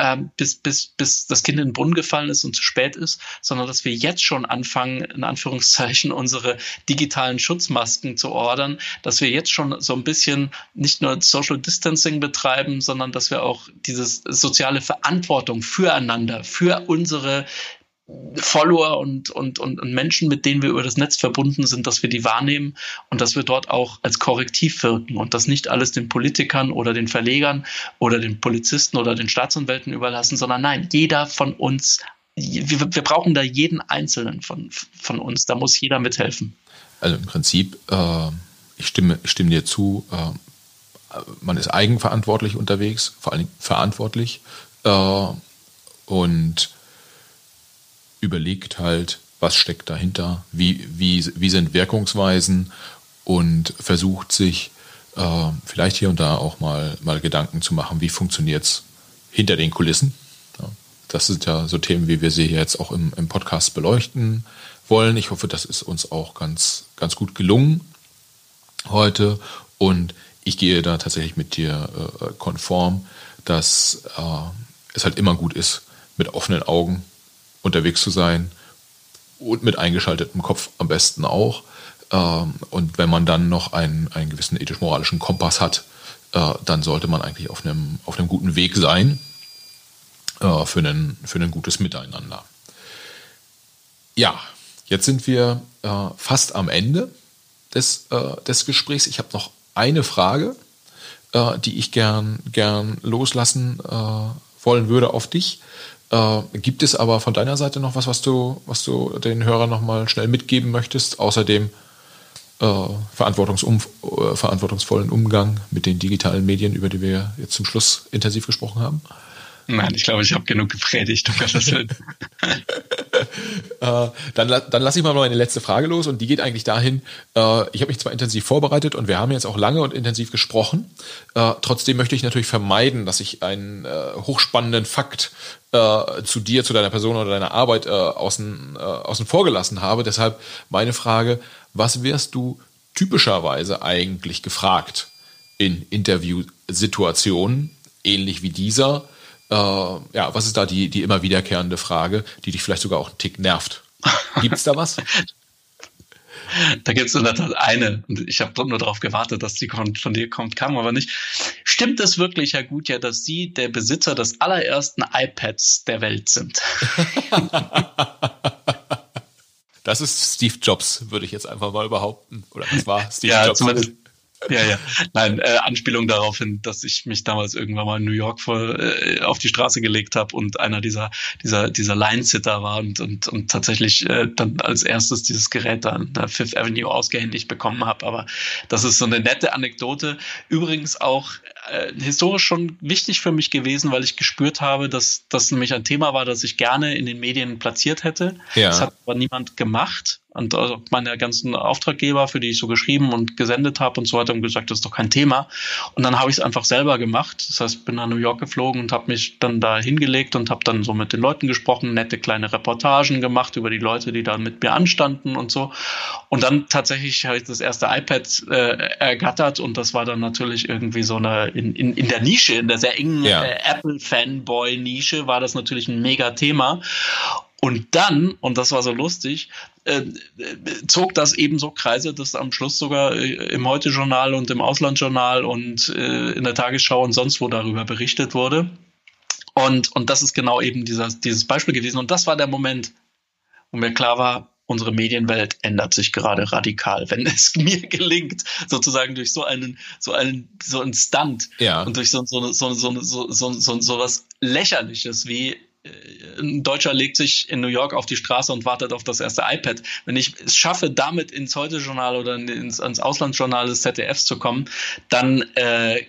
ähm, bis, bis, bis das Kind in den Brunnen gefallen ist und zu spät ist, sondern dass wir jetzt schon anfangen, in Anführungszeichen, unsere digitalen Schutzmasken zu ordern, dass wir jetzt schon so ein bisschen nicht nur Social Distancing betreiben, sondern dass wir auch diese soziale Verantwortung füreinander, für unsere Follower und, und, und, und Menschen, mit denen wir über das Netz verbunden sind, dass wir die wahrnehmen und dass wir dort auch als Korrektiv wirken und das nicht alles den Politikern oder den Verlegern oder den Polizisten oder den Staatsanwälten überlassen, sondern nein, jeder von uns, wir, wir brauchen da jeden Einzelnen von, von uns, da muss jeder mithelfen. Also im Prinzip, äh, ich, stimme, ich stimme dir zu, äh, man ist eigenverantwortlich unterwegs, vor allem verantwortlich äh, und überlegt halt, was steckt dahinter, wie, wie, wie sind Wirkungsweisen und versucht sich äh, vielleicht hier und da auch mal, mal Gedanken zu machen, wie funktioniert es hinter den Kulissen. Ja, das sind ja so Themen, wie wir sie jetzt auch im, im Podcast beleuchten wollen. Ich hoffe, das ist uns auch ganz, ganz gut gelungen heute und ich gehe da tatsächlich mit dir äh, konform, dass äh, es halt immer gut ist, mit offenen Augen unterwegs zu sein und mit eingeschaltetem Kopf am besten auch. Ähm, und wenn man dann noch einen, einen gewissen ethisch-moralischen Kompass hat, äh, dann sollte man eigentlich auf einem, auf einem guten Weg sein äh, für, einen, für ein gutes Miteinander. Ja, jetzt sind wir äh, fast am Ende des, des Gesprächs. Ich habe noch eine Frage, die ich gern, gern loslassen wollen würde auf dich. Äh, gibt es aber von deiner Seite noch was, was du, was du den Hörern nochmal schnell mitgeben möchtest, außerdem äh, äh, verantwortungsvollen Umgang mit den digitalen Medien, über die wir jetzt zum Schluss intensiv gesprochen haben? Nein, ich glaube, ich habe genug gepredigt, um Gottes Willen. äh, dann, dann lasse ich mal noch eine letzte Frage los und die geht eigentlich dahin, äh, ich habe mich zwar intensiv vorbereitet und wir haben jetzt auch lange und intensiv gesprochen, äh, trotzdem möchte ich natürlich vermeiden, dass ich einen äh, hochspannenden Fakt äh, zu dir, zu deiner Person oder deiner Arbeit außen, außen vor gelassen habe. Deshalb meine Frage, was wärst du typischerweise eigentlich gefragt in Interviewsituationen, ähnlich wie dieser? Äh, ja, was ist da die, die immer wiederkehrende Frage, die dich vielleicht sogar auch einen Tick nervt? Gibt es da was? Da gibt es in der Tat eine. Und ich habe nur darauf gewartet, dass die von, von dir kommt, kam aber nicht. Stimmt es wirklich, Herr Gutjahr, dass Sie der Besitzer des allerersten iPads der Welt sind? Das ist Steve Jobs, würde ich jetzt einfach mal behaupten. Oder was war Steve ja, Jobs? Zumindest, ja, ja. Nein, äh, Anspielung darauf hin, dass ich mich damals irgendwann mal in New York vor, äh, auf die Straße gelegt habe und einer dieser dieser dieser Line-Sitter war und und und tatsächlich äh, dann als erstes dieses Gerät da an der Fifth Avenue ausgehändigt bekommen habe. Aber das ist so eine nette Anekdote. Übrigens auch äh, historisch schon wichtig für mich gewesen, weil ich gespürt habe, dass das nämlich ein Thema war, das ich gerne in den Medien platziert hätte. Ja. Das hat aber niemand gemacht. Und also meine ganzen Auftraggeber, für die ich so geschrieben und gesendet habe und so weiter, haben gesagt, das ist doch kein Thema. Und dann habe ich es einfach selber gemacht. Das heißt, bin nach New York geflogen und habe mich dann da hingelegt und habe dann so mit den Leuten gesprochen, nette kleine Reportagen gemacht über die Leute, die da mit mir anstanden und so. Und dann tatsächlich habe ich das erste iPad äh, ergattert und das war dann natürlich irgendwie so eine in, in, in der Nische, in der sehr engen ja. äh, Apple-Fanboy-Nische war das natürlich ein mega Thema. Und dann, und das war so lustig, äh, zog das eben so Kreise, dass am Schluss sogar äh, im Heute-Journal und im Auslandsjournal und äh, in der Tagesschau und sonst wo darüber berichtet wurde. Und, und das ist genau eben dieser, dieses Beispiel gewesen. Und das war der Moment, wo mir klar war, unsere Medienwelt ändert sich gerade radikal. Wenn es mir gelingt, sozusagen durch so einen, so einen, so einen Stunt ja. und durch so, so, so, so, so, so, so, so was Lächerliches wie äh, ein Deutscher legt sich in New York auf die Straße und wartet auf das erste iPad. Wenn ich es schaffe, damit ins Heute-Journal oder ins, ins Auslandsjournal des ZDFs zu kommen, dann, äh,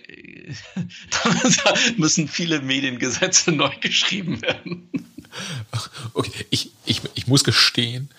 dann müssen viele Mediengesetze neu geschrieben werden. Okay, ich, ich, ich muss gestehen,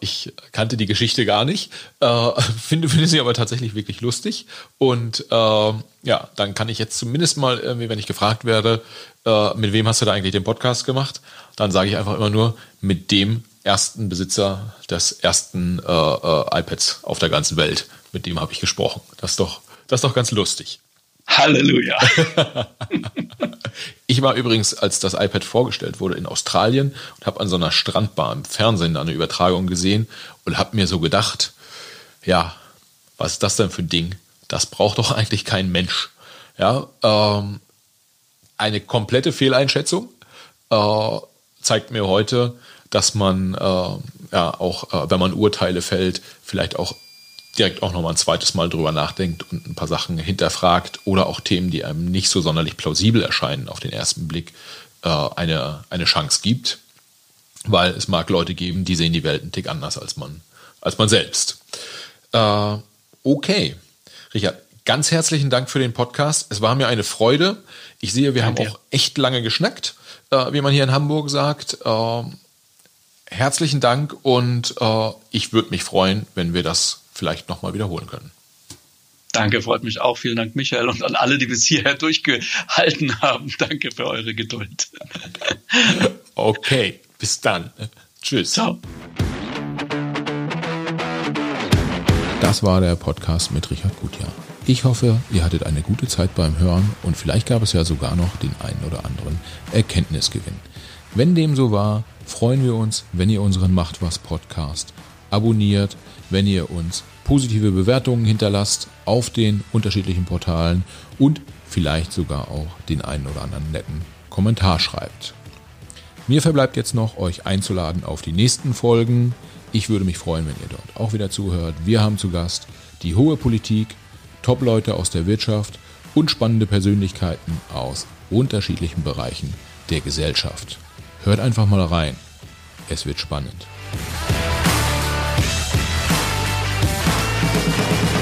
ich kannte die Geschichte gar nicht, äh, finde, finde sie aber tatsächlich wirklich lustig. Und äh, ja, dann kann ich jetzt zumindest mal, wenn ich gefragt werde, äh, mit wem hast du da eigentlich den Podcast gemacht, dann sage ich einfach immer nur mit dem ersten Besitzer des ersten äh, äh, iPads auf der ganzen Welt. Mit dem habe ich gesprochen. Das ist doch, das ist doch ganz lustig. Halleluja. ich war übrigens, als das iPad vorgestellt wurde, in Australien und habe an so einer Strandbar im Fernsehen eine Übertragung gesehen und habe mir so gedacht, ja, was ist das denn für ein Ding? Das braucht doch eigentlich kein Mensch. Ja, ähm, eine komplette Fehleinschätzung äh, zeigt mir heute, dass man äh, ja auch, äh, wenn man Urteile fällt, vielleicht auch direkt auch nochmal ein zweites Mal drüber nachdenkt und ein paar Sachen hinterfragt oder auch Themen, die einem nicht so sonderlich plausibel erscheinen auf den ersten Blick, äh, eine, eine Chance gibt. Weil es mag Leute geben, die sehen die Welt einen Tick anders als man, als man selbst. Äh, okay. Richard, ganz herzlichen Dank für den Podcast. Es war mir eine Freude. Ich sehe, wir Danke. haben auch echt lange geschnackt, äh, wie man hier in Hamburg sagt. Äh, herzlichen Dank und äh, ich würde mich freuen, wenn wir das vielleicht nochmal wiederholen können. Danke, freut mich auch. Vielen Dank, Michael, und an alle, die bis hierher durchgehalten haben. Danke für eure Geduld. okay, bis dann. Tschüss. Ciao. Das war der Podcast mit Richard Gutjahr. Ich hoffe, ihr hattet eine gute Zeit beim Hören und vielleicht gab es ja sogar noch den einen oder anderen Erkenntnisgewinn. Wenn dem so war, freuen wir uns, wenn ihr unseren Macht was Podcast abonniert, wenn ihr uns positive Bewertungen hinterlasst auf den unterschiedlichen Portalen und vielleicht sogar auch den einen oder anderen netten Kommentar schreibt. Mir verbleibt jetzt noch, euch einzuladen auf die nächsten Folgen. Ich würde mich freuen, wenn ihr dort auch wieder zuhört. Wir haben zu Gast die hohe Politik, Top-Leute aus der Wirtschaft und spannende Persönlichkeiten aus unterschiedlichen Bereichen der Gesellschaft. Hört einfach mal rein. Es wird spannend. Thank you.